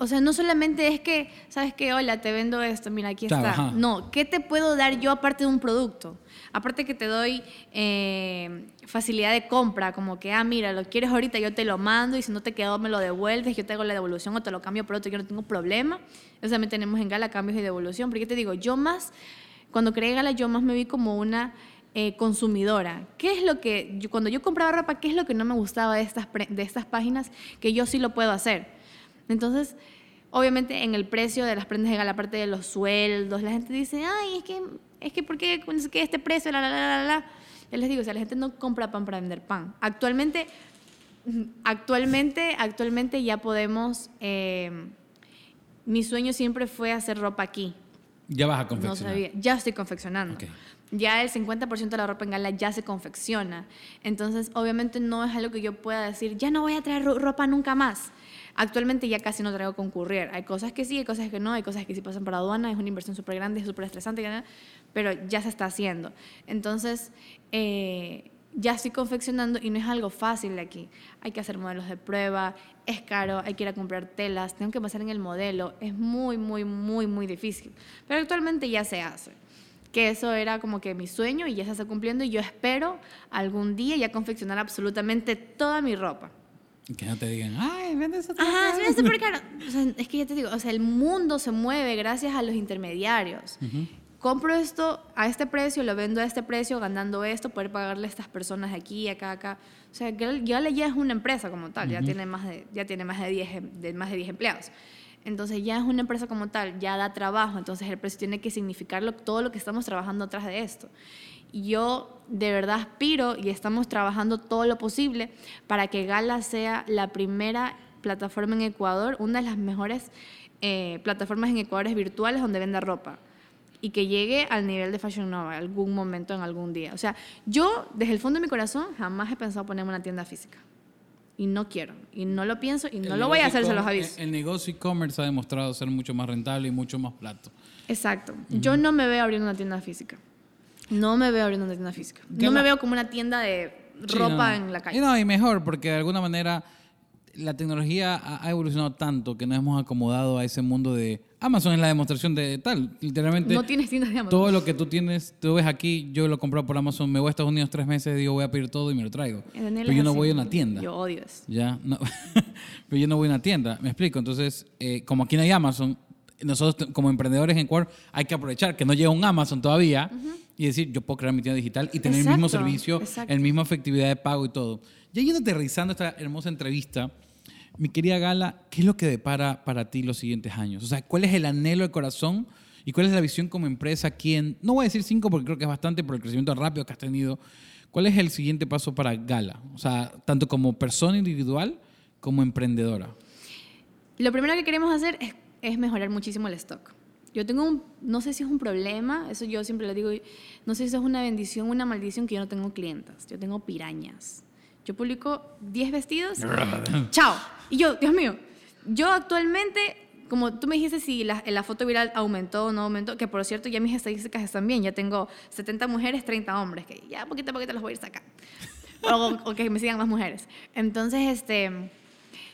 O sea, no solamente es que, ¿sabes qué? Hola, te vendo esto, mira, aquí Claro, está. ajá. No, ¿qué te puedo dar yo aparte de un producto? Aparte que te doy eh, facilidad de compra, como que, ah, mira, lo quieres ahorita, yo te lo mando y si no te quedó, me lo devuelves, yo te hago la devolución o te lo cambio por otro, yo no tengo problema. Eso también tenemos en Gala cambios y devolución. Porque te digo, yo más, cuando creé Gala, yo más me vi como una eh, consumidora. ¿Qué es lo que, yo- cuando yo compraba ropa, qué es lo que no me gustaba de estas, de estas páginas que yo sí lo puedo hacer? Entonces, obviamente en el precio de las prendas de gala, aparte de los sueldos, la gente dice, ay, es que, es que, ¿por qué no qué, este precio? La, la, la, la, la. Yo les digo, o sea, la gente no compra pan para vender pan. Actualmente, actualmente, actualmente ya podemos, eh, mi sueño siempre fue hacer ropa aquí. Ya vas a No confeccionar. sabía, ya estoy confeccionando. Ok. Ya el 50% de la ropa en gala ya se confecciona. Entonces, obviamente no es algo que yo pueda decir, ya no voy a traer ro- ropa nunca más. Actualmente ya casi no traigo con courier. Hay cosas que sí, hay cosas que no, hay cosas que sí pasan por aduana, es una inversión súper grande, es súper estresante, pero ya se está haciendo. Entonces, eh, ya estoy confeccionando y no es algo fácil de aquí. Hay que hacer modelos de prueba, es caro, hay que ir a comprar telas, tengo que pasar en el modelo, es muy, muy, muy, muy difícil. Pero actualmente ya se hace. Que eso era como que mi sueño y ya se está cumpliendo y yo espero algún día ya confeccionar absolutamente toda mi ropa. Que no te digan, ay, vendes otra Ajá, cosa". sí, es súper caro. O sea, es que ya te digo, o sea, el mundo se mueve gracias a los intermediarios. Compro esto a este precio, lo vendo a este precio, ganando esto, poder pagarle a estas personas de aquí, acá, acá. O sea, Gala ya ya es una empresa como tal, ya tiene más de, ya tiene más de 10, em- de más de 10 empleados. Entonces ya es una empresa como tal, ya da trabajo, entonces el precio tiene que significar lo- todo lo que estamos trabajando atrás de esto. Yo de verdad aspiro y estamos trabajando todo lo posible para que Gala sea la primera plataforma en Ecuador, una de las mejores eh, plataformas en Ecuador virtuales donde venda ropa y que llegue al nivel de Fashion Nova algún momento en algún día. O sea, yo desde el fondo de mi corazón jamás he pensado ponerme una tienda física. Y no quiero, y no lo pienso, y no El lo voy a hacer, se los aviso. El negocio e-commerce ha demostrado ser mucho más rentable y mucho más plato. Exacto. Yo no me veo abriendo una tienda física. No me veo abriendo una tienda física. No me veo como una tienda de Sí, ropa no. en la calle. Y no, y mejor, porque de alguna manera la tecnología ha, evolucionado tanto que nos hemos acomodado a ese mundo de Amazon es la demostración de tal. Literalmente, No tienes tiendas de Amazon. todo lo que tú tienes, tú ves aquí, yo lo compro por Amazon, me voy a Estados Unidos tres meses, digo voy a pedir todo y me lo traigo. Pero yo no voy a una tienda. Yo odio eso. Ya, no. pero yo no voy a una tienda, me explico. Entonces, eh, como aquí no hay Amazon, nosotros como emprendedores en Ecuador hay que aprovechar que no llega un Amazon todavía y decir, yo puedo crear mi tienda digital y tener el mismo servicio, exacto. el misma efectividad de pago y todo. Ya yendo aterrizando esta hermosa entrevista, mi querida Gala, ¿qué es lo que depara para ti los siguientes años? O sea, ¿cuál es el anhelo del corazón y cuál es la visión como empresa aquí en, no voy a decir cinco porque creo que es bastante por el crecimiento rápido que has tenido, ¿cuál es el siguiente paso para Gala? O sea, tanto como persona individual como emprendedora. Lo primero que queremos hacer es, es mejorar muchísimo el stock. Yo tengo un, no sé si es un problema, eso yo siempre le digo, no sé si es una bendición o una maldición que yo no tengo clientas, yo tengo pirañas. Yo publico 10 vestidos, chao. Y yo, Dios mío, yo actualmente, como tú me dijiste si la, la foto viral aumentó o no aumentó, que por cierto ya mis estadísticas están bien, ya tengo 70 mujeres, 30 hombres, que ya poquito a poquito los voy a ir sacando. O, o que me sigan más mujeres. Entonces, este...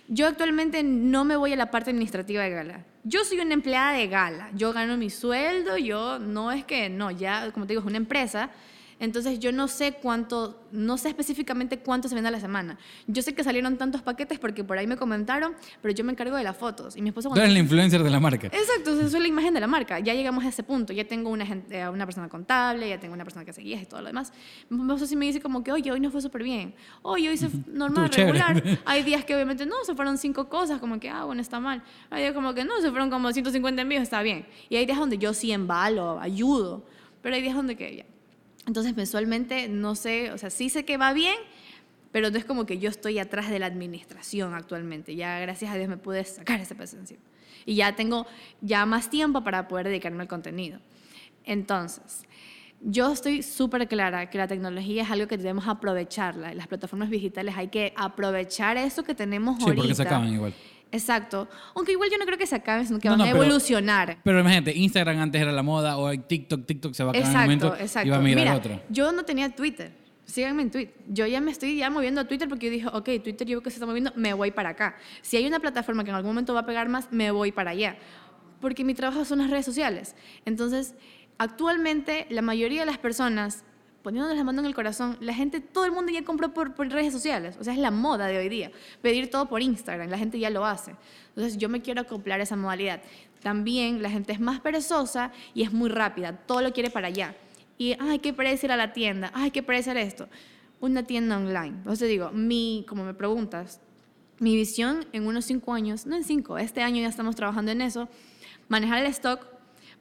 Yo actualmente no me voy a la parte administrativa de Gala. Yo soy una empleada de Gala. Yo gano mi sueldo, yo no es que, no, ya, como te digo, es una empresa. Entonces yo no sé cuánto, no sé específicamente cuánto se vende a la semana. Yo sé que salieron tantos paquetes porque por ahí me comentaron, pero yo me encargo de las fotos. Y mi esposo Tú eres la influencer de la marca. Exacto, esa es la imagen de la marca. Ya llegamos a ese punto. Ya tengo una, gente- eh, una persona contable, ya tengo una persona que hace guías y todo lo demás. Mi esposo sí me dice como que, oye, hoy no fue súper bien. Oye, hoy se normal, chévere. regular. Hay días que obviamente no, se fueron cinco cosas, como que, ah, bueno, está mal. Hay días como que no, se fueron como 150 envíos, está bien. Y hay días donde yo sí embalo, ayudo. Pero hay días donde que ya. Entonces, mensualmente, no sé, o sea, sí sé que va bien, pero no es como que yo estoy atrás de la administración actualmente. Ya, gracias a Dios, me pude sacar ese peso. Y ya tengo ya más tiempo para poder dedicarme al contenido. Entonces, yo estoy súper clara que la tecnología es algo que debemos aprovecharla. Las plataformas digitales hay que aprovechar eso que tenemos Sí, ahorita. porque se acaban igual. Exacto. Aunque igual yo no creo que se acaben, sino que No, van no, a pero- evolucionar. Pero imagínate, Instagram antes era la moda, o TikTok, TikTok se va a acabar en un Exacto, momento exacto. y va a migrar Mira, otra. yo no tenía Twitter. Síganme en Twitter. Yo ya me estoy ya moviendo a Twitter porque yo dije, ok, Twitter yo veo que se está moviendo, me voy para acá. Si hay una plataforma que en algún momento va a pegar más, me voy para allá. Porque mi trabajo son las redes sociales. Entonces, actualmente la mayoría de las personas, poniéndoles la mano en el corazón, la gente, todo el mundo ya compra por, redes sociales. O sea, es la moda de hoy día. Pedir todo por Instagram, la gente ya lo hace. Entonces, yo me quiero acoplar a esa modalidad. También la gente es más perezosa y es muy rápida. Todo lo quiere para allá y, ay, qué parece ir a la tienda, ay, qué parece esto. Una tienda online. Entonces digo, mi, como me preguntas, mi visión en unos cinco años, no en cinco, este año ya estamos trabajando en eso, manejar el stock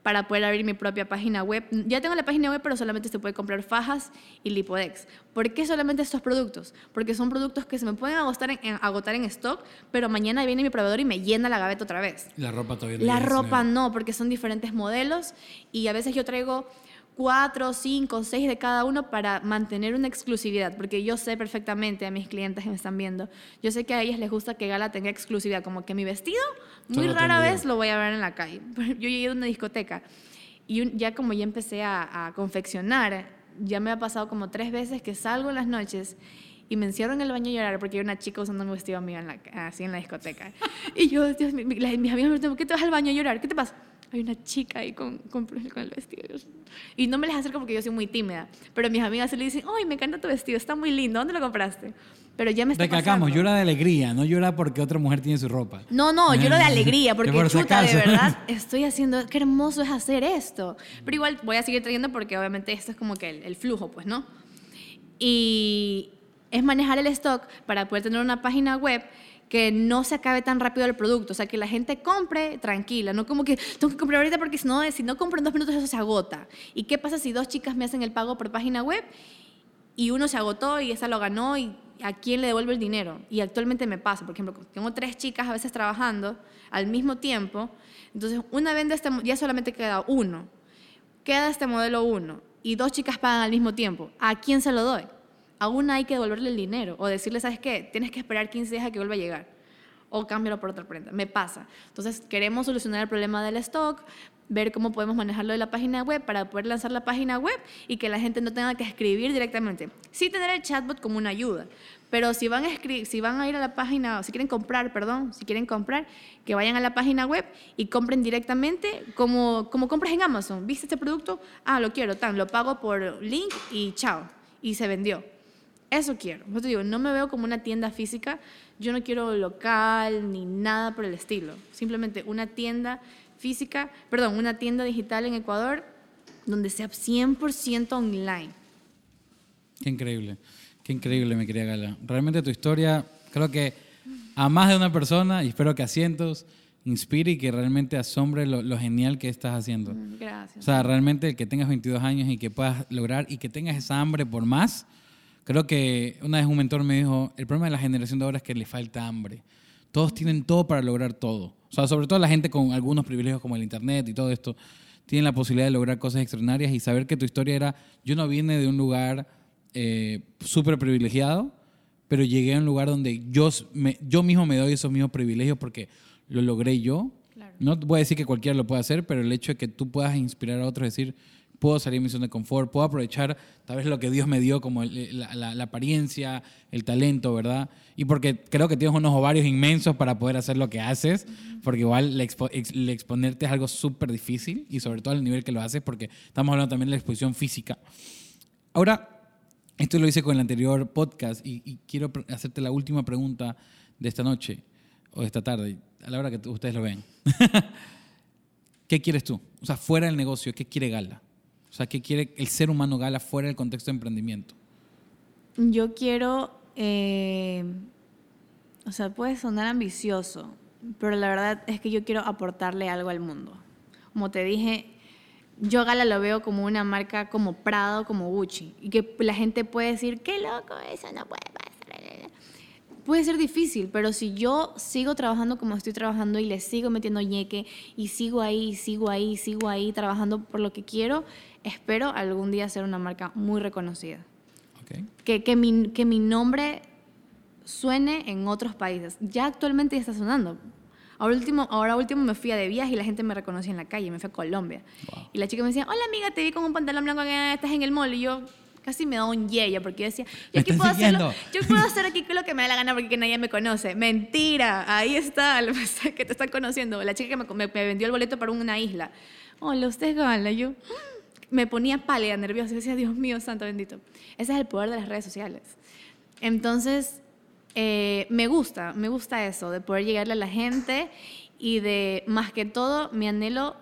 para poder abrir mi propia página web. Ya tengo la página web, pero solamente se puede comprar fajas y lipodex. ¿Por qué solamente estos productos? Porque son productos que se me pueden agotar en, agotar en stock, pero mañana viene mi proveedor y me llena la gaveta otra vez. La ropa todavía no La ropa no, porque son diferentes modelos y a veces yo traigo cuatro, cinco, seis de cada uno para mantener una exclusividad, porque yo sé perfectamente a mis clientes que me están viendo, yo sé que a ellas les gusta que Gala tenga exclusividad, como que mi vestido muy rara vez lo voy a ver en la calle. Yo llegué a una discoteca y ya como ya empecé a, confeccionar, ya me ha pasado como tres veces que salgo en las noches y me encierro en el baño a llorar porque hay una chica usando mi vestido amigo en la, así en la discoteca. y yo, Dios, mis, mis amigos me dicen, ¿qué te vas al baño a llorar? ¿Qué te pasa? Hay una chica ahí con, con, el vestido. Y no me les acerco porque yo soy muy tímida. Pero mis amigas se le dicen, ¡ay, me encanta tu vestido! Está muy lindo. ¿Dónde lo compraste? Pero ya me está Recalcamos, llora de alegría, no llora porque otra mujer tiene su ropa. No, no, lloro de alegría, porque chuta, de verdad, estoy haciendo, qué hermoso es hacer esto. Pero igual voy a seguir trayendo porque obviamente esto es como que el, el flujo, pues, ¿no? Y es manejar el stock para poder tener una página web que no se acabe tan rápido el producto, o sea, que la gente compre tranquila, no como que tengo que comprar ahorita porque si no, si no compro en dos minutos eso se agota. ¿Y qué pasa si dos chicas me hacen el pago por página web y uno se agotó y esa lo ganó y a quién le devuelve el dinero? Y actualmente me pasa, por ejemplo, tengo tres chicas a veces trabajando al mismo tiempo, entonces una vende este, ya solamente queda uno, queda este modelo uno y dos chicas pagan al mismo tiempo, ¿a quién se lo doy? Aún hay que devolverle el dinero o decirle, ¿sabes qué? Tienes que esperar 15 días a que vuelva a llegar o cámbialo por otra prenda. Me pasa. Entonces, queremos solucionar el problema del stock, ver cómo podemos manejarlo de la página web para poder lanzar la página web y que la gente no tenga que escribir directamente. Sí tener el chatbot como una ayuda, pero si van a, si van a ir a la página, o si quieren comprar, perdón, si quieren comprar, que vayan a la página web y compren directamente como, como compras en Amazon. ¿Viste este producto? Ah, lo quiero, tan, lo pago por link y chao. Y se vendió. Eso quiero. Yo te digo, no me veo como una tienda física. Yo no quiero local ni nada por el estilo. Simplemente una tienda física, perdón, una tienda digital en Ecuador donde sea 100% online. Qué increíble. Qué increíble, mi querida Gala. Realmente tu historia, creo que a más de una persona, y espero que a cientos, inspire y que realmente asombre lo, lo, genial que estás haciendo. Mm, gracias. O sea, realmente que tengas 22 años y que puedas lograr y que tengas esa hambre por más, Creo que una vez un mentor me dijo, el problema de la generación de ahora es que le falta hambre. Todos tienen todo para lograr todo. O sea, sobre todo la gente con algunos privilegios como el Internet y todo esto, tienen la posibilidad de lograr cosas extraordinarias y saber que tu historia era, yo no vine de un lugar eh, súper privilegiado, pero llegué a un lugar donde yo, me, yo mismo me doy esos mismos privilegios porque lo logré yo. No voy a decir que cualquiera lo pueda hacer, pero el hecho de que tú puedas inspirar a otros, decir, puedo salir de mi zona de confort, puedo aprovechar tal vez lo que Dios me dio como la, apariencia, el talento, ¿verdad? Y porque creo que tienes unos ovarios inmensos para poder hacer lo que haces, porque igual el, exponerte es algo súper difícil y sobre todo al nivel que lo haces, porque estamos hablando también de la exposición física. Ahora, esto lo hice con el anterior podcast y, y quiero hacerte la última pregunta de esta noche o de esta tarde, a la hora que ustedes lo vean. ¿Qué quieres tú? O sea, fuera del negocio, ¿qué quiere Gala? O sea, ¿qué quiere el ser humano gala fuera del contexto de emprendimiento? Yo quiero, eh, o sea, puede sonar ambicioso, pero la verdad es que yo quiero aportarle algo al mundo. Como te dije, yo Gala lo veo como una marca como Prado, como Gucci, y que la gente puede decir, qué loco, eso no puede pasar puede ser difícil, pero si yo sigo trabajando como estoy trabajando y le sigo metiendo ñeque y sigo ahí, sigo ahí, sigo ahí trabajando por lo que quiero, espero algún día ser una marca muy reconocida. Que, que, mi, que mi nombre suene en otros países. Ya actualmente ya está sonando. Ahora último, ahora último me fui a de viaje y la gente me reconocía en la calle, me fui a Colombia. Y la chica me decía, hola amiga, te vi con un pantalón blanco, estás en el mall. Y yo, casi me da un yella porque yo decía, yo aquí puedo hacerlo, yo puedo hacer aquí lo que me da la gana porque que nadie me conoce. Mentira, ahí está, que te están conociendo, la chica que me, me- me vendió el boleto para una isla. Hola, usted es Gala. Yo me ponía pálida, nerviosa, decía, Dios mío, santo bendito. Ese es el poder de las redes sociales. Entonces, eh, me gusta, me gusta eso, de poder llegarle a la gente y de, más que todo, mi anhelo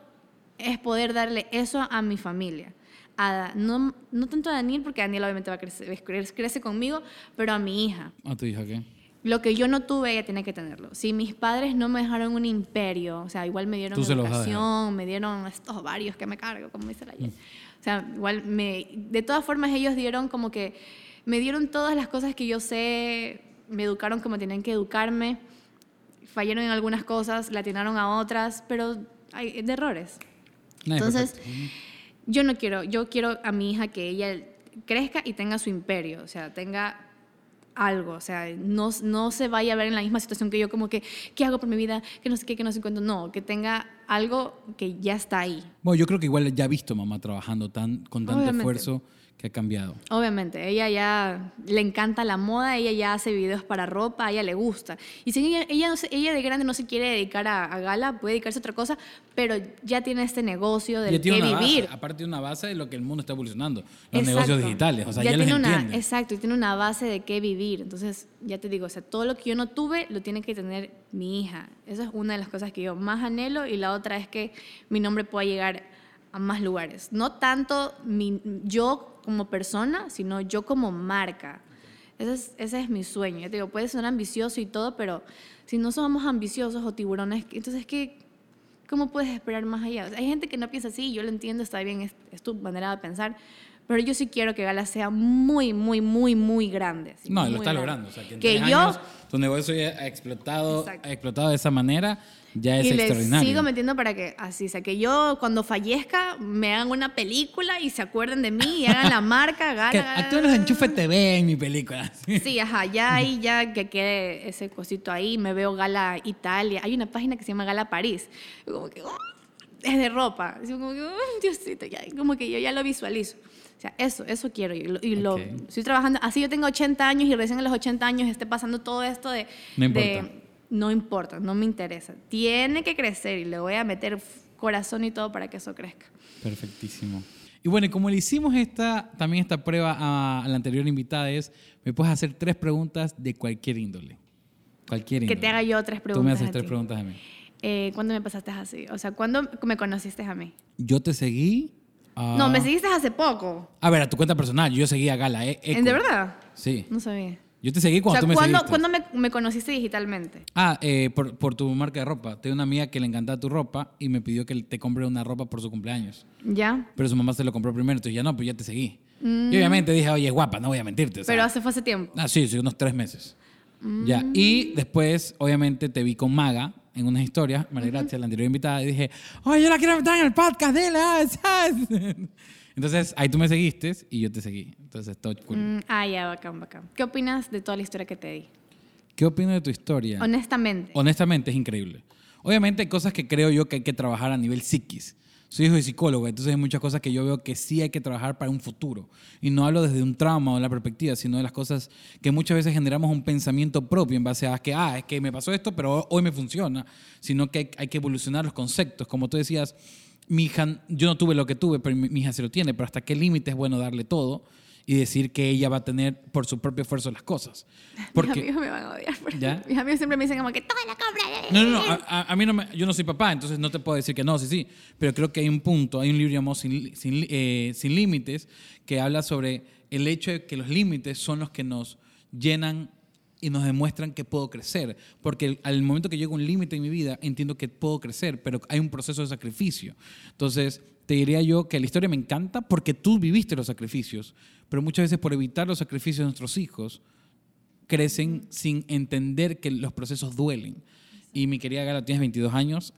es poder darle eso a mi familia. A, no, no tanto a Daniel, porque Daniel obviamente va a crecer, crece, crece conmigo, pero a mi hija. ¿A tu hija qué? Lo que yo no tuve, ella tiene que tenerlo. Si mis padres no me dejaron un imperio, o sea, igual me dieron educación, me dieron estos varios que me cargo, como dice la Jen. O sea, igual me... De todas formas, ellos dieron como que... Me dieron todas las cosas que yo sé, me educaron como tenían que educarme, fallaron en algunas cosas, le atinaron a otras, pero hay de errores. Es Entonces, perfecto. yo no quiero, yo quiero a mi hija que ella crezca y tenga su imperio, o sea, tenga algo, o sea, no, no se vaya a ver en la misma situación que yo, como que, ¿qué hago por mi vida? Que no sé qué, que no sé cuánto. No, que tenga algo que ya está ahí. Bueno, yo creo que igual ya he visto mamá trabajando tan, con tanto Obviamente. esfuerzo que ha cambiado. Obviamente, ella ya le encanta la moda, ella ya hace videos para ropa, a ella le gusta. Y si ella, ella, no se- ella de grande no se quiere dedicar a, a gala, puede dedicarse a otra cosa, pero ya tiene este negocio que base, vivir. aparte de una base de lo que el mundo está evolucionando, los Exacto. negocios digitales, o sea, ya, tiene una. Exacto, y tiene una base de qué vivir. Entonces, ya te digo, o sea, todo lo que yo no tuve lo tiene que tener mi hija. Esa es una de las cosas que yo más anhelo y la otra es que mi nombre pueda llegar a más lugares. No tanto mi, yo como persona, sino yo como marca. Ese es, ese es mi sueño. Ya te digo, puede ser ambicioso y todo, pero si no somos ambiciosos o tiburones, entonces, ¿qué, ¿cómo puedes esperar más allá? O sea, hay gente que no piensa así, yo lo entiendo, está bien, es, es tu manera de pensar, pero yo sí quiero que Gala sea muy, muy, muy, muy grande. No, muy lo está grande. logrando. O sea, que en que tres yo años tu negocio ha explotado, Exacto. ha explotado de esa manera, ya es y extraordinario. sigo metiendo para que así, sea, que yo cuando fallezca me hagan una película y se acuerden de mí y hagan la marca, Gala, actúen los Enchufe TV en mi película. Sí, ajá, ya ahí, ya que quede ese cosito ahí, me veo Gala Italia. Hay una página que se llama Gala París. Como que, oh, es de ropa. Como que, oh, Diosito, ya, como que yo ya lo visualizo. O sea, eso, eso quiero. Y, lo, y lo- Ok. estoy trabajando, así yo tengo 80 años y recién a los 80 años esté pasando todo esto de... No de- importa. No importa, no me interesa. Tiene que crecer y le voy a meter corazón y todo para que eso crezca. Perfectísimo. Y bueno, como le hicimos esta, también esta prueba a, a la anterior invitada es, me puedes hacer tres preguntas de cualquier índole. Cualquier índole. Que te haga yo tres preguntas. Tú me haces a tres ti. preguntas a mí. Eh, ¿Cuándo me pasaste así? O sea, ¿cuándo me conociste a mí? Yo te seguí. No, me seguiste hace poco. A ver, a tu cuenta personal. Yo seguí a Gala, ¿eh? ¿De verdad? Sí. No sabía. Yo te seguí O cuando sea, tú me ¿cuándo, seguiste. ¿cuándo me, me conociste digitalmente? Ah, eh, por, por tu marca de ropa. Tengo una amiga que le encantaba tu ropa y me pidió que te compre una ropa por su cumpleaños. ¿Ya? Pero su mamá se lo compró primero, entonces ya no, pues ya te seguí. Y obviamente dije, oye, guapa, no voy a mentirte. o sea. Mm. Pero hace fue hace tiempo. Ah, sí, sí, unos tres meses. Ya. Y después, obviamente, te vi con Maga en unas historias, María Gracia, la anterior invitada, y dije, oye, yo la quiero meter en el podcast, dile, ah, ¿sabes?". Entonces, ahí tú me seguiste y yo te seguí. Entonces, todo cool. Mm, ah, ya, bacán, bacán. ¿Qué opinas de toda la historia que te di? ¿Qué opinas de tu historia? Honestamente. Honestamente, es increíble. Obviamente, hay cosas que creo yo que hay que trabajar a nivel psiquis. Soy hijo de psicólogo, entonces hay muchas cosas que yo veo que sí hay que trabajar para un futuro. Y no hablo desde un trauma o la perspectiva, sino de las cosas que muchas veces generamos un pensamiento propio en base a que, ah, es que me pasó esto, pero hoy me funciona. Sino que hay, hay que evolucionar los conceptos. Como tú decías, mi hija, yo no tuve lo que tuve, pero mi, mi hija se lo tiene. Pero hasta qué límite es bueno darle todo y decir que ella va a tener por su propio esfuerzo las cosas. Porque, Mis amigos me van a odiar. por- ¿Ya? Mis amigos siempre me dicen como que toda la compra. no, no, no. A, mí no me, yo no soy papá, entonces no te puedo decir que no, sí, sí. Pero creo que hay un punto, hay un libro llamado Sin, sin, eh, Sin Límites que habla sobre el hecho de que los límites son los que nos llenan y nos demuestran que puedo crecer. Porque al momento que llego a un límite en mi vida, entiendo que puedo crecer, pero hay un proceso de sacrificio. Entonces, te diría yo que la historia me encanta porque tú viviste los sacrificios, pero muchas veces por evitar los sacrificios de nuestros hijos, crecen sin entender que los procesos duelen. Y mi querida Gala, tienes 22 años,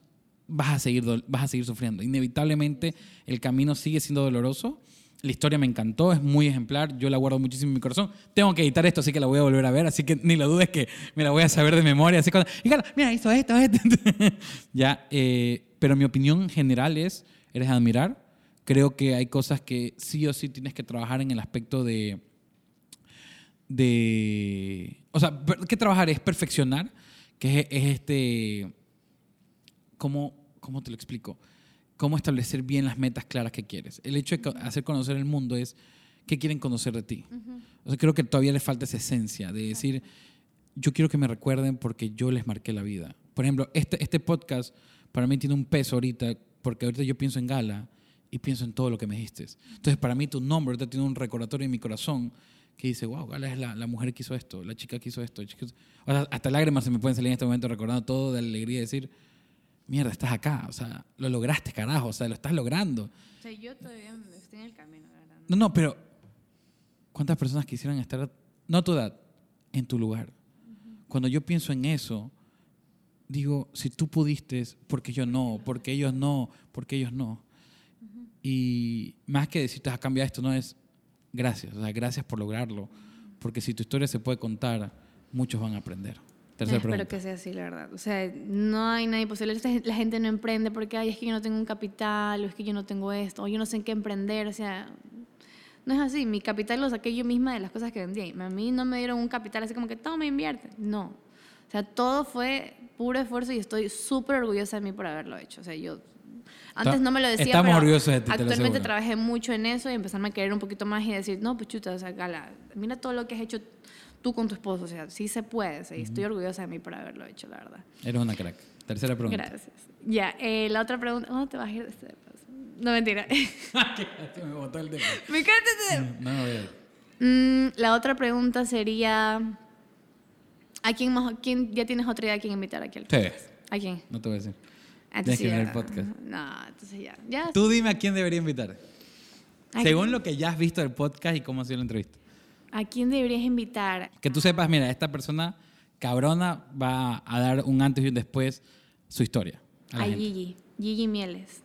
vas a seguir, vas a seguir sufriendo. Inevitablemente el camino sigue siendo doloroso. La historia me encantó, es muy ejemplar, yo la guardo muchísimo en mi corazón. Tengo que editar esto, así que la voy a volver a ver, así que ni lo dudes que me la voy a saber de memoria. Así cuando, y mira, hizo esto, esto. ya, eh, pero mi opinión general es, eres admirar, Creo que hay cosas que sí o sí tienes que trabajar en el aspecto de... de o sea, ¿qué trabajar? Es perfeccionar, que es, es este... ¿cómo, ¿Cómo te lo explico? Cómo establecer bien las metas claras que quieres. El hecho de hacer conocer el mundo es qué quieren conocer de ti. O sea, creo que todavía le falta esa esencia de decir, yo quiero que me recuerden porque yo les marqué la vida. Por ejemplo, este, este podcast para mí tiene un peso ahorita, porque ahorita yo pienso en Gala y pienso en todo lo que me dijiste. Entonces, para mí tu nombre ahorita tiene un recordatorio en mi corazón que dice, wow, Gala es la, la mujer que hizo esto, la chica que hizo esto. la chica que hizo-". O sea, hasta lágrimas se me pueden salir en este momento recordando todo de alegría y decir, mierda, estás acá, o sea, lo lograste, carajo, o sea, lo estás logrando. O sea, yo todavía estoy en el camino, verdad. No, no, pero ¿cuántas personas quisieran estar, no a tu edad, en tu lugar? Cuando yo pienso en eso, digo, si tú pudiste, ¿por qué yo no? ¿Por qué ellos no? ¿Por qué ellos no? Y más que decirte, has cambiado esto, no es gracias, o sea, gracias por lograrlo, porque si tu historia se puede contar, muchos van a aprender. Tercera Espero pregunta. que sea así, la verdad. O sea, no hay nadie posible. La gente no emprende porque, ay, es que yo no tengo un capital, o es que yo no tengo esto, o yo no sé en qué emprender. O sea, no es así. Mi capital lo saqué yo misma de las cosas que vendí. A mí no me dieron un capital así como que, toma, invierte. No. O sea, todo fue puro esfuerzo y estoy súper orgullosa de mí por haberlo hecho. O sea, yo antes no me lo decía, estamos pero orgullosos de ti, actualmente trabajé mucho en eso y empezarme a querer un poquito más y decir, no, pues chuta, o sea, Gala, mira todo lo que has hecho tú con tu esposo, o sea, sí se puede, y estoy orgullosa de mí por haberlo hecho, la verdad. Eres una crack. Tercera pregunta. Gracias. Ya, eh, la otra pregunta, ¿dónde te vas a ir de este paso? No, mentira. me botó el tema. Me encanta este tema. No, no, voy a ir. Mm, la otra pregunta sería, ¿a quién más, quién, ya tienes otra idea a quién invitar aquí al Sí. podcast? ¿A quién? No te voy a decir. Ah, Tienes que ver el podcast. No, entonces ya. ya Tú dime a quién debería invitar. ¿A Según lo que ya has visto del podcast y cómo ha sido la entrevista. ¿A quién deberías invitar? Que tú sepas, mira, esta persona cabrona va a dar un antes y un después su historia. A A. Gigi, Gigi Mieles.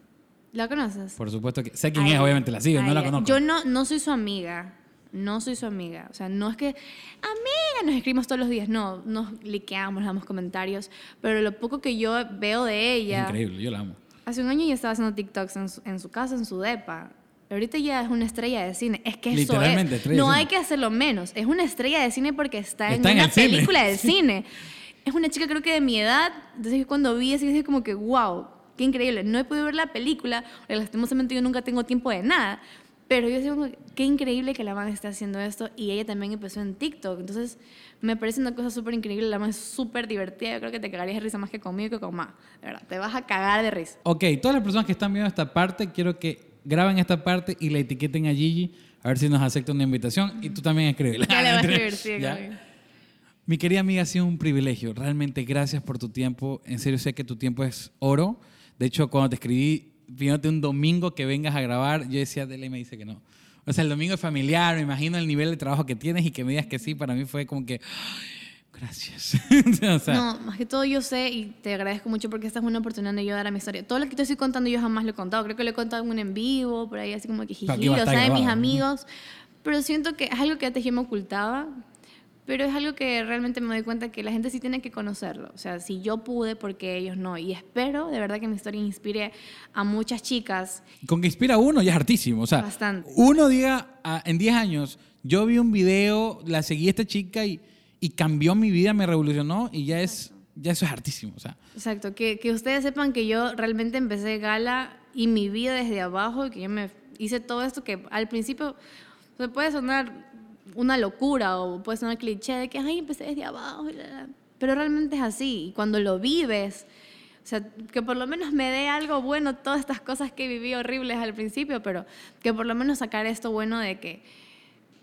¿La conoces? Por supuesto que sé quién A es, ella. obviamente la sigo, A no la conozco. Yo no, no soy su amiga. No soy su amiga. O sea, no es que, amiga, nos escribimos todos los días. No, nos liqueamos, damos comentarios. Pero lo poco que yo veo de Es ella. increíble, yo la amo. Hace un año yo estaba haciendo TikToks en su, en su casa, en su depa. Ahorita ya es una estrella de cine. Es que eso es. No hay que hacerlo menos. Es una estrella de cine porque está, Está en en una el cine. película de cine. Es una chica creo que de mi edad. Entonces cuando vi así, dije como que, wow, qué increíble. No he podido ver la película, lastimosamente yo nunca tengo tiempo de nada. Pero yo digo, qué increíble que la man esté haciendo esto. Y ella también empezó en TikTok. Entonces, me parece una cosa súper increíble. La man es súper divertida. Yo creo que te cagarías de risa más que conmigo que con más. De verdad, te vas a cagar de risa. Ok, todas las personas que están viendo esta parte, quiero que graben esta parte y la etiqueten a Gigi, a ver si nos acepta una invitación. Y tú también escríbela. Ya le va a escribir, sí. Mi querida amiga, ha sido un privilegio. Realmente gracias por tu tiempo. En serio, sé que tu tiempo es oro. De hecho, cuando te escribí, pidiéndote un domingo que vengas a grabar, yo decía, Dele, y me dice que no. O sea, el domingo es familiar, me imagino el nivel de trabajo que tienes y que me digas que sí, para mí fue como que, "Ay, gracias. o sea, No, más que todo yo sé y te agradezco mucho porque esta es una oportunidad de yo dar a mi historia. Todo lo que te estoy contando yo jamás lo he contado. Creo que lo he contado en un en vivo, por ahí así como que jiji, o sea, de mis amigos. Pero siento que es algo que antes yo me ocultaba, pero es algo que realmente me doy cuenta que la gente sí tiene que conocerlo. O sea, si yo pude, porque ellos no. Y espero de verdad que mi historia inspire a muchas chicas. con que inspira a uno ya es hartísimo. O sea, Bastante. uno diga, ah, en 10 años, yo vi un video, la seguí a esta chica y, y cambió mi vida, me revolucionó y ya es, ya eso es hartísimo. O sea, Exacto, que, que ustedes sepan que yo realmente empecé gala y mi vida desde abajo, y que yo me hice todo esto que al principio se puede sonar una locura o puede sonar cliché de que, ay, empecé desde abajo, y la, la". pero realmente es así. Y cuando lo vives, o sea, que por lo menos me dé algo bueno todas estas cosas que viví horribles al principio, pero que por lo menos sacar esto bueno de que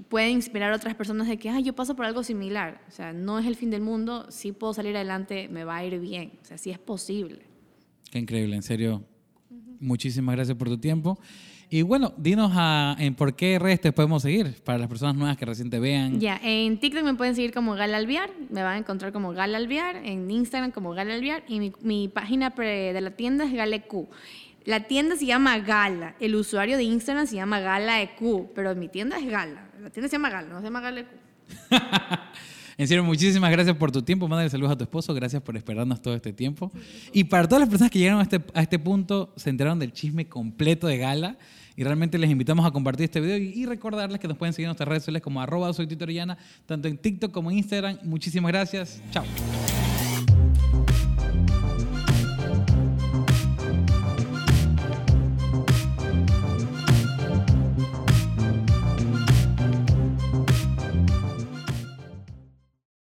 puede inspirar a otras personas de que, ay, yo paso por algo similar. O sea, no es el fin del mundo, sí puedo salir adelante, me va a ir bien. O sea, sí es posible. qué increíble, en serio. Muchísimas gracias por tu tiempo. Y bueno, dinos a, en por qué redes te podemos seguir para las personas nuevas que recién te vean. Ya, en TikTok me pueden seguir como Gala Alviar, me van a encontrar como Gala Alviar, en Instagram como Gala Alviar y mi, mi página pre- de la tienda es GalaEQ. La tienda se llama Gala, el usuario de Instagram se llama GalaEQ, pero mi tienda es Gala. La tienda se llama no se llama. En serio, muchísimas gracias por tu tiempo. Mándale saludos a tu esposo. Gracias por esperarnos todo este tiempo. Y para todas las personas que llegaron a este, a este punto, se enteraron del chisme completo de Gala. y realmente les invitamos a compartir este video y, y recordarles que nos pueden seguir en nuestras redes sociales como arroba soy Tito Orellana, tanto en TikTok como en Instagram. Muchísimas gracias. Chao.